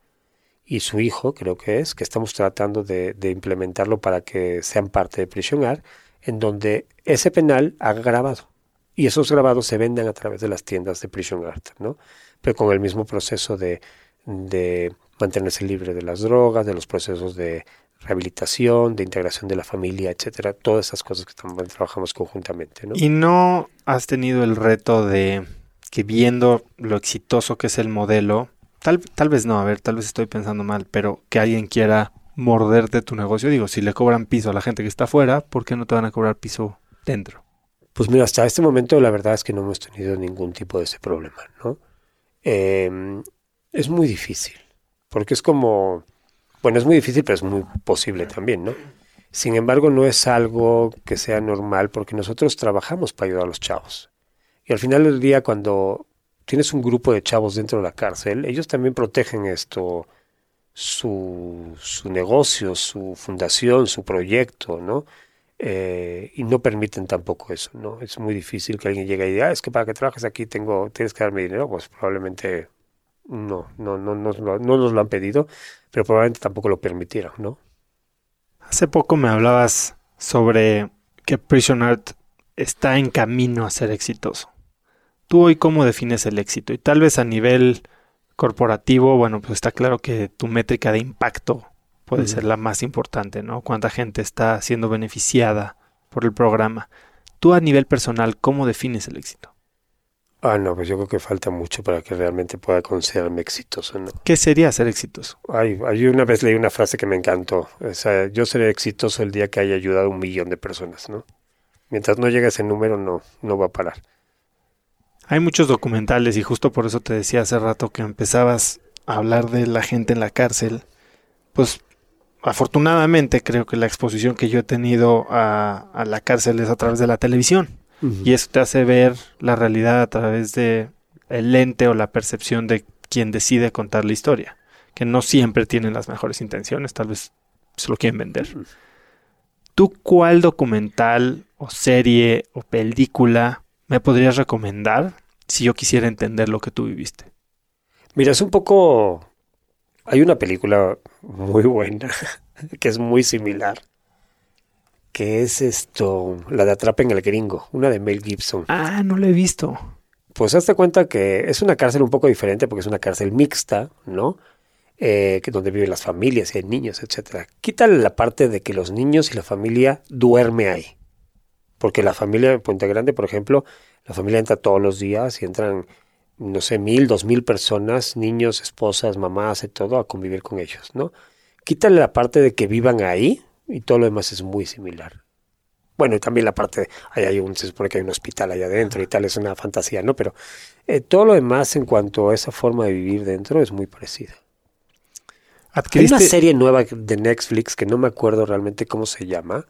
y su hijo, creo que es, que estamos tratando de, implementarlo para que sean parte de Prisionar en donde ese penal haga grabado. Y esos grabados se venden a través de las tiendas de Prison Art, ¿no? Pero con el mismo proceso de, de mantenerse libre de las drogas, de los procesos de rehabilitación, de integración de la familia, etcétera, todas esas cosas que también trabajamos conjuntamente. ¿no? ¿Y no has tenido el reto de que viendo lo exitoso que es el modelo, tal, tal vez no, a ver, tal vez estoy pensando mal, pero que alguien quiera morderte tu negocio? Digo, si le cobran piso a la gente que está afuera, ¿por qué no te van a cobrar piso dentro? Pues mira, hasta este momento la verdad es que no hemos tenido ningún tipo de ese problema, ¿no? Eh, es muy difícil, porque es como bueno, es muy difícil, pero es muy posible también, ¿no? Sin embargo, no es algo que sea normal porque nosotros trabajamos para ayudar a los chavos. Y al final del día, cuando tienes un grupo de chavos dentro de la cárcel, ellos también protegen esto, su, su negocio, su fundación, su proyecto, ¿no? Eh, y no permiten tampoco eso, ¿no? Es muy difícil que alguien llegue y diga, ah, es que para que trabajes aquí tengo, tienes que darme dinero, pues probablemente no, no, no, no, no nos lo han pedido, pero probablemente tampoco lo permitieron, ¿no? Hace poco me hablabas sobre que Prison Art está en camino a ser exitoso. ¿Tú hoy cómo defines el éxito? Y tal vez a nivel corporativo, bueno, pues está claro que tu métrica de impacto puede ser la más importante, ¿no? Cuánta gente está siendo beneficiada por el programa. Tú a nivel personal, ¿cómo defines el éxito? Ah, no, pues yo creo que falta mucho para que realmente pueda considerarme exitoso, ¿no? ¿Qué sería ser exitoso? Ay, ay, una vez leí una frase que me encantó. O sea, yo seré exitoso el día que haya ayudado a un millón de personas, ¿no? Mientras no llegue a ese número, no, no va a parar. Hay muchos documentales y justo por eso te decía hace rato que empezabas a hablar de la gente en la cárcel. Pues afortunadamente creo que la exposición que yo he tenido a, a la cárcel es a través de la televisión. Y eso te hace ver la realidad a través de el lente o la percepción de quien decide contar la historia, que no siempre tienen las mejores intenciones, tal vez se lo quieren vender. ¿Tú cuál documental o serie o película me podrías recomendar si yo quisiera entender lo que tú viviste? Mira, es un poco... Hay una película muy buena (laughs) que es muy similar que es esto, la de Atrapen al Gringo, una de Mel Gibson. Ah, no la he visto. Pues hazte cuenta que es una cárcel un poco diferente porque es una cárcel mixta, ¿no? Eh, que donde viven las familias y hay niños, etcétera. Quítale la parte de que los niños y la familia duerme ahí. Porque la familia de Puente Grande, por ejemplo, la familia entra todos los días y entran, no sé, mil, dos mil personas, niños, esposas, mamás y todo, a convivir con ellos, ¿no? Quítale la parte de que vivan ahí, y todo lo demás es muy similar. Bueno, y también la parte, ahí hay un, se supone que hay un hospital allá adentro y tal, es una fantasía, ¿no? Pero eh, todo lo demás en cuanto a esa forma de vivir dentro es muy parecida. Hay una serie nueva de Netflix que no me acuerdo realmente cómo se llama,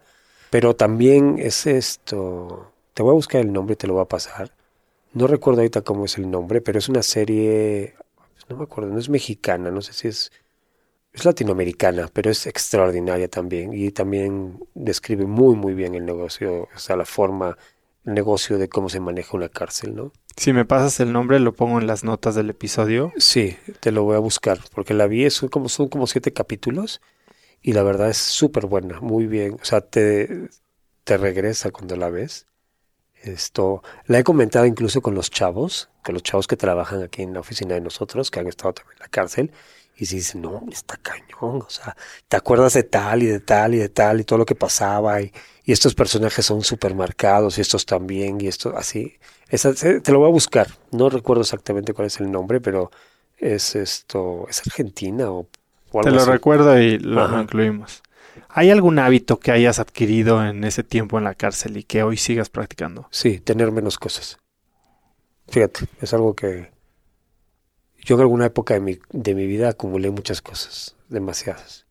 pero también es esto. Te voy a buscar el nombre y te lo voy a pasar. No recuerdo ahorita cómo es el nombre, pero es una serie, no me acuerdo, no es mexicana, no sé si es es latinoamericana, pero es extraordinaria también y también describe muy muy bien el negocio, o sea, la forma, el negocio de cómo se maneja una cárcel, ¿no? Si me pasas el nombre, lo pongo en las notas del episodio. Sí, te lo voy a buscar, porque la vi, son como, son como siete capítulos y la verdad es súper buena, muy bien, o sea, te, te regresa cuando la ves. Esto, la he comentado incluso con los chavos, con los chavos que trabajan aquí en la oficina de nosotros, que han estado también en la cárcel, y si dices, no, está cañón, o sea, te acuerdas de tal y de tal y de tal y todo lo que pasaba y, y estos personajes son súper marcados y estos también y esto así. Esa, te lo voy a buscar, no recuerdo exactamente cuál es el nombre, pero es esto, es Argentina o, algo Te lo recuerdo y lo incluimos. ¿Hay algún hábito que hayas adquirido en ese tiempo en la cárcel y que hoy sigas practicando? Sí, tener menos cosas. Fíjate, es algo que, yo en alguna época de mi, de mi vida acumulé muchas cosas, demasiadas.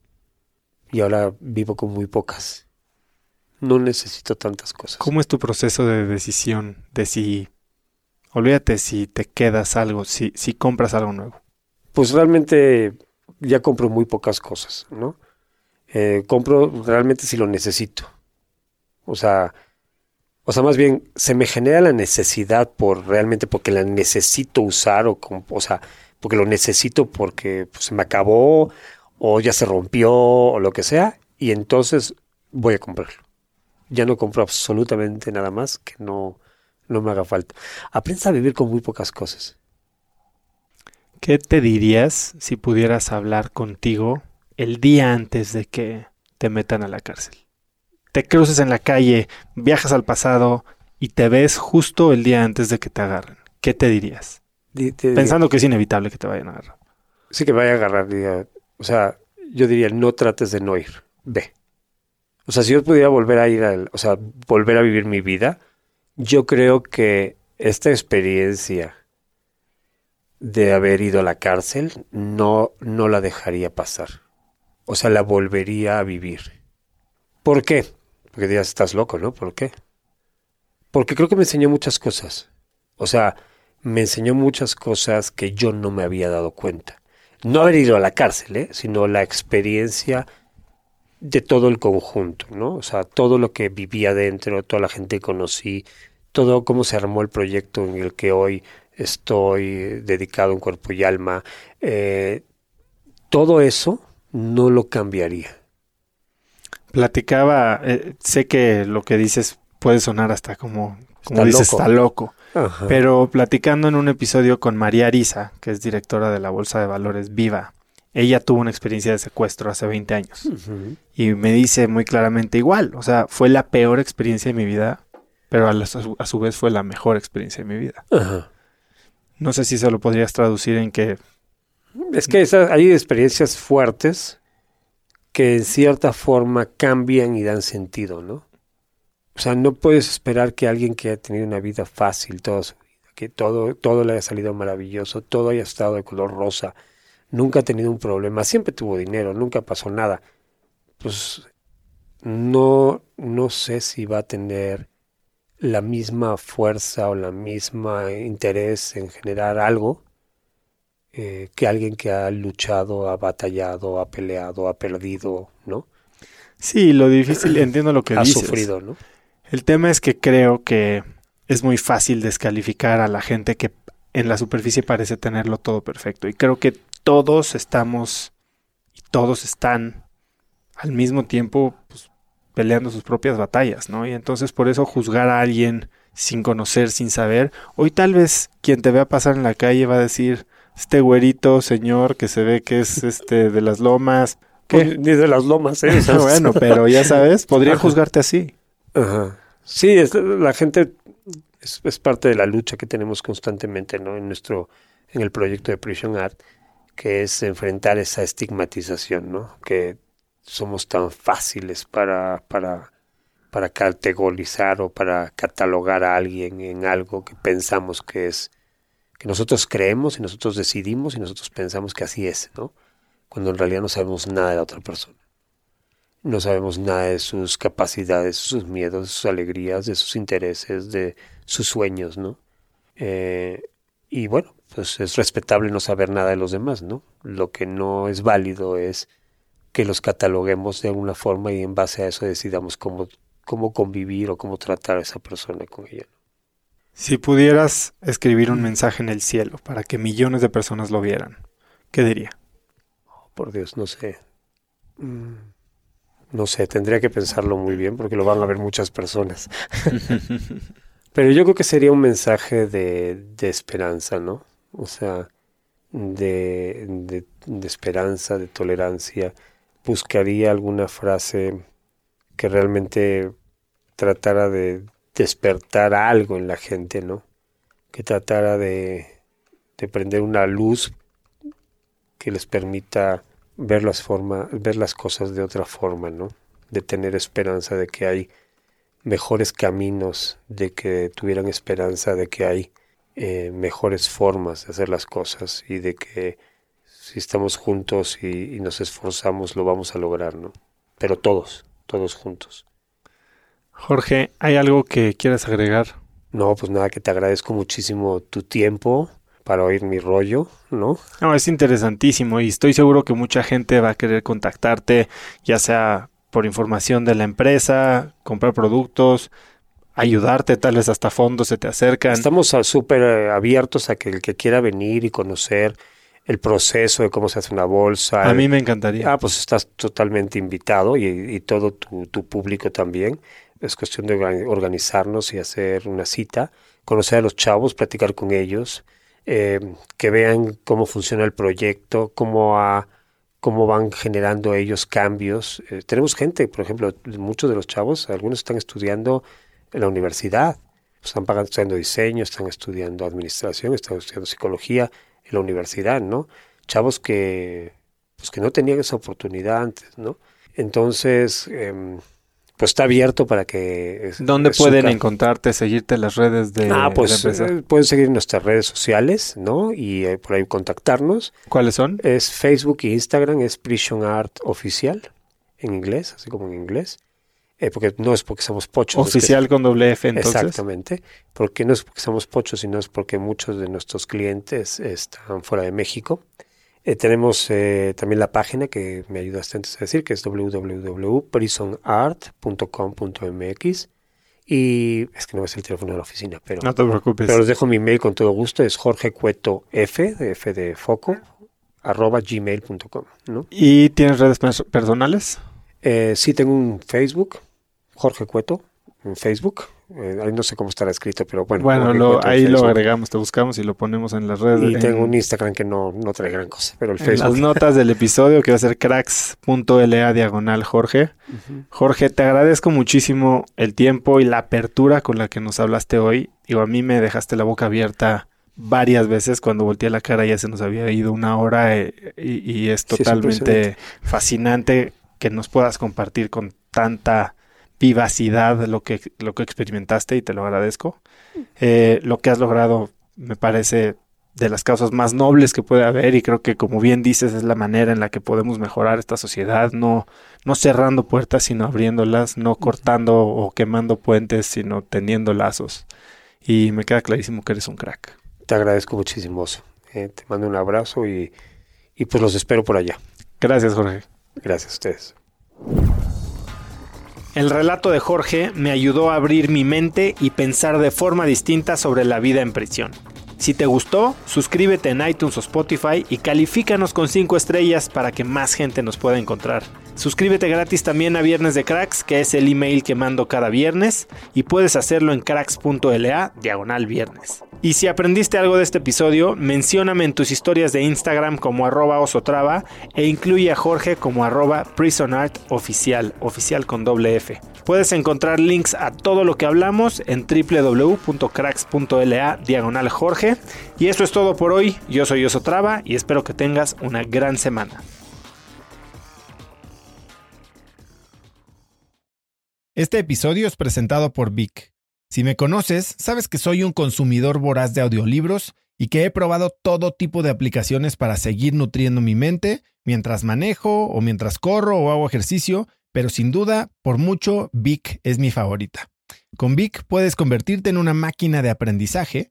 Y ahora vivo con muy pocas. No necesito tantas cosas. ¿Cómo es tu proceso de decisión de si, olvídate si te quedas algo, si, si compras algo nuevo? Pues realmente ya compro muy pocas cosas, ¿no? Eh, compro realmente si lo necesito. O sea, o sea, más bien se me genera la necesidad por realmente porque la necesito usar o, o sea, porque lo necesito porque pues, se me acabó o ya se rompió o lo que sea, y entonces voy a comprarlo. Ya no compro absolutamente nada más que no, no me haga falta. Aprendes a vivir con muy pocas cosas. ¿Qué te dirías si pudieras hablar contigo el día antes de que te metan a la cárcel. Te cruces en la calle, viajas al pasado y te ves justo el día antes de que te agarren. ¿Qué te dirías? Te Pensando que es inevitable que te vayan a agarrar. Sí que vaya a agarrar, diga, o sea, yo diría, no trates de no ir, ve. O sea, si yo pudiera volver a ir, al, o sea, volver a vivir mi vida, yo creo que esta experiencia de haber ido a la cárcel no, no la dejaría pasar. O sea, la volvería a vivir. ¿Por qué? Porque digas, estás loco, ¿no? ¿Por qué? Porque creo que me enseñó muchas cosas. O sea, me enseñó muchas cosas que yo no me había dado cuenta no haber ido a la cárcel, ¿eh? sino la experiencia de todo el conjunto, ¿no? O sea, todo lo que viví adentro, toda la gente que conocí, todo cómo se armó el proyecto en el que hoy estoy dedicado en cuerpo y alma, eh, todo eso no lo cambiaría. Platicaba, eh, sé que lo que dices puede sonar hasta como, como Está dices, loco. está loco. Ajá. Pero platicando en un episodio con María Arisa, que es directora de la Bolsa de Valores Viva, ella tuvo una experiencia de secuestro hace 20 años. Y me dice muy claramente igual, o sea, fue la peor experiencia de mi vida, pero a, la- a su, a su vez fue la mejor experiencia de mi vida. Ajá. No sé si se lo podrías traducir en que Es que esas- hay experiencias fuertes que en cierta forma cambian y dan sentido, ¿no? O sea, no puedes esperar que alguien que ha tenido una vida fácil toda su vida, que todo, todo le haya salido maravilloso, todo haya estado de color rosa, nunca ha tenido un problema, siempre tuvo dinero, nunca pasó nada. Pues no, no sé si va a tener la misma fuerza o la misma interés en generar algo eh, que alguien que ha luchado, ha batallado, ha peleado, ha perdido, ¿no? sí, lo difícil, (clears throat) entiendo lo que ha dices. sufrido, ¿no? El tema es que creo que es muy fácil descalificar a la gente que en la superficie parece tenerlo todo perfecto. Y creo que todos estamos y todos están al mismo tiempo pues, peleando sus propias batallas, ¿no? Y entonces por eso juzgar a alguien sin conocer, sin saber, hoy tal vez quien te vea pasar en la calle va a decir, este güerito señor que se ve que es (laughs) este de las lomas, ¿qué? Pues, Ni de las lomas, ¿eh? (laughs) Bueno, pero ya sabes, podría juzgarte así. Ajá. Sí, es- la gente es, es parte de la lucha que tenemos constantemente, ¿no? En nuestro, en el proyecto de Prison Art, que es enfrentar esa estigmatización, ¿no? Que somos tan fáciles para, para, para categorizar o para catalogar a alguien en algo que pensamos que es, que nosotros creemos y nosotros decidimos y nosotros pensamos que así es, ¿no? Cuando en realidad no sabemos nada de la otra persona. No sabemos nada de sus capacidades, sus miedos, sus alegrías, de sus intereses, de sus sueños, ¿no? Eh, y bueno, pues es respetable no saber nada de los demás, ¿no? Lo que no es válido es que los cataloguemos de alguna forma y en base a eso decidamos cómo, cómo convivir o cómo tratar a esa persona con ella. Si pudieras escribir un mensaje en el cielo para que millones de personas lo vieran, ¿qué diría? Por Dios, no sé. Mm, No sé, tendría que pensarlo muy bien porque lo van a ver muchas personas. (laughs) Pero yo creo que sería un mensaje de, de esperanza, ¿no? O sea, de, de, de esperanza, de tolerancia. Buscaría alguna frase que realmente tratara de despertar algo en la gente, ¿no? Que tratara de, de prender una luz que les permita ver las, forma, ver las cosas de otra forma, ¿no? De tener esperanza de que hay mejores caminos, de que tuvieran esperanza de que hay eh, mejores formas de hacer las cosas y de que si estamos juntos y, y nos esforzamos lo vamos a lograr, ¿no? Pero todos, todos juntos. Jorge, ¿hay algo que quieras agregar? No, pues nada, que te agradezco muchísimo tu tiempo para oír mi rollo, ¿no? No, es interesantísimo y estoy seguro que mucha gente va a querer contactarte, ya sea por información de la empresa, comprar productos, ayudarte, tal vez hasta fondos se te acercan. Estamos súper eh, abiertos a que el que quiera venir y conocer el proceso de cómo se hace una bolsa. A mí me encantaría. Ah, pues estás totalmente invitado y, y todo tu, tu público también. Es cuestión de orga- organizarnos y hacer una cita, conocer a los chavos, platicar con ellos, eh, que vean cómo funciona el proyecto, cómo cómo van generando ellos cambios. Eh, tenemos gente, por ejemplo, muchos de los chavos, algunos están estudiando en la universidad, están pagando, estudiando diseño, están estudiando administración, están estudiando psicología en la universidad, ¿no? Chavos que, pues que no tenían esa oportunidad antes, ¿no? Entonces, eh, pues está abierto para que... ¿Dónde pueden encontrarte, seguirte en las redes de Ah, pues eh, pueden seguir nuestras redes sociales, ¿no? Y eh, por ahí contactarnos. ¿Cuáles son? Es Facebook e Instagram, es Prison Art Oficial, en inglés, así como en inglés. Eh, porque no es porque somos pochos. Oficial con doble F, entonces. Exactamente. Porque no es porque somos pochos, sino es porque muchos de nuestros clientes están fuera de México. Eh, tenemos eh, también la página que me ayudaste antes a decir, que es www.prisonart.com.mx. Y es que no es el teléfono de la oficina, pero. No te preocupes. Pero os dejo mi mail con todo gusto, es Jorge Cueto F, de F de foco, arroba gmail.com. ¿no? ¿Y tienes redes personales? Eh, sí, tengo un Facebook, Jorge Cueto, en Facebook. Eh, no sé cómo estará escrito, pero bueno. Bueno, ahí lo agregamos, te buscamos y lo ponemos en las redes. Y tengo un Instagram que no, no trae gran cosa, pero el Facebook. Las notas del episodio que va a ser cracks.la diagonal Jorge. Jorge, te agradezco muchísimo el tiempo y la apertura con la que nos hablaste hoy. Digo, a mí me dejaste la boca abierta varias veces cuando volteé la cara ya se nos había ido una hora eh, y, es totalmente fascinante que nos puedas compartir con tanta vivacidad lo que, lo que experimentaste y te lo agradezco. Eh, lo que has logrado me parece de las causas más nobles que puede haber y creo que como bien dices es la manera en la que podemos mejorar esta sociedad, no, no cerrando puertas sino abriéndolas, no cortando o quemando puentes sino tendiendo lazos. Y me queda clarísimo que eres un crack. Te agradezco muchísimo. Eh, te mando un abrazo y, y pues los espero por allá. Gracias Jorge. Gracias a ustedes. El relato de Jorge me ayudó a abrir mi mente y pensar de forma distinta sobre la vida en prisión. Si te gustó, suscríbete en iTunes o Spotify y califícanos con 5 estrellas para que más gente nos pueda encontrar. Suscríbete gratis también a Viernes de Cracks, que es el email que mando cada viernes, y puedes hacerlo en cracks.la diagonal viernes. Y si aprendiste algo de este episodio, mencióname en tus historias de Instagram como arroba osotrava e incluye a Jorge como arroba prisonartoficial, oficial con doble F. Puedes encontrar links a todo lo que hablamos en www.cracks.la diagonal Jorge. Y eso es todo por hoy. Yo soy Osotrava y espero que tengas una gran semana. Este episodio es presentado por Vic. Si me conoces, sabes que soy un consumidor voraz de audiolibros y que he probado todo tipo de aplicaciones para seguir nutriendo mi mente mientras manejo o mientras corro o hago ejercicio, pero sin duda, por mucho, Vic es mi favorita. Con Vic puedes convertirte en una máquina de aprendizaje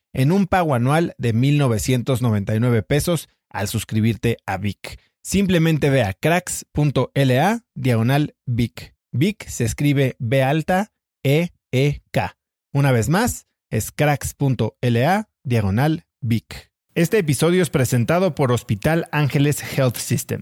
en un pago anual de 1.999 pesos al suscribirte a Vic. Simplemente ve a cracks.la diagonal Vic. Vic se escribe B alta E E K. Una vez más, es cracks.la diagonal Vic. Este episodio es presentado por Hospital Ángeles Health System.